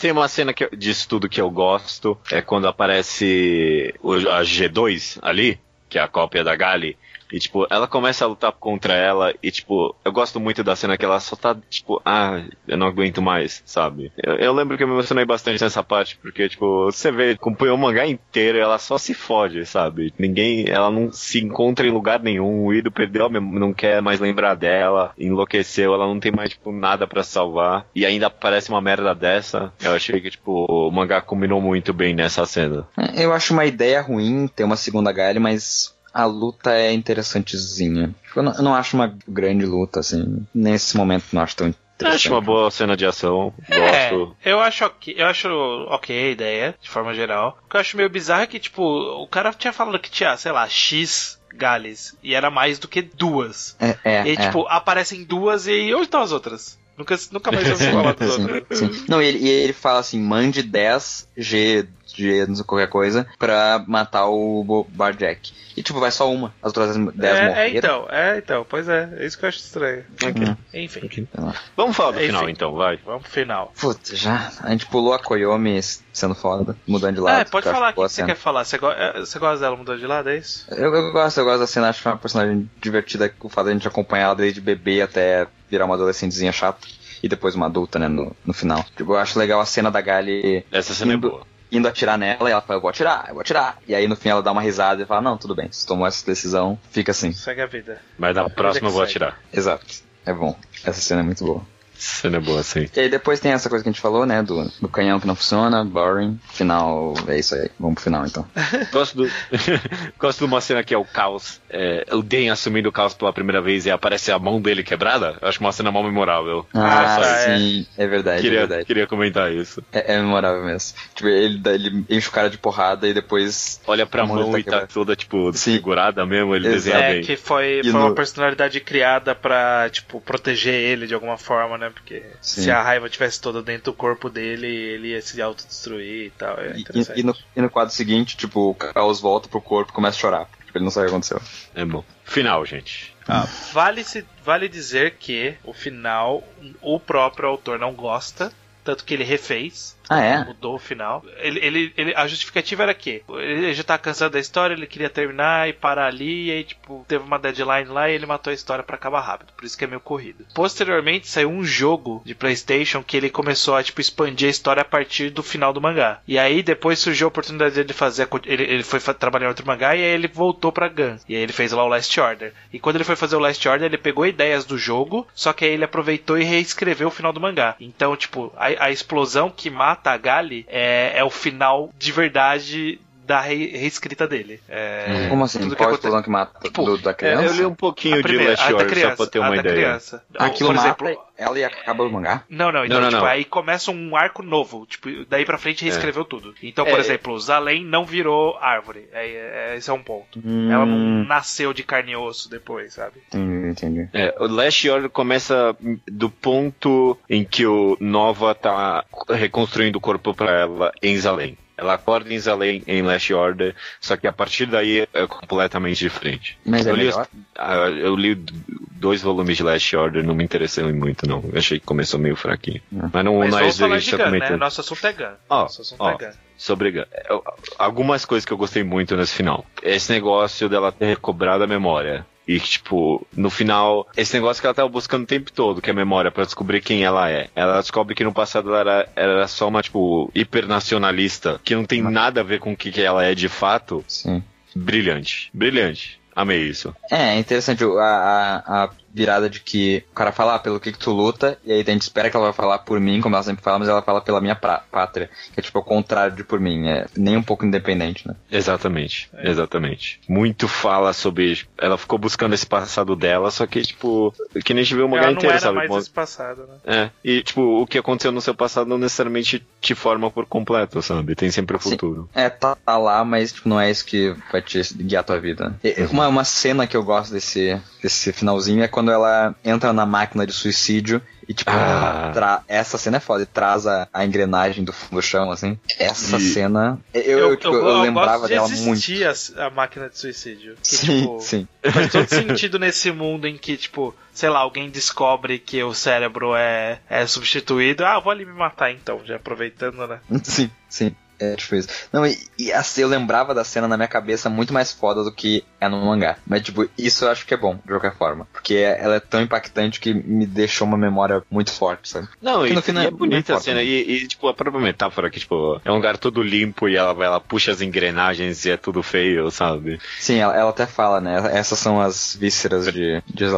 Tem uma cena que eu- disso tudo que eu gosto, é quando aparece o- a G2 ali, que é a cópia da Gali, e tipo, ela começa a lutar contra ela, e tipo, eu gosto muito da cena que ela só tá, tipo, ah, eu não aguento mais, sabe? Eu, eu lembro que eu me emocionei bastante nessa parte, porque, tipo, você vê, acompanhou o mangá inteiro e ela só se fode, sabe? Ninguém, ela não se encontra em lugar nenhum, o Ido perdeu, não quer mais lembrar dela, enlouqueceu, ela não tem mais, tipo, nada pra salvar, e ainda aparece uma merda dessa. Eu achei que, tipo, o mangá combinou muito bem nessa cena. É, Eu acho uma ideia ruim ter uma segunda Gali, mas a luta é interessantezinha. Tipo, Eu não, eu não acho uma grande luta, assim. Nesse momento não acho tão Eu interessante. acho uma boa cena de ação. É, Gosto. eu acho ok, eu acho ok a ideia, de forma geral. O que eu acho meio bizarro é que, tipo, o cara tinha falado que tinha, sei lá, X Gales. E era mais do que duas. É, é, e aí, é. tipo, aparecem duas e onde estão as outras? Nunca, nunca mais ouvi falar (laughs) das Sim, sim. Não, e ele, e ele fala assim, mande 10 G, G, não sei qualquer coisa, pra matar o Bo- Barjack. E tipo, vai só uma, as outras 10 É, é, morreram. então, é, então, pois é, é isso que eu acho estranho. Hum, Enfim, sei lá. Vamos falar do Enfim. final então, vai. vamos pro final. Putz, já, a gente pulou a Koyomi sendo foda, mudando de lado. é, pode que falar o boa que você quer falar. Você, go é, você gosta dela mudando de lado, é isso? Eu, eu gosto, eu gosto da cena, acho que é uma personagem divertida, o fato de a gente acompanhar ela desde bebê até virar uma adolescentezinha chata. E depois uma adulta, né, no, no final. Tipo, eu acho legal a cena da Gali Essa cena Indo- é boa. indo atirar nela e ela fala, eu vou atirar, eu vou atirar. E aí no fim ela dá uma risada e fala, não, tudo bem, se tomou essa decisão, fica assim. Segue a vida. Mas na próxima eu vou segue. atirar. Exato. É bom. Essa cena é muito boa. Cena é boa, sim. E aí depois tem essa coisa que a gente falou, né? Do, do canhão que não funciona, boring. Final, é isso aí. Vamos pro final então. (laughs) Gosto, do... (laughs) Gosto de uma cena que é o caos. É, o Den assumindo o caos pela primeira vez e aparece a mão dele quebrada. Eu acho uma cena mal memorável. Ah, Nossa, é. sim, é, verdade, é queria, verdade. queria comentar isso. É, é memorável mesmo. Tipo, ele, ele enche o cara de porrada e depois. Olha pra A mão mão tá e tá toda, tipo, Sim. desfigurada mesmo, ele Exato. desenha É, bem. que foi, foi uma no- personalidade criada pra, tipo, proteger ele de alguma forma, né? Porque Sim. se a raiva tivesse toda dentro do corpo dele, ele ia se autodestruir e tal. É E, e- e no, e no quadro seguinte, tipo, o caos volta pro corpo e começa a chorar. Tipo, ele não sabe o que aconteceu. É bom. Final, gente. Vale, se, vale dizer que o final, o próprio autor não gosta, tanto que ele refez. Ah, é? Mudou o final. Ele, ele, ele- a justificativa era que ele já tá cansado da história, ele queria terminar e parar ali, e aí, tipo, teve uma deadline lá e ele matou a história pra acabar rápido. Por isso que é meio corrido. Posteriormente saiu um jogo de PlayStation que ele começou a, tipo, expandir a história a partir do final do mangá. E aí depois surgiu a oportunidade dele fazer. Ele, ele foi trabalhar em outro mangá e aí ele voltou pra Gun. E aí ele fez lá o Last Order. E quando ele foi fazer o Last Order, ele pegou ideias do jogo, só que aí ele aproveitou e reescreveu o final do mangá. Então, tipo, a, a explosão que mata a Gali é, é o final de verdade da re- reescrita dele. É, Como assim? tudo que Qual acontece- explosão que mata Tipo, do, da É, criança? eu li um pouquinho A de primeira, Last Order criança, só pra ter uma ideia. criança. Aquilo Por exemplo, mata ela e acaba o mangá? não, não, então, Não, não, tipo, não. aí começa um arco novo, tipo, daí pra frente reescreveu tudo. Então, por É. exemplo, Zalém não virou árvore, é, é- esse é um ponto. Ela não Hum, nasceu de carne e osso depois, sabe? Entendi, entendi. É, o Last Order começa do ponto em que o Nova tá reconstruindo o corpo pra ela em Zalem. Ela acorda em Zalem em Last Order, só que a partir daí é completamente diferente. Mas é eu, li, melhor? ah, eu li dois volumes de Last Order, não me interessei muito não. Eu achei que começou meio fraquinho. Hum. Mas não, Mas não é falar de Gun, né? Nosso assunto é Gun. Ó, Nosso assunto ó. é Gun. sobre eu- algumas coisas que eu gostei muito nesse final. Esse negócio dela ter recobrado a memória. E, tipo, no final, esse negócio que ela tava buscando o tempo todo, que é a memória, pra descobrir quem ela é. Ela descobre que no passado ela era, era só uma, tipo, hipernacionalista, que não tem nada a ver com o que, que ela é de fato. Sim. Brilhante. Brilhante. Amei isso. É, é interessante a, a, a virada de que o cara fala ah, pelo que, que tu luta, e aí a gente espera que ela vai falar por mim, como ela sempre fala, mas ela fala pela minha pátria. Que é tipo o contrário de por mim, é nem um pouco independente, né? Exatamente, exatamente. Muito fala sobre. Ela ficou buscando esse passado dela, só que, tipo, que nem a gente viu o mangá Ela não inteiro, era sabe? mais esse passado, né? É, e tipo, o que aconteceu no seu passado não necessariamente te forma por completo, sabe? Tem sempre o Sim. futuro. É, tá, tá lá, mas tipo, não é isso que vai te guiar a tua vida. E- Uma, uma cena que eu gosto desse, desse finalzinho é quando ela entra na máquina de suicídio e, tipo, Ah. essa cena é foda, e traz a, a engrenagem do, do chão, assim. Essa E- cena. Eu, eu, tipo, eu lembrava gosto de dela muito. a, a máquina de suicídio. Que, Sim, tipo, sim. Faz todo (laughs) sentido nesse mundo em que, tipo, sei lá, alguém descobre que o cérebro é, é substituído. Ah, vou ali me matar então, já aproveitando, né? Sim, sim. É isso. Não, e, e assim, eu lembrava da cena na minha cabeça muito mais foda do que é no mangá. Mas, tipo, isso eu acho que é bom, de qualquer forma. Porque ela é tão impactante que me deixou uma memória muito forte, sabe? Não, Porque e, final e é não bonita a cena. né? E, e, tipo, a própria metáfora que, tipo, é um lugar todo limpo e ela vai, ela puxa as engrenagens e é tudo feio, sabe? Sim, ela, ela até fala, né? Essas são as vísceras de, de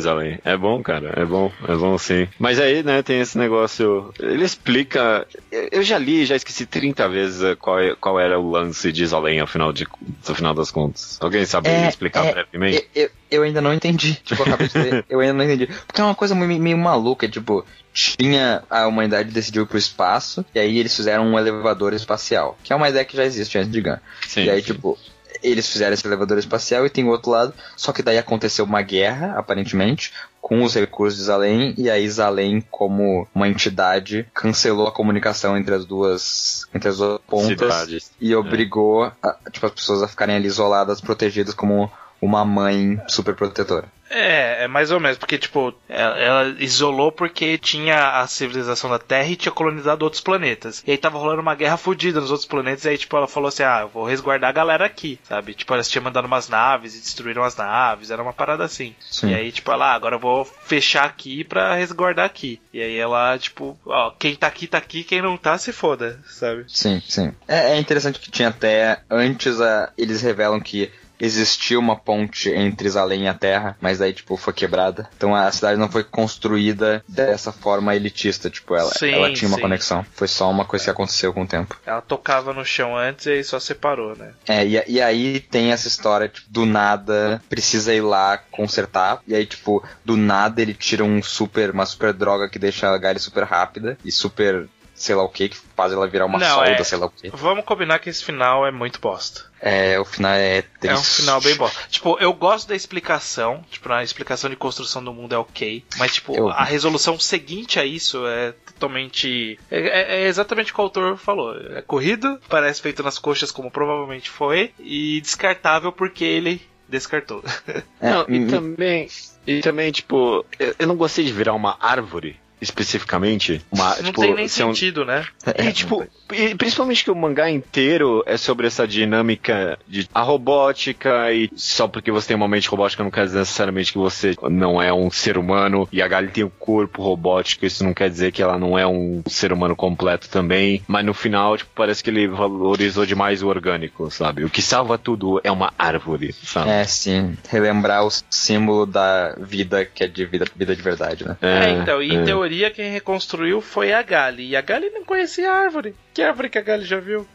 Zalém. É bom, cara. É bom. É bom sim. Mas aí, né, tem esse negócio. Ele explica. Eu já li, já esqueci 30 vezes certeza qual, é- qual era o lance de Zalém ao final, de, no final das contas. Alguém sabe É, explicar é, brevemente? Eu, eu- eu ainda não entendi. Tipo, eu acabei de dizer, (laughs) eu ainda não entendi. Porque é uma coisa meio, meio maluca, tipo, tinha a humanidade decidiu ir pro espaço, e aí eles fizeram um elevador espacial. Que é uma ideia que já existe antes de Gun. Sim, e aí, sim. tipo, eles fizeram esse elevador espacial e tem o outro lado. Só que daí aconteceu uma guerra, aparentemente, com os recursos de Zalém, e aí Zalém, como uma entidade, cancelou a comunicação entre as duas, entre as duas pontas Cidades. e obrigou a- tipo, as pessoas a ficarem ali isoladas, protegidas como uma mãe super protetora. É, é mais ou menos, porque, tipo, ela, ela isolou porque tinha a civilização da Terra e tinha colonizado outros planetas. E aí tava rolando uma guerra fodida nos outros planetas, e aí, tipo, ela falou assim, ah, eu vou resguardar a galera aqui, sabe? Tipo, elas tinham mandado umas naves e destruíram as naves, era uma parada assim. Sim. E aí, tipo, ela, ah, agora eu vou fechar aqui pra resguardar aqui. E aí ela, tipo, ó, quem tá aqui tá aqui, quem não tá se foda, sabe? Sim, sim. É, é interessante que tinha até. Antes a, eles revelam que existia uma ponte entre Zalém e a Terra, mas daí, tipo, foi quebrada. Então a cidade não foi construída dessa forma elitista, tipo, ela, Sim, ela tinha uma sim. conexão. Foi só uma coisa que aconteceu com o tempo. Ela tocava no chão antes e aí só separou, né? É, e, e aí tem essa história, tipo, do nada precisa ir lá consertar. E aí, tipo, do nada ele tira um super, uma super droga que deixa a Gary super rápida e super. Sei lá o que, que faz ela virar uma Não, solda, é- sei lá o que. Vamos combinar que esse final é muito bosta. É, o final é triste. É um final bem bom. Tipo, eu gosto da explicação. Tipo, a explicação de construção do mundo é ok. Mas, tipo, Eu- a resolução seguinte a isso é totalmente. É, é- é exatamente o que o autor falou. É corrido, parece feito nas coxas, como provavelmente foi, e descartável porque ele descartou. (laughs) É, Não, e hum, também, e também, tipo, eu não gostei de virar uma árvore, especificamente. Uma, Não tipo, tem nem um- sentido, né? E, tipo, e principalmente que o mangá inteiro é sobre essa dinâmica de a robótica e só porque você tem uma mente robótica não quer dizer necessariamente que você não é um ser humano e a Gali tem um corpo robótico, isso não quer dizer que ela não é um ser humano completo também, mas no final, tipo, parece que ele valorizou demais o orgânico, sabe? O que salva tudo é uma árvore, sabe? É, sim. Relembrar o símbolo da vida, que é de vida, vida de verdade, né? É, então, e em é. Teoria quem reconstruiu foi a Gali. E a Gali não conhecia a árvore. Que árvore que a Gali já viu?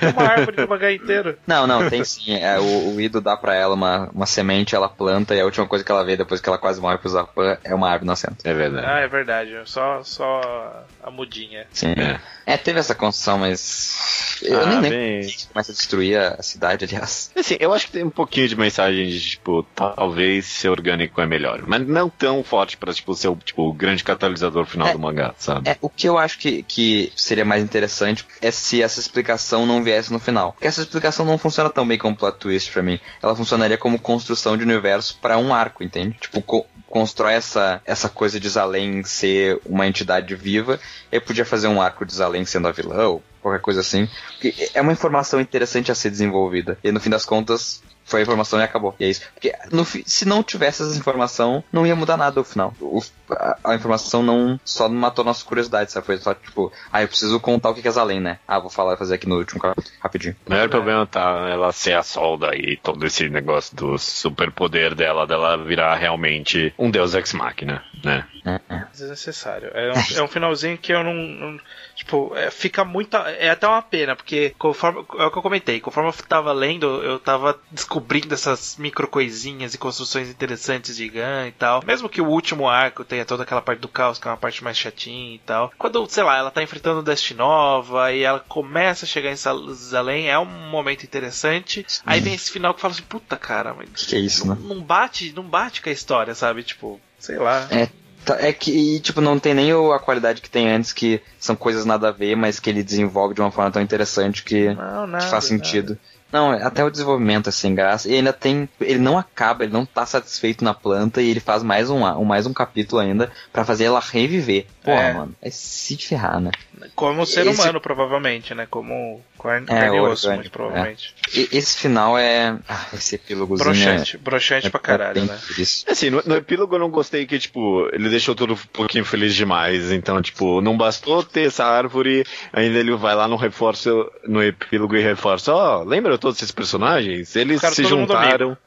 É uma árvore do mangá inteiro. (laughs) Não, não, tem sim. É, o, o Ido dá pra ela uma, uma semente, ela planta, e a última coisa que ela vê depois que ela quase morre pro Zapan é uma árvore nascendo. É verdade. Ah, é verdade. Só, só a mudinha. Sim. É. É, teve essa construção, mas. Eu Ah, nem lembro bem- que começa a destruir a cidade, aliás. Assim, eu acho que tem um pouquinho de mensagem de, tipo, talvez ser orgânico é melhor. Mas não tão forte pra, tipo, ser o, tipo, o grande catalisador final É. do mangá, sabe? É, o que eu acho que, que seria mais interessante é se essa explicação não viesse no final. Porque essa explicação não funciona tão bem como plot twist pra mim. Ela funcionaria como construção de universo pra um arco, entende? Tipo, co- constrói essa, essa coisa de Zalém ser uma entidade viva, e podia fazer um arco de Zalém sendo a vilã, ou qualquer coisa assim. Porque é uma informação interessante a ser desenvolvida. E no fim das contas, foi a informação e acabou. E é isso. Porque no se não tivesse essa informação, não ia mudar nada o final. O- a, a informação não só matou nossa curiosidade, sabe? Foi só tipo, ah, eu preciso contar o que é Zalém, né? Ah, vou falar fazer aqui no último capítulo, rapidinho. O maior problema tá ela ser a solda e todo esse negócio do superpoder dela, dela virar realmente um deus ex-máquina, né? É, é. Desnecessário. É um, é um finalzinho que eu não. não- tipo, é, fica muito. É até uma pena, porque conforme. É o que eu comentei. Conforme eu tava lendo, eu tava descobrindo essas micro coisinhas e construções interessantes de Gun e tal. Mesmo que o último arco tenha toda aquela parte do caos, que é uma parte mais chatinha e tal. Quando, sei lá, ela tá enfrentando Destinova e ela começa a chegar em Salem, é um momento interessante. Aí vem esse final que fala assim, puta cara, mas. O que, que é isso, Não, né? não bate, não bate com a história, sabe? Tipo, sei lá. É, tá- é que, tipo, não tem nem o- a qualidade que tem antes, que são coisas nada a ver, mas que ele desenvolve de uma forma tão interessante que, Não, que nada, faz sentido. Não, até o desenvolvimento é sem graça. E ainda tem. Ele não acaba, ele não tá satisfeito na planta e ele faz mais um, um- mais um capítulo ainda pra fazer ela reviver. Porra, É. mano. É se ferrar, né? Como ser Esse- humano, provavelmente, né? Como carne, É, carne e osso, muito provavelmente. E esse final é. Ah, esse epílogozinho. Broxante, é, broxante é, pra caralho, é né? triste. Assim, no, no epílogo eu não gostei que, tipo, ele deixou tudo um pouquinho feliz demais. Então, tipo, não bastou ter essa árvore, ainda ele vai lá no reforço, no epílogo e reforça, ó, lembra todos esses personagens? Eles Ficaram se juntaram.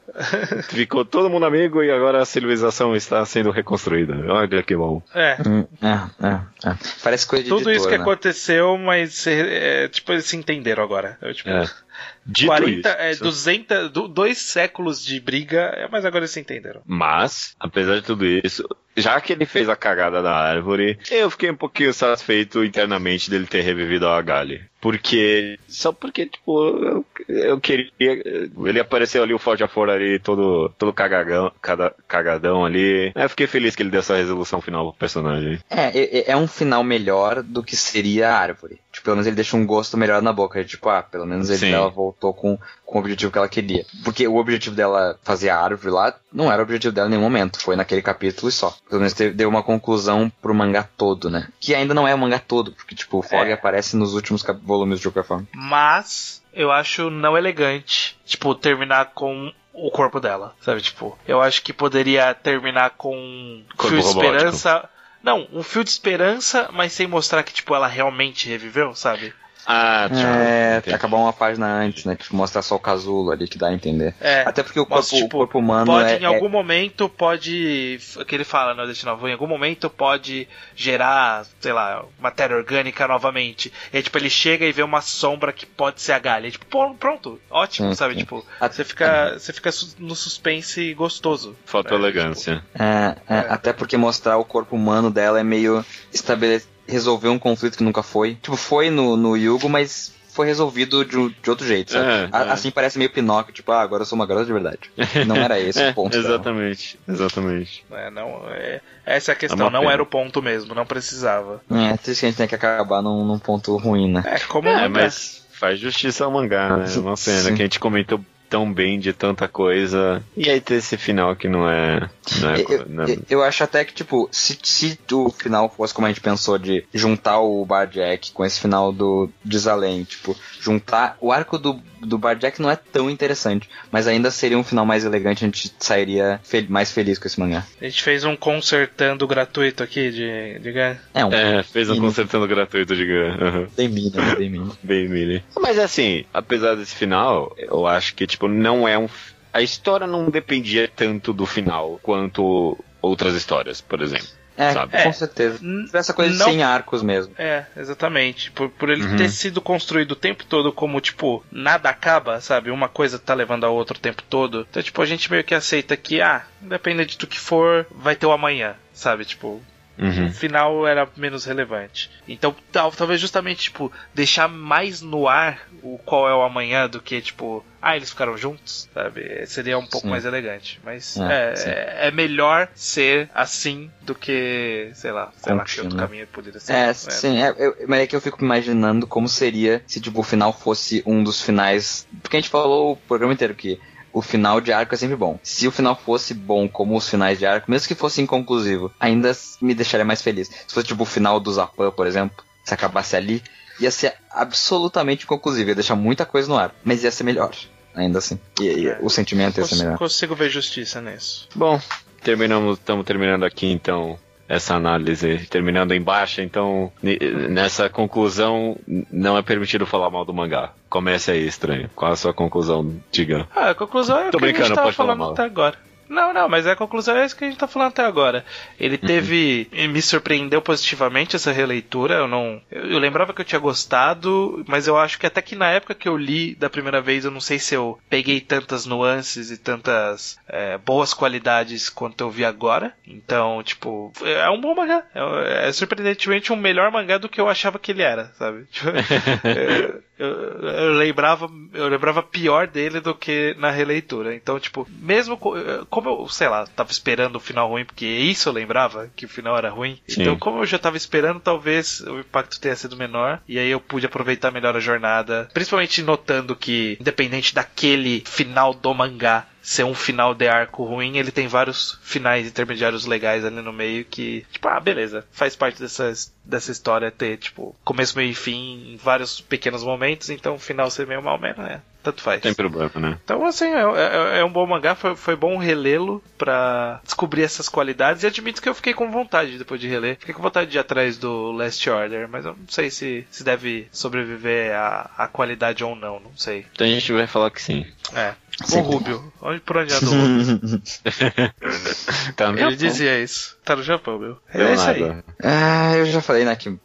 Ficou todo mundo amigo e agora a civilização está sendo reconstruída. Olha que bom. É. Hum, é, é, é. Parece coisa de Tudo editor, isso que né? aconteceu, mas é, tipo, eles se entenderam agora. Eu, tipo, É. Dito 40, isso, é, 200, do- dois séculos de briga, é, mas agora eles se entenderam. Mas, apesar de tudo isso, já que ele fez a cagada da árvore, eu fiquei um pouquinho satisfeito internamente dele ter revivido a Gali. Porque. Só porque, tipo, eu, eu queria. Ele apareceu ali, o Forte Afora ali, todo, todo cagagão, cada, cagadão ali. Eu fiquei feliz que ele deu essa resolução final pro personagem. É, é, é um final melhor do que seria a árvore. Tipo, pelo menos ele deixa um gosto melhor na boca. Tipo, ah, pelo menos ele, ela voltou com, com o objetivo que ela queria. Porque o objetivo dela fazer a árvore lá não era o objetivo dela em nenhum momento. Foi naquele capítulo e só. Pelo menos deu uma conclusão pro mangá todo, né? Que ainda não é o mangá todo, porque, tipo, o Fog É. aparece nos últimos volumes de qualquer forma. Mas eu acho não elegante, tipo, terminar com o corpo dela, sabe? Tipo, eu acho que poderia terminar com um fio de esperança. Não, um fio de esperança, mas sem mostrar que, tipo, ela realmente reviveu, sabe? Ah, É, entendi. acabar uma página antes, né? Tipo, mostrar só o casulo ali, que dá a entender. É. Até porque o corpo, tipo, o corpo humano pode, é, em algum momento, pode. o Que ele fala no Destino Novo, em algum momento pode gerar, sei lá, matéria orgânica novamente. E aí, tipo, ele chega e vê uma sombra que pode ser a galha. E, tipo, pô, pronto, ótimo, Sim, sabe? sim. Tipo, Até- você fica, você fica no suspense gostoso. Falta É, elegância. É, é, até porque mostrar o corpo humano dela é meio estabelecer, resolver um conflito que nunca foi. Tipo, foi no, no Yugo, mas foi resolvido de, de outro jeito, sabe? É, A- é. Assim parece meio Pinóquio, tipo, ah, agora eu sou uma garota de verdade. (laughs) Não era esse É, o ponto. dela. exatamente, exatamente. É, não, é, essa é a questão, não pena. era o ponto mesmo, não precisava. É, triste que a gente tem que acabar num, num ponto ruim, né? É como É, mas faz justiça ao mangá, né? Uma pena Sim. que a gente comentou tão bem de tanta coisa. E aí ter esse final que não é. Não é, Eu, não- eu- eu acho até que, tipo, se, se o final fosse como a gente pensou de juntar o Barjack com esse final do Desalém, tipo, juntar. O arco do, do Barjack não é tão interessante, mas ainda seria um final mais elegante, a gente sairia fel- mais feliz com esse mangá. A gente fez um consertando gratuito aqui de, de Gun. É, um É, fez um Sim. consertando gratuito de Gun. Uhum. bem mínimo, bem mínimo. (laughs) Bem, Mili. Mas assim, apesar desse final, eu acho que, tipo, não é um. A história não dependia tanto do final quanto outras histórias, por exemplo. É, Sabe? com É. certeza. N- Essa coisa de não- sem arcos mesmo. É, exatamente. Por, por ele Uhum. ter sido construído o tempo todo como, tipo, nada acaba, sabe? Uma coisa tá levando a outra o tempo todo. Então, tipo, a gente meio que aceita que, ah, independente do que for, vai ter o amanhã, sabe? Tipo, Uhum. o final era menos relevante. Então, tal, talvez justamente, tipo, deixar mais no ar o qual é o amanhã do que, tipo, ah, eles ficaram juntos, sabe? Seria um pouco Sim. mais elegante. Mas É, é, é, é melhor ser assim do que, sei lá, sei lá que outro caminho poderia ser. É, sim, é, eu, mas é que eu fico imaginando como seria se tipo, o final fosse um dos finais. Porque a gente falou o programa inteiro que o final de arco é sempre bom. Se o final fosse bom como os finais de arco, mesmo que fosse inconclusivo, ainda me deixaria mais feliz. Se fosse tipo o final do Zapan, por exemplo, se acabasse ali, ia ser absolutamente inconclusivo, ia deixar muita coisa no ar, mas ia ser melhor. Ainda assim. E, e É. o sentimento ia ser melhor. consigo ver justiça nisso. Bom, terminamos, estamos terminando aqui então essa análise, terminando em baixa, então nessa conclusão não é permitido falar mal do mangá. Comece aí, estranho. Qual a sua conclusão, diga? Ah, a conclusão é o que a gente tava pode falar falando mal. até agora. Não, não, mas a conclusão é isso que a gente tá falando até agora. Ele Uhum. teve. Me surpreendeu positivamente essa releitura. Eu não. Eu, eu lembrava que eu tinha gostado, mas eu acho que até que na época que eu li da primeira vez, eu não sei se eu peguei tantas nuances e tantas é, boas qualidades quanto eu vi agora. Então, tipo, é um bom mangá. É, é surpreendentemente um melhor mangá do que eu achava que ele era, sabe? Tipo, (laughs) é, eu, eu lembrava eu lembrava pior dele do que na releitura. Então, tipo, mesmo co- como eu, sei lá, tava esperando o final ruim, porque isso eu lembrava que o final era ruim. Sim. Então, como eu já tava esperando, talvez o impacto tenha sido menor e aí eu pude aproveitar melhor a jornada, principalmente notando que independente daquele final do mangá ser um final de arco ruim, ele tem vários finais intermediários legais ali no meio que, tipo, ah, beleza, faz parte dessa, dessa história ter, tipo, começo, meio e fim em vários pequenos momentos, então o final ser meio mal menos, é, tanto faz. Tem problema, né? Então, assim, é, é- é um bom mangá, foi, foi bom relê-lo pra descobrir essas qualidades e admito que eu fiquei com vontade depois de reler. Fiquei com vontade de ir atrás do Last Order, mas eu não sei se, se deve sobreviver à, à qualidade ou não, não sei. Então a gente vai falar que sim. É. O Rubio. Onde por onde anda o Rubio? (laughs) (laughs) tá Ele dizia isso. Tá no Japão, meu. É isso aí. Ah, eu já falei, né, que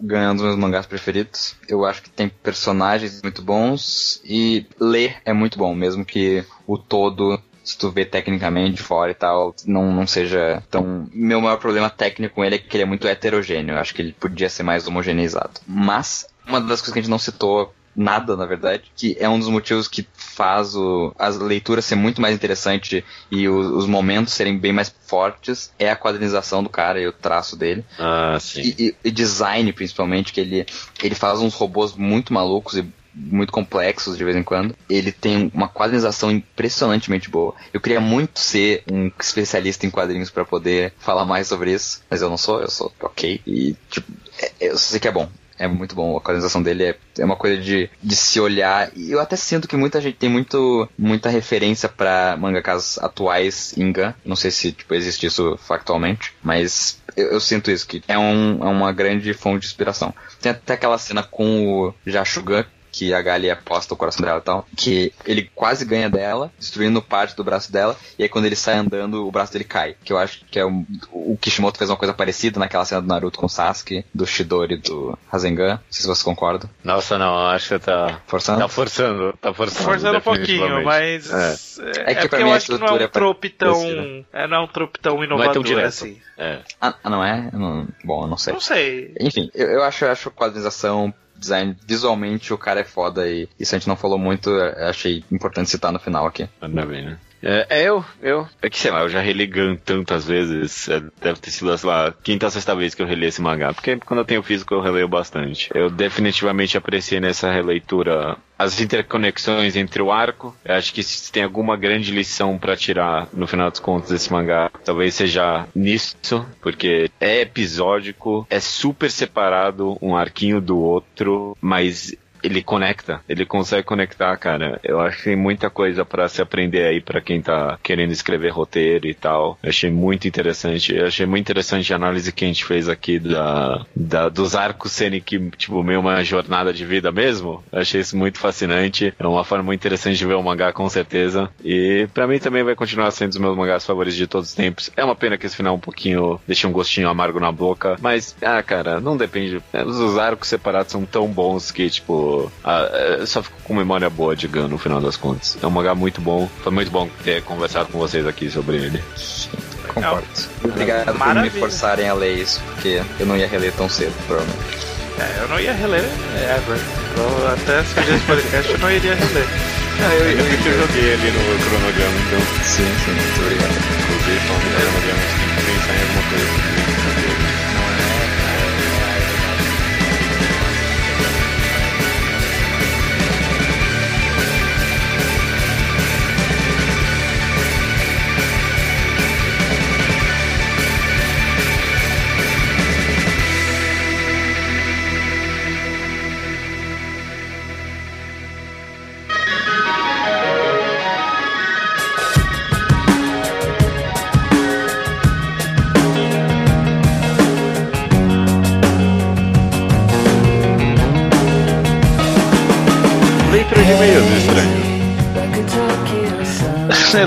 ganhando os meus mangás preferidos. Eu acho que tem personagens muito bons e ler é muito bom, mesmo que o todo, se tu vê tecnicamente fora e tal, não, não seja tão. Meu maior problema técnico com ele é que ele é muito heterogêneo. Eu acho que ele podia ser mais homogeneizado. Mas, uma das coisas que a gente não citou. Nada, na verdade, que é um dos motivos que faz o, as leituras ser muito mais interessante e o- os momentos serem bem mais fortes, é a quadrinização do cara e o traço dele. Ah, sim. E, e- e design, principalmente, que ele, ele faz uns robôs muito malucos e muito complexos de vez em quando. Ele tem uma quadrinização impressionantemente boa. Eu queria muito ser um especialista em quadrinhos pra poder falar mais sobre isso, mas eu não sou, eu sou ok. E, tipo, é- eu sei que é bom. É muito bom, a quadrinização dele é, é uma coisa de, de se olhar. E eu até sinto que muita gente tem muito, muita referência pra mangakas atuais em Gun. Não sei se tipo, existe isso factualmente, mas eu, eu sinto isso, que é, um, é uma grande fonte de inspiração. Tem até aquela cena com o Jashugan, que a Gali aposta o coração dela e tal, que ele quase ganha dela, destruindo parte do braço dela, e aí quando ele sai andando, o braço dele cai. Que eu acho que é um, o Kishimoto fez uma coisa parecida naquela cena do Naruto com o Sasuke, do Shidori e do Rasengan. Não sei se vocês concordam. Nossa, não, acho que tá. Forçando? Tá forçando, tá forçando. Forçando um pouquinho, mas. É. É que pra porque mim eu a acho que não é estrutura um é trope tão. É, não é um trope tão Não é inovador tão direto. assim. É. Ah, ah, não é? Eu não- bom, eu não sei. Não sei. Enfim, eu, eu acho, eu acho a quadrinização, design, visualmente o cara é foda e isso a gente não falou muito, achei importante citar no final aqui. Anda bem, né? É, é eu, eu. É que sei lá, eu já reli tantas vezes. é, deve ter sido, sei lá, quinta ou sexta vez que eu reli esse mangá. Porque quando eu tenho físico eu releio bastante. Eu definitivamente apreciei nessa releitura as interconexões entre o arco. Eu acho que se tem alguma grande lição pra tirar no final dos contos desse mangá, talvez seja nisso, porque é episódico, é super separado um arquinho do outro, mas ele conecta, ele consegue conectar, cara. Eu acho que tem muita coisa pra se aprender aí pra quem tá querendo escrever roteiro e tal. Eu achei muito interessante. Eu achei muito interessante a análise que a gente fez aqui da, da- dos arcos serem que, tipo, meio uma jornada de vida mesmo. Eu achei isso muito fascinante. É uma forma muito interessante de ver o mangá, com certeza. E pra mim também vai continuar sendo um dos meus mangás favoritos de todos os tempos. É uma pena que esse final um pouquinho deixa um gostinho amargo na boca, mas, ah, cara, não depende. Os arcos separados são tão bons que, tipo, ah, é, só fico com memória boa de Gun no final das contas. É um mangá muito bom. Foi muito bom ter conversado com vocês aqui sobre ele. Concordo. Obrigado por me Maravilha. forçarem a ler isso, porque eu não ia reler tão cedo, provavelmente. É, eu não ia reler ever. Eu, até surgir esse podcast eu não iria reler. Ah, (laughs) eu, eu, eu joguei ali no cronograma, então. Sim, sim, muito obrigado. Inclusive, falando do cronograma, você tem que pensar em alguma coisa.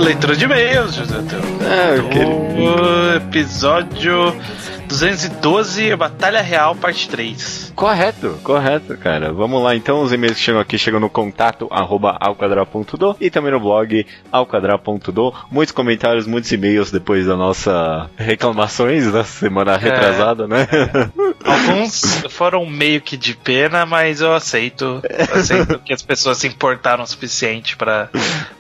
Leitura de e-mails, José Teu. Ah, eu queria. Episódio 212, Batalha Real, parte 3. Correto, correto, cara. Vamos lá, então. Os e-mails que chegam aqui chegam no contato arroba alquadra.do e também no blog alquadra.do. Muitos comentários, muitos e-mails depois da nossa reclamações da semana retrasada, né? (laughs) Alguns foram meio que de pena, mas eu aceito. Aceito que as pessoas se importaram o suficiente pra,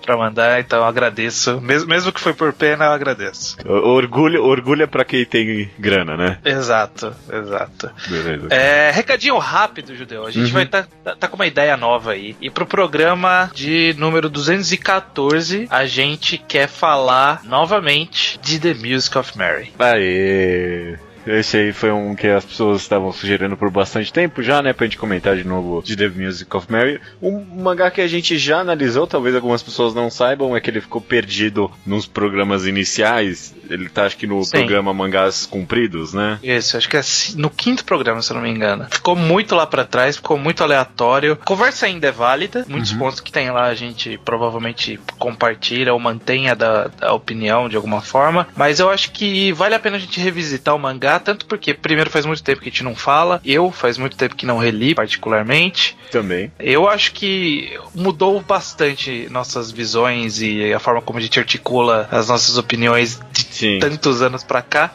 pra mandar, então eu agradeço. Mesmo, mesmo que foi por pena, eu agradeço. Orgulho, orgulho é pra quem tem grana, né? Exato, exato. Beleza. É, recadinho rápido, Judeu. A gente vai tá, tá, tá com uma ideia nova aí. E pro programa de número 214, a gente quer falar novamente de The Music of Mary. Aê! Esse aí foi um que as pessoas estavam sugerindo por bastante tempo já, né? Pra gente comentar de novo de The Music of Mary. Um mangá que a gente já analisou, talvez algumas pessoas não saibam, é que ele ficou perdido nos programas iniciais. Ele tá, acho que no Sim. programa Mangás Cumpridos, né? Isso, acho que é no quinto programa, se eu não me engano. Ficou muito lá pra trás, ficou muito aleatório. A conversa ainda é válida. Muitos Uhum. pontos que tem lá a gente provavelmente compartilha ou mantenha da, da opinião de alguma forma. Mas eu acho que vale a pena a gente revisitar o mangá, tanto porque, primeiro, faz muito tempo que a gente não fala. Eu, faz muito tempo que não reli, particularmente. Também. Eu acho que mudou bastante nossas visões e a forma como a gente articula as nossas opiniões de Sim. tantos anos pra cá.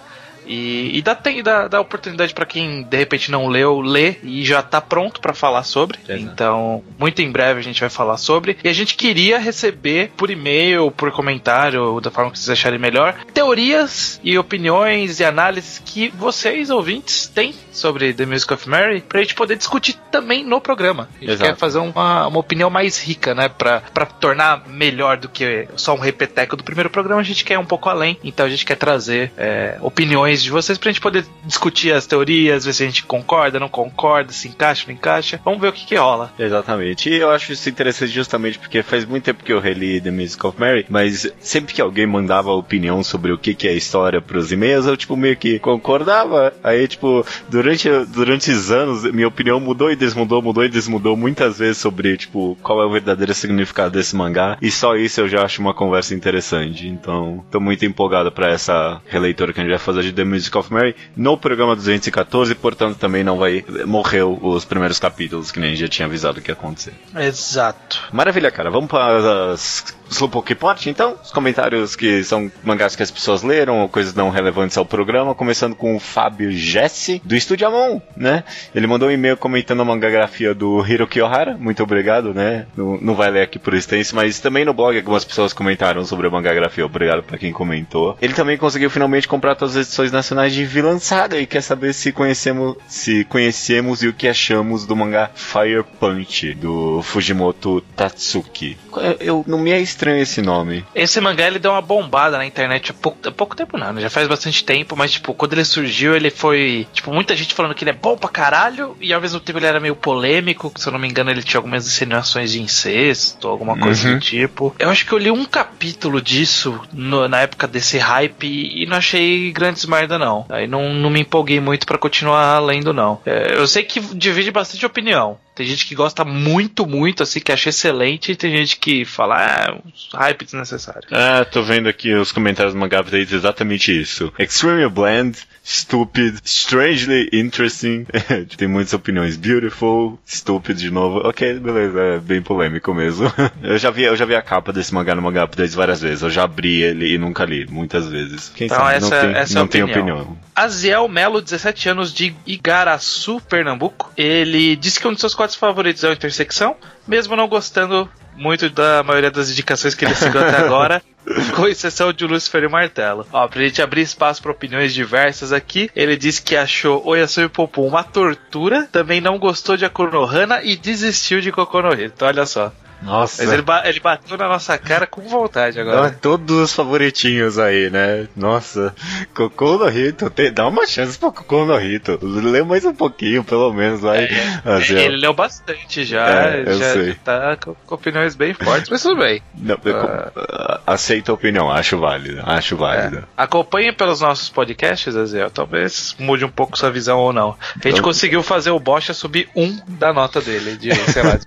E, e dá, tem, dá, dá oportunidade pra quem de repente não leu, ler e já tá pronto pra falar sobre. Exato. Então, muito em breve a gente vai falar sobre. E a gente queria receber por e-mail, por comentário, da forma que vocês acharem melhor, teorias e opiniões e análises que vocês, ouvintes, têm sobre The Music of Mary, pra gente poder discutir também no programa. A gente Exato. quer fazer uma, uma opinião mais rica, né? Pra, pra tornar melhor do que só um repeteco do primeiro programa, a gente quer ir um pouco além. Então a gente quer trazer é, opiniões de vocês pra gente poder discutir as teorias, ver se a gente concorda, não concorda, se encaixa, não encaixa. Vamos ver o que, que rola. Exatamente. E eu acho isso interessante justamente porque faz muito tempo que eu reli The Music of Mary, mas sempre que alguém mandava opinião sobre o que, que é história pros e-mails, eu, tipo, meio que concordava. Aí, tipo, durante, durante os anos, minha opinião mudou e desmudou, mudou e desmudou muitas vezes sobre, tipo, qual é o verdadeiro significado desse mangá. E só isso eu já acho uma conversa interessante. Então, tô muito empolgado pra essa releitura que a gente vai fazer de The Music of Mary no programa 214, portanto também não vai. Morreu os primeiros capítulos, que nem a gente já tinha avisado que ia acontecer. Exato. Maravilha, cara. Vamos para as Slowpoke Report, então? Os comentários que são mangás que as pessoas leram ou coisas não relevantes ao programa, começando com o Fábio Jesse, do Estúdio Amon, né? Ele mandou um e-mail comentando a mangagrafia do Hiroki Ohara, muito obrigado, né? Não, não vai ler aqui por extenso, mas também no blog algumas pessoas comentaram sobre a mangagrafia, obrigado pra quem comentou. Ele também conseguiu finalmente comprar todas as edições nacionais de Vilã Saga e quer saber se conhecemos, se conhecemos e o que achamos do mangá Fire Punch, do Fujimoto Tatsuki. Eu, eu- não me é estranho esse nome. Esse mangá ele deu uma bombada na internet há pouco, há pouco tempo não, né? Já faz bastante tempo, mas tipo, quando ele surgiu, ele foi. Tipo, muita gente falando que ele é bom pra caralho, e ao mesmo tempo ele era meio polêmico, que se eu não me engano, ele tinha algumas insinuações de incesto, alguma coisa Uhum. do tipo. Eu acho que eu li um capítulo disso no- na época desse hype e não achei grandes merda, não. Aí não, não me empolguei muito pra continuar lendo, não. É, eu sei que divide bastante opinião. Tem gente que gosta muito, muito, assim, que acha excelente, e tem gente que fala, ah, um hype desnecessário. Ah, tô vendo aqui os comentários do mangá diz exatamente isso. Extremely bland, stupid, strangely interesting. (laughs) Tem muitas opiniões. Beautiful, stupid de novo. Ok, beleza, é bem polêmico mesmo. (laughs) eu já vi, eu já vi a capa desse mangá no mangá updates várias vezes. Eu já abri ele e nunca li, muitas vezes. Quem Então, sabe? essa- não tem, essa é a não tem opinião. opinião. Aziel Melo, 17 anos, de Igaraçu, Pernambuco. Ele disse que um de seus quadros favoritos é o Intersecção, mesmo não gostando muito da maioria das indicações que ele seguiu até agora. (laughs) Com exceção de Lucifer e Martelo. Ó, pra gente abrir espaço para opiniões diversas aqui, ele disse que achou Oyasumi Popo uma tortura, também não gostou de Akunohana e desistiu de Kokonohito. Então, olha só. Nossa. Mas ele, ba- ele bateu na nossa cara com vontade agora. Dá todos os favoritinhos aí, né? Nossa, Cocô no Rito, tem- dá uma chance pro Cocô no Rito. Lê mais um pouquinho, pelo menos, vai. Assim, ó. Ele leu bastante já, É, eu já sei. tá com, opiniões bem fortes, mas tudo bem. Não, uh, aceito a opinião, acho válida, acho válida. Acompanhe pelos nossos podcasts, Aziel. Talvez mude um pouco sua visão ou não. A gente Eu- conseguiu fazer o Bocha subir um da nota dele, de, sei lá,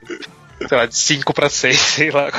sei lá, de 5 pra 6, (laughs) sei lá.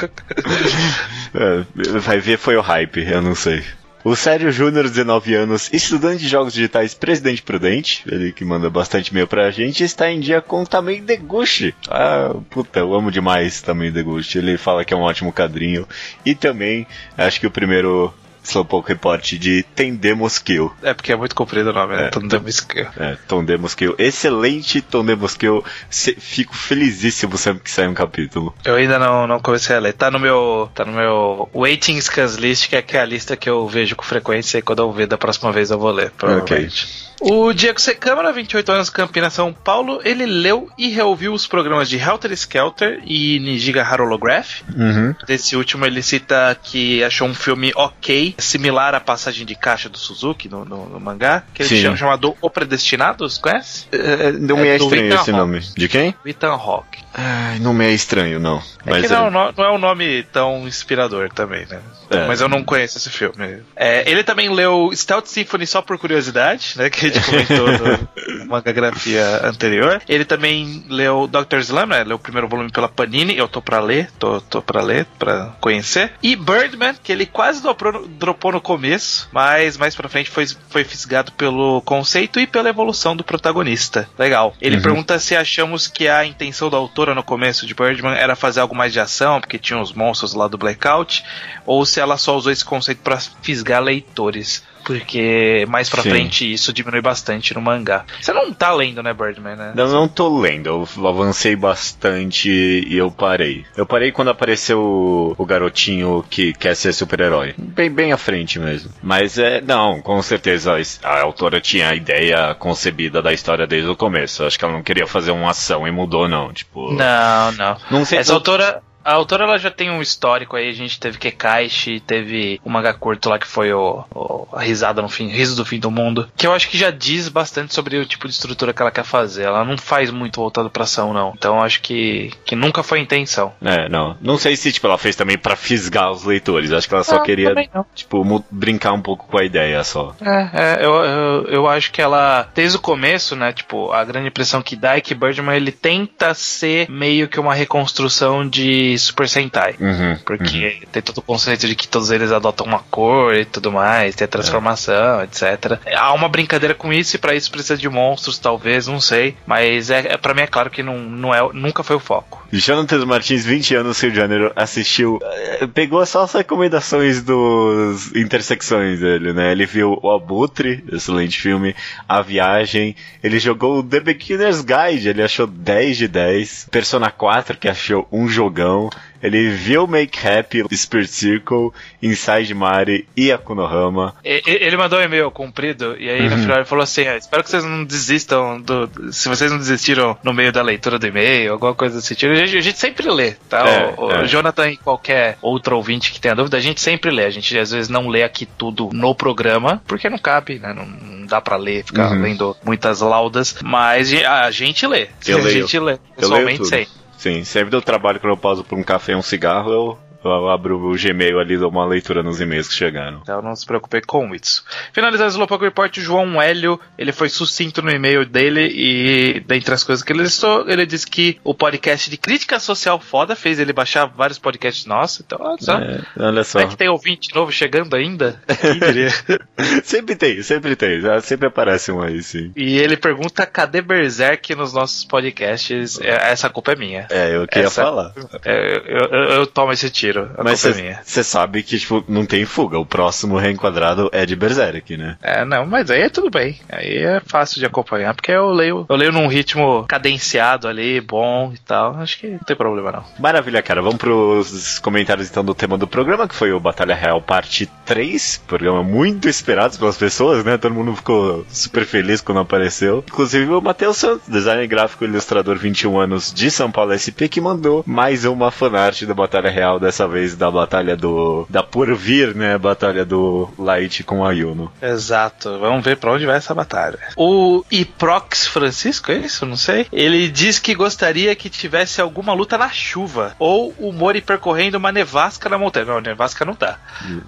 É, vai ver, foi o hype, eu não sei. O Sérgio Júnior, 19 anos, estudante de jogos digitais Presidente Prudente, ele que manda bastante e-mail pra gente, está em dia com o Tameio Deguchi. Ah, puta, eu amo demais Tameio Deguchi. Ele fala que é um ótimo quadrinho. E também, acho que o primeiro Slowpoke Report de Tendemos Kill. É porque é muito comprido o nome, né? É, não deu skill. É, Tondemos Kill. Excelente Tondemos Kill. Se- Fico felizíssimo sempre que sai um capítulo. Eu ainda não, não comecei a ler. Tá no meu. Tá no meu Waiting Scans List, que é, é a lista que eu vejo com frequência e quando eu ver da próxima vez eu vou ler, provavelmente. O Diego C. Câmara, 28 anos, Campinas, São Paulo, ele leu e reouviu os programas de Helter Skelter e Nijiga Harolograph. Uhum. Desse último, ele cita que achou um filme ok, similar à passagem de caixa do Suzuki no, no, no mangá, que ele chama chamado O Predestinados, conhece? É, não me É é estranho Ethan esse nome. De quem? Ethan Hawke. Ai, não me é estranho, não. É Mas que não, é- não, não é um nome tão inspirador também, né? É. Mas eu não conheço esse filme. É, ele também leu Stealth Symphony só por curiosidade, né? Que gente comentou no (laughs) mangagrafia anterior. Ele também leu Dr. Slam, né? Leu o primeiro volume pela Panini. Eu tô pra ler, tô, tô pra ler, pra conhecer. E Birdman, que ele quase dropou no, dropou no começo, mas mais pra frente foi, foi fisgado pelo conceito e pela evolução do protagonista. Legal. Ele Uhum. pergunta se achamos que a intenção da autora no começo de Birdman era fazer algo mais de ação, porque tinha os monstros lá do Blackout, ou se ela só usou esse conceito pra fisgar leitores. Porque mais pra Sim. frente isso diminui bastante no mangá. Você não tá lendo, né, Birdman, né? Eu não tô lendo, eu avancei bastante e eu parei. Eu parei quando apareceu o, o garotinho que quer ser super-herói. Bem, bem à frente mesmo. Mas é, não, com certeza a autora tinha a ideia concebida da história desde o começo. Acho que ela não queria fazer uma ação e mudou, não. Tipo, Não, não. não sei Essa se autora. A autora ela já tem um histórico aí, a gente teve Kekaishi, teve o manga curto lá que foi o, o- a risada no fim, riso do fim do mundo, que eu acho que já diz bastante sobre o tipo de estrutura que ela quer fazer. Ela não faz muito voltado pra ação não. Então eu acho que que nunca foi a intenção. É, não. Não sei se tipo, ela fez também pra fisgar os leitores. Acho que ela só Não, queria, tipo, brincar um pouco com a ideia só. É, é, eu, eu, eu acho que ela, desde o começo, né, tipo, a grande impressão que dá é que Birdman ele tenta ser meio que uma reconstrução de Super Sentai. Uhum, Porque tem todo o conceito de que todos eles adotam uma cor e tudo mais, tem a transformação, etc. Há uma brincadeira com isso e pra isso precisa de monstros, talvez, não sei. Mas é, é para mim é claro que não, não é, nunca foi o foco. Jonathan Martins, 20 anos, Rio de Janeiro, assistiu. eh, Pegou só as recomendações dos intersecções dele, né? Ele viu O Abutre, excelente filme, A Viagem. Ele jogou o The Beginner's Guide, ele achou 10 de 10. Persona 4, que achou um jogão. Ele viu Make Happy, Spirit Circle, Inside Mari e Akunohama. E- e- Ele mandou um e-mail comprido e aí no Uhum. final ele falou assim: "Ah, espero que vocês não desistam do. Se vocês não desistiram no meio da leitura do e-mail, alguma coisa desse tipo. A gente, a gente sempre lê, tá? É, o, o é. Jonathan e qualquer outro ouvinte que tenha dúvida, a gente sempre lê. A gente às vezes não lê aqui tudo no programa, porque não cabe, né? Não, não dá pra ler, ficar Uhum. lendo muitas laudas, mas a gente lê. Eu a leio. gente lê. Pessoalmente, tudo. Sim, sempre do trabalho quando eu pauso por um café e um cigarro, eu, eu abro o Gmail ali dou uma leitura nos e-mails que chegaram. Então não se preocupe com isso. Finalizando o Slowpoke Report, o João Hélio, ele foi sucinto no e-mail dele e dentre as coisas que ele listou, ele disse que o podcast de crítica social foda fez ele baixar vários podcasts nossos. Então, olha só. É, olha só. Será que tem ouvinte novo chegando ainda? (laughs) Sempre tem, sempre tem. Já Sempre aparece um aí, sim. e ele pergunta cadê Berserk nos nossos podcasts? É, Essa culpa é minha. É, eu queria Essa- falar. É, eu, eu- eu tomo esse tiro. A Mas culpa é você sabe que, tipo, não tem fuga. O próximo reenquadrado é de Berserk, né? É, não, mas aí é tudo bem. Aí é fácil de acompanhar, porque eu leio, eu leio num ritmo cadenciado ali, bom e tal. Acho que não tem problema não. Maravilha, cara. Vamos pros comentários então do tema do programa, que foi o Batalha Real Parte 3. Programa muito esperado pelas pessoas, né? Todo mundo ficou super feliz quando apareceu. Inclusive o Matheus Santos, designer gráfico e ilustrador 21 anos de São Paulo SP, que mandou mais uma fanart da Batalha Real, dessa vez da Batalha do. da Por Vir, né? Batalha do Light com a Yuno. Exato. Vamos ver pra onde vai essa batalha. O Iprox Francisco, é isso? Não sei. Ele diz que gostaria que tivesse alguma luta na chuva. Ou o Mori percorrendo uma nevasca na montanha. Não, nevasca não dá.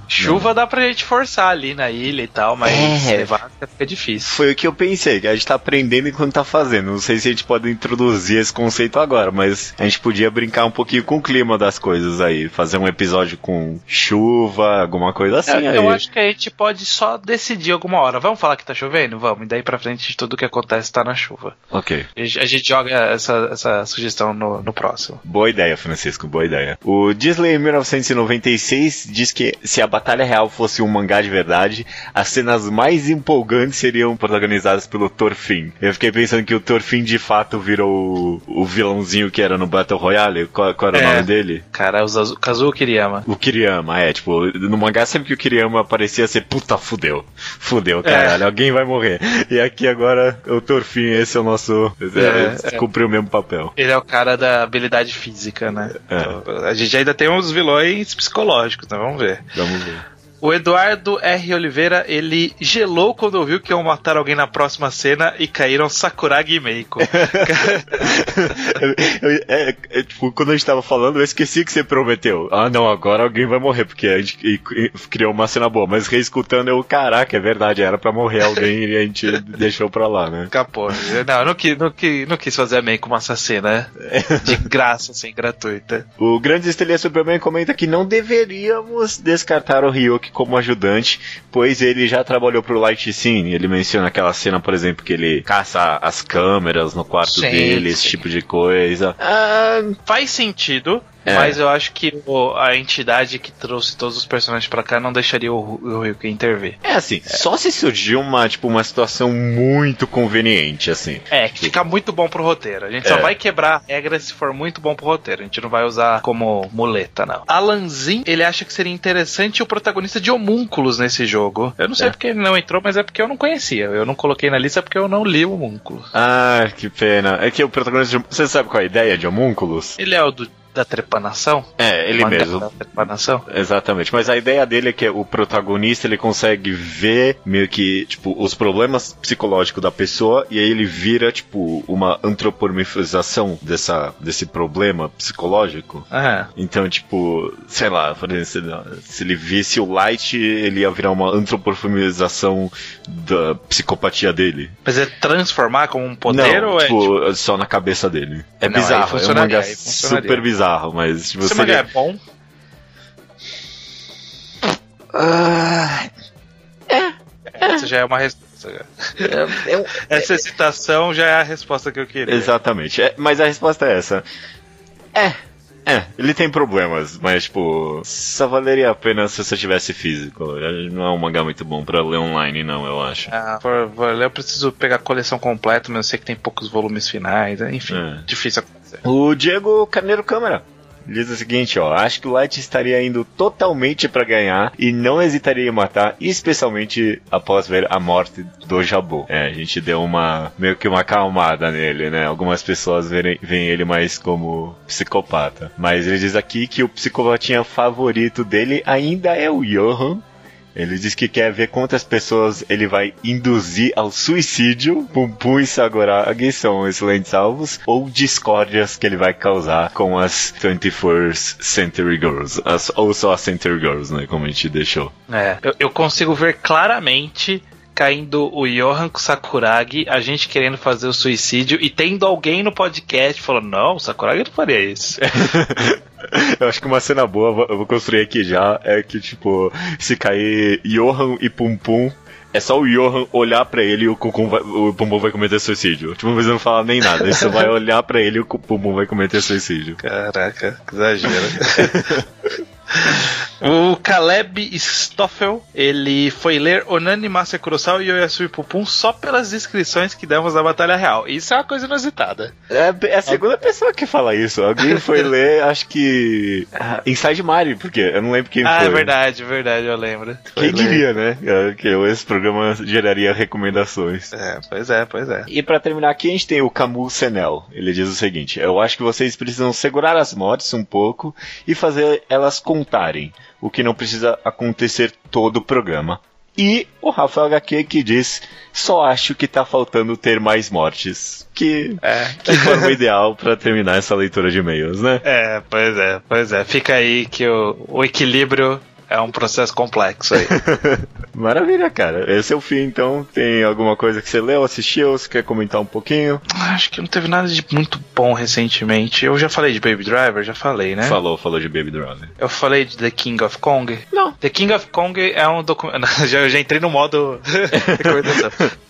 Chuva dá pra gente forçar ali na ilha e tal, mas É. nevasca fica difícil. Foi o que eu pensei, que a gente tá aprendendo enquanto tá fazendo. Não sei se a gente pode introduzir esse conceito agora, mas a gente podia brincar um pouquinho com o clima das coisas aí. Fazer um episódio com chuva, alguma coisa assim É, eu acho que a gente pode só decidir alguma hora. Vamos falar que tá chovendo? Vamos. E daí pra frente tudo que acontece tá na chuva. Ok. A gente, joga essa, essa sugestão no, no próximo. Boa ideia, Francisco, boa ideia. O Disney 1996 diz que se a Batalha Real fosse um mangá de verdade, as cenas mais empolgantes seriam protagonizadas pelo Thorfinn. Eu fiquei pensando que o Thorfinn de fato virou o, o vilãozinho que era no Battle Royale. Qual, qual era o É. nome dele? Cara, os, azu- Kazuo Kiriyama. O Kiriyama, é, tipo, no mangá sempre que o Kiriyama aparecia, você, puta, fudeu. Fudeu, caralho, alguém vai morrer. E aqui agora, o Torfin, esse é o nosso. É, É, é. cumpriu o mesmo papel. Ele é o cara da habilidade física, né? É. Então, a gente ainda tem uns vilões psicológicos, então vamos ver. Vamos ver. O Eduardo R. Oliveira, ele gelou quando ouviu que iam matar alguém na próxima cena e caíram Sakuragi e Meiko. (laughs) Eu- eu- é, é, tipo, quando a gente tava falando, eu esqueci que você prometeu. Ah, não, agora alguém vai morrer, porque a gente e- e- criou uma cena boa. Mas reescutando, eu, caraca, é verdade, era pra morrer alguém e a gente (laughs) deixou pra lá, né? Capô. Não, eu não quis, não, quis, não quis fazer a Meiko uma assassina, né? (laughs) De graça, assim, gratuita. O Grande Estrelia Superman comenta que não deveríamos descartar o Ryuki como ajudante, pois ele já trabalhou pro Light Scene. Ele menciona aquela cena, por exemplo, que ele caça as câmeras no quarto Sim, dele, esse sim. tipo de coisa. Ah, Faz sentido, É. mas eu acho que o- a entidade que trouxe todos os personagens pra cá não deixaria o, o Ryuki intervir. é assim, só se surgir uma, tipo, uma situação muito conveniente, assim. É, que fica muito bom pro roteiro. A gente só É. vai quebrar a regra se for muito bom pro roteiro. A gente não vai usar como muleta, não. Alanzin, ele acha que seria interessante o protagonista de homúnculos nesse jogo. Eu não sei É. porque ele não entrou, mas é porque eu não conhecia. Eu não coloquei na lista porque eu não li o homúnculos. Ah, que pena. É que o protagonista. de- Você sabe qual é a ideia de homúnculos? Ele é o do, da trepanação? É, ele mesmo. Da trepanação? Exatamente, mas a ideia dele é que o protagonista ele consegue ver meio que tipo os problemas psicológicos da pessoa e aí ele vira tipo uma antropomorfização dessa desse problema psicológico. Ah, Então, tipo, sei lá, por exemplo, se- ele visse o Light, ele ia virar uma antropomorfização da psicopatia dele. mas é transformar como um poder Não, ou é tipo, só na cabeça dele. É Não, aí bizarro, é um funcionaria. super bizarro, mas tipo, Esse se mangá ele- é bom? Ah, Essa já é uma resposta. é- é Essa citação já é a resposta que eu queria. Exatamente. É, mas a resposta é essa. É. É, ele tem problemas, mas tipo, só valeria a pena se você tivesse físico. Não é um mangá muito bom pra ler online, não, eu acho. Ah, por, por, eu preciso pegar a coleção completa, mas eu sei que tem poucos volumes finais. Enfim, É. difícil O Diego Carneiro Câmara diz o seguinte, ó, acho que o Light estaria indo totalmente pra ganhar e não hesitaria em matar, especialmente após ver a morte do Jabu. É, a gente deu uma meio que uma acalmada nele, né? Algumas pessoas veem ele mais como psicopata, mas ele diz aqui que o psicopatinha favorito dele ainda é o Johan. Ele diz que quer ver quantas pessoas ele vai induzir ao suicídio. Pum Pum e Sagoragi são excelentes alvos. Ou discórdias que ele vai causar com as 21st Century Girls. As- ou só as Century Girls, né? Como a gente deixou. É, eu, eu consigo ver claramente caindo o Johan com o Sakuragi, a gente querendo fazer o suicídio e tendo alguém no podcast falando: não, o Sakuragi não faria isso. (laughs) (laughs) Eu acho que uma cena boa, eu vou- construir aqui já, é que, tipo, se cair Johan e Pum Pum, é só o Johan olhar pra ele e o, Cucum vai, o Pum Pum vai cometer suicídio. Tipo, você não fala nem nada, só vai olhar pra ele e o Pum Pum vai cometer suicídio. Caraca, que exagero. (laughs) o Caleb Stoffel, ele foi ler Onani Master Kurosawa e Oyasui Pupum só pelas descrições que demos da Batalha Real. Isso é uma coisa inusitada. É, é a segunda pessoa que fala isso. Alguém (laughs) foi ler, acho que. ah, Inside Mari, porque eu não lembro quem ah, foi. é verdade, verdade, eu lembro. Foi Quem ler. diria, né? é, Que esse programa geraria recomendações. É, pois é, pois é. E pra terminar aqui, a gente tem o Camus Senel. Ele diz o seguinte: Eu acho que vocês precisam segurar as mortes um pouco e fazer elas contarem, o que não precisa acontecer todo o programa. E o Rafael HQ que diz: Só acho que tá faltando ter mais mortes. Que, É. que forma ideal pra terminar essa leitura de e-mails, né? É, pois é, pois é. Fica aí que o, o equilíbrio é um processo complexo aí. (laughs) Maravilha, cara. Esse é o fim, então. Tem alguma coisa que você leu, assistiu? Você quer comentar um pouquinho? Acho que não teve nada de muito bom recentemente. Eu já falei de Baby Driver, já falei, né? Falou, falou de Baby Driver. Eu falei de The King of Kong. Não. The King of Kong é um documentário. (laughs) já, já entrei no modo. (laughs)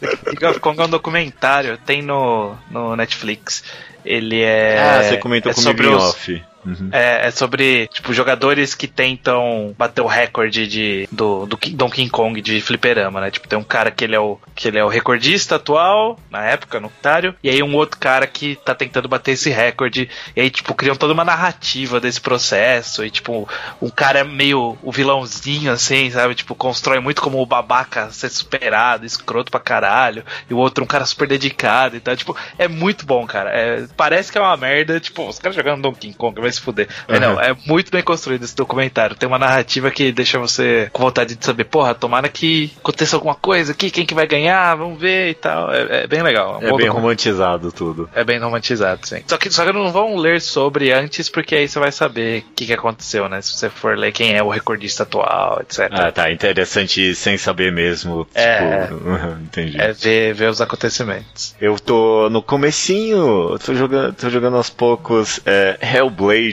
The King of Kong é um documentário, tem no, no Netflix. Ele é. ah, você comentou é comigo sobre em os, off. Uhum. É, é sobre, tipo, jogadores que tentam bater o recorde de, do, do Donkey Kong de fliperama, né? Tipo, tem um cara que ele é o, que ele é o recordista atual, na época, no Otário, e aí um outro cara que tá tentando bater esse recorde, e aí, tipo, criam toda uma narrativa desse processo, e, tipo, um cara é meio o vilãozinho, assim, sabe? Tipo, constrói muito como o babaca ser superado, escroto pra caralho, e o outro um cara super dedicado e tal. Tipo, é muito bom, cara. É, parece que é uma merda, tipo, os caras jogando Donkey Kong, vai se fuder. Uhum. não, é muito bem construído esse documentário. Tem uma narrativa que deixa você com vontade de saber, porra, tomara que aconteça alguma coisa aqui, quem que vai ganhar, vamos ver e tal. É, é bem legal. É bom bem romantizado tudo. É bem romantizado, sim. Só que, só que não vão ler sobre antes, porque aí você vai saber o que, que aconteceu, né? Se você for ler quem é o recordista atual, etc. Ah, tá. Interessante sem saber mesmo. É. Tipo, (laughs) entendi. É ver, ver os acontecimentos. Eu tô no comecinho, tô jogando, tô jogando aos poucos é, Hellblade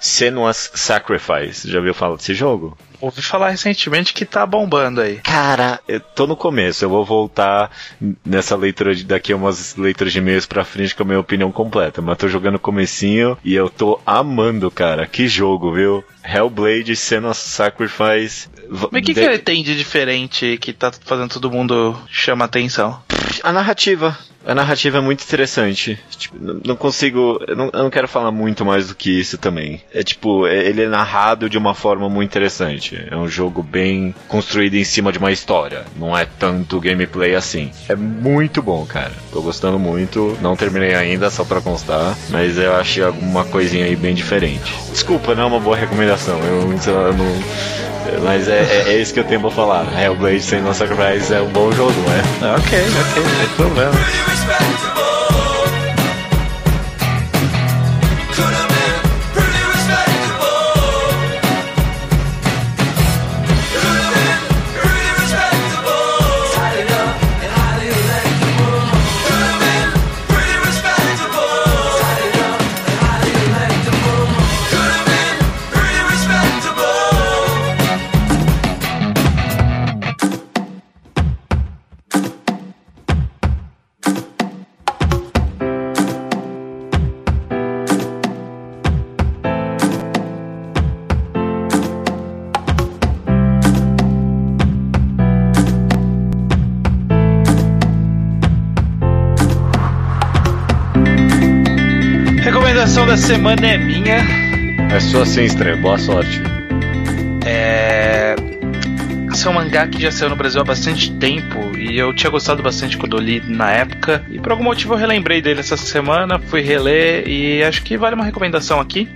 Senua's Sacrifice. Já viu falar desse jogo? Ouvi falar recentemente que tá bombando aí. Cara, eu tô no começo, eu vou voltar nessa leitura de daqui a umas leituras de e-mails pra frente com a minha opinião completa, mas tô jogando comecinho e eu tô amando, cara. Que jogo, viu? Hellblade Senua's Sacrifice. Mas o que, de- que ele tem de diferente que tá fazendo todo mundo chama atenção? A narrativa. A narrativa é muito interessante. Tipo, não não consigo. Eu não, eu não quero falar muito mais do que isso também. É tipo, é- ele é narrado de uma forma muito interessante. É um jogo bem construído em cima de uma história. Não é tanto gameplay assim. É muito bom, cara. Tô gostando muito. Não terminei ainda, só pra constar. Mas eu achei alguma coisinha aí bem diferente. Desculpa, não é uma boa recomendação. Eu, eu não. Mas é, é, é isso que eu tenho pra falar. Hellblade sem nossa Sacrifice é um bom jogo, não é? Ok, ok, não tem problema. Semana é minha. É só assim, estranho. Boa sorte. É. Esse é um mangá que já saiu no Brasil há bastante tempo e eu tinha gostado bastante quando eu li na época. E por algum motivo eu relembrei dele essa semana, fui reler e acho que vale uma recomendação aqui.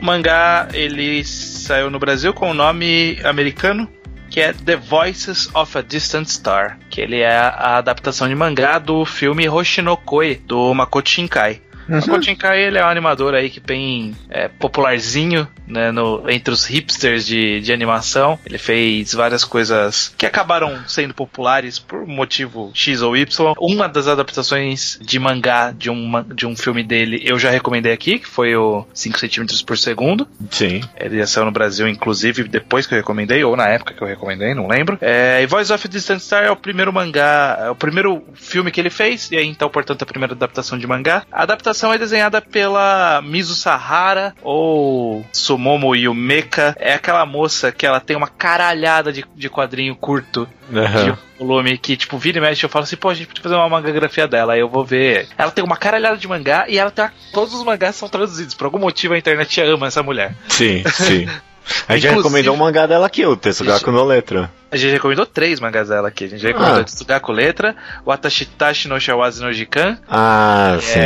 O mangá ele saiu no Brasil com o nome americano que é The Voices of a Distant Star, que ele é a adaptação de mangá do filme Hoshinokoi do Makoto Shinkai. Makoto Shinkai ele é um animador aí que bem é, popularzinho né, no- entre os hipsters de, de animação. Ele fez várias coisas que acabaram sendo populares por motivo X ou Y. Uma das adaptações de mangá de um, de um filme dele eu já recomendei aqui, que foi o 5 cm por segundo. Sim. Ele saiu no Brasil, inclusive, depois que eu recomendei, ou na época que eu recomendei, não lembro. É, e Voice of Distant Star é o primeiro mangá, é o primeiro filme que ele fez, e aí então, portanto, a primeira adaptação de mangá. A adaptação é desenhada pela Mizu Sahara, ou Sumomo Yumeka. É aquela moça que ela tem uma caralhada de, de quadrinho curto de volume que, tipo, vira e mexe, eu falo assim, pô, a gente podia fazer uma mangagrafia dela, aí eu vou ver. Ela tem uma caralhada de mangá e ela tem. Todos os mangás são traduzidos. Por algum motivo a internet ama essa mulher. Sim, sim. A gente já Inclusive- recomendou um mangá dela aqui, o Tetsugaku no Letra. A gente recomendou três mangás dela aqui. A gente recomendou Ah. Tsugaku Letra, o Atashitashi no Shawazi no Jikan, Ah, sim.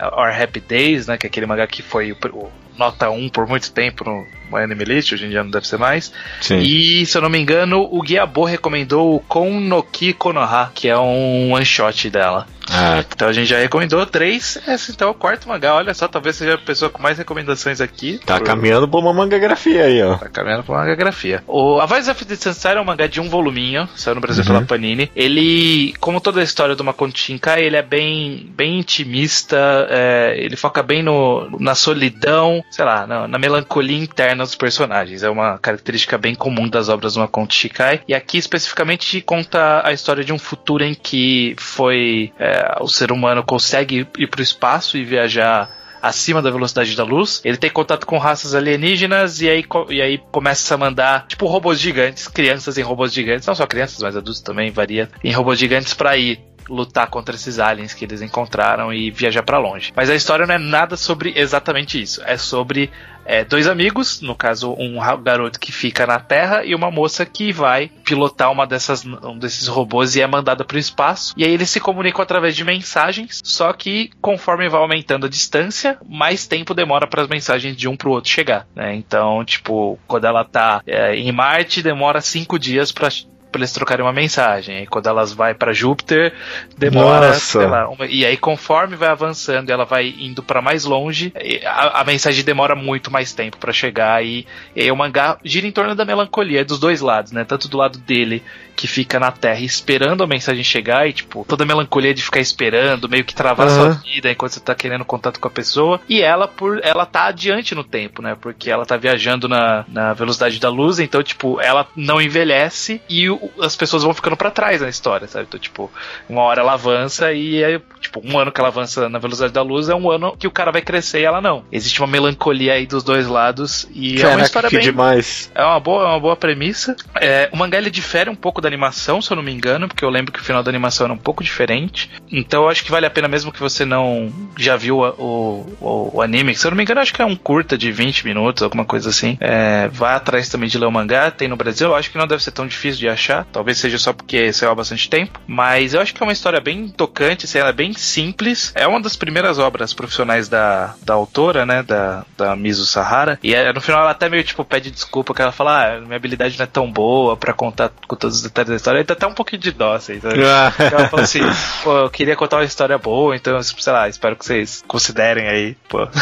Our Happy Days, né, que é aquele mangá que foi o, o nota 1 por muito tempo no, Anime List, hoje em dia não deve ser mais. sim. E, se eu não me engano, o Guiabo recomendou o Kon no Ki Konoha, que é um one shot dela. Ah, Então a gente já recomendou três, esse então é o quarto mangá. Olha só, talvez seja a pessoa com mais recomendações aqui. tá caminhando pra uma mangagrafia aí, ó. Tá caminhando pra uma mangagrafia. O A Voice of the Sunset é um mangá de um voluminho, saiu no Brasil Uhum. pela Panini. Ele, como toda a história do Makoto Shinkai, ele é bem, bem intimista, é, ele foca bem no, na solidão, sei lá, na, na melancolia interna dos personagens. É uma característica bem comum das obras do Shinkai. E aqui especificamente conta a história de um futuro em que foi é, o ser humano consegue ir pro espaço e viajar acima da velocidade da luz. Ele tem contato com raças alienígenas e aí, e aí começa a mandar, tipo, robôs gigantes, crianças em robôs gigantes, não só crianças, mas adultos também, varia, em robôs gigantes pra ir lutar contra esses aliens que eles encontraram e viajar pra longe. Mas a história não é nada sobre exatamente isso. É sobre é, dois amigos, no caso um garoto que fica na Terra e uma moça que vai pilotar uma dessas um desses robôs e é mandada para o espaço. E aí eles se comunicam através de mensagens, só que conforme vai aumentando a distância, mais tempo demora para as mensagens de um para o outro chegar. Né? Então, tipo, quando ela tá é, em Marte, demora cinco dias para eles trocarem uma mensagem. E quando elas vai pra Júpiter, demora, lá, uma- e aí conforme vai avançando, e ela vai indo pra mais longe, a, a mensagem demora muito mais tempo pra chegar e, e aí o mangá gira em torno da melancolia dos dois lados, né? Tanto do lado dele que fica na Terra esperando a mensagem chegar e tipo, toda a melancolia de ficar esperando, meio que travar Aham. sua vida enquanto você tá querendo contato com a pessoa, e ela por ela tá adiante no tempo, né? Porque ela tá viajando na, na velocidade da luz, então tipo, ela não envelhece e o- as pessoas vão ficando pra trás na história, sabe? Então, tipo, uma hora ela avança e aí, tipo, um ano que ela avança na velocidade da luz é um ano que o cara vai crescer e ela não. Existe uma melancolia aí dos dois lados e é uma Caraca, história que bem demais. é uma boa, é uma boa premissa. É, o mangá ele difere um pouco da animação, se eu não me engano, porque eu lembro que o final da animação era um pouco diferente. Então eu acho que vale a pena mesmo que você não já viu a- o, o, o anime. Se eu não me engano, acho que é um curta de 20 minutos, alguma coisa assim. É, vá atrás também de ler o mangá, tem no Brasil. Eu acho que não deve ser tão difícil de achar. Talvez seja só porque saiu há bastante tempo. Mas eu acho que é uma história bem tocante, assim, ela é bem simples. É uma das primeiras obras profissionais da, da autora, né? Da, da Mizu Sahara. E é, no final ela até meio tipo pede desculpa, que ela fala: Ah, minha habilidade não é tão boa pra contar com todos os detalhes da história. E dá até um pouquinho de dó, assim. sabe? Ela falou assim, pô, eu queria contar uma história boa, então, sei lá, espero que vocês considerem aí, pô. (laughs)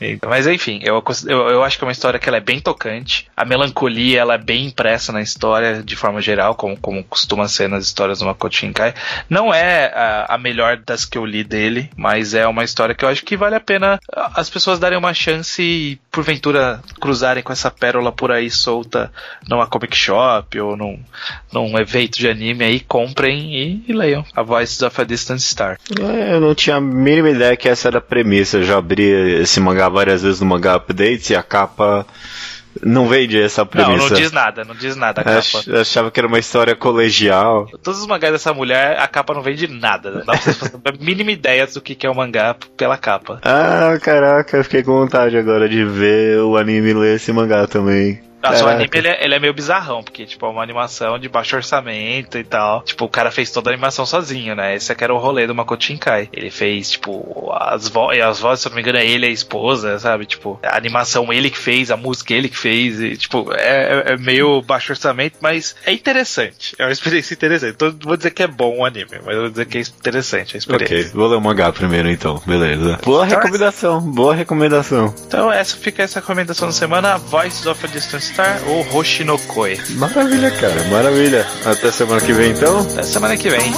Então, mas enfim, eu, eu, eu acho que é uma história que ela é bem tocante. A melancolia, ela é bem impressa na história, de forma geral, como, como costuma ser nas histórias do Makoto Shinkai. Não é a, a melhor das que eu li dele, mas é uma história que eu acho que vale a pena ah, as pessoas darem uma chance e, porventura, cruzarem com essa pérola por aí solta numa comic shop ou num, num evento de anime aí, comprem e, e leiam. A Voices of a Distant Star. É, eu não tinha a mínima ideia que essa era a premissa. Eu já abri esse mangá várias vezes no Mangá Updates e a capa não vende essa Não, premissa. não diz nada, não diz nada a capa. Ach- achava que era uma história colegial. Todos os mangás dessa mulher, a capa não vende nada. Não dá pra vocês fazerem a mínima ideia do que é o mangá pela capa. Ah, caraca, eu fiquei com vontade agora de ver o anime ler esse mangá também. Nossa, o anime ele é, ele é meio bizarrão, porque tipo, é uma animação de baixo orçamento e tal. Tipo, o cara fez toda a animação sozinho, né? Esse aqui era o rolê do Makoto Shinkai. Ele fez, tipo, as, vo as vozes, se eu não me engano, é ele e a esposa, sabe? Tipo, a animação ele que fez, a música ele que fez. E, tipo, é, é- é meio baixo orçamento, mas é interessante. É uma experiência interessante. Então, não vou dizer que é bom o anime, mas eu vou dizer que é interessante a experiência. Ok, vou ler o mangá primeiro então, beleza. Boa Então, recomendação, boa recomendação. Então, essa fica essa recomendação da semana: Voices of a Distant Star ou Hoshinokoi. Maravilha, cara, maravilha. Até semana que vem então. Até semana que vem.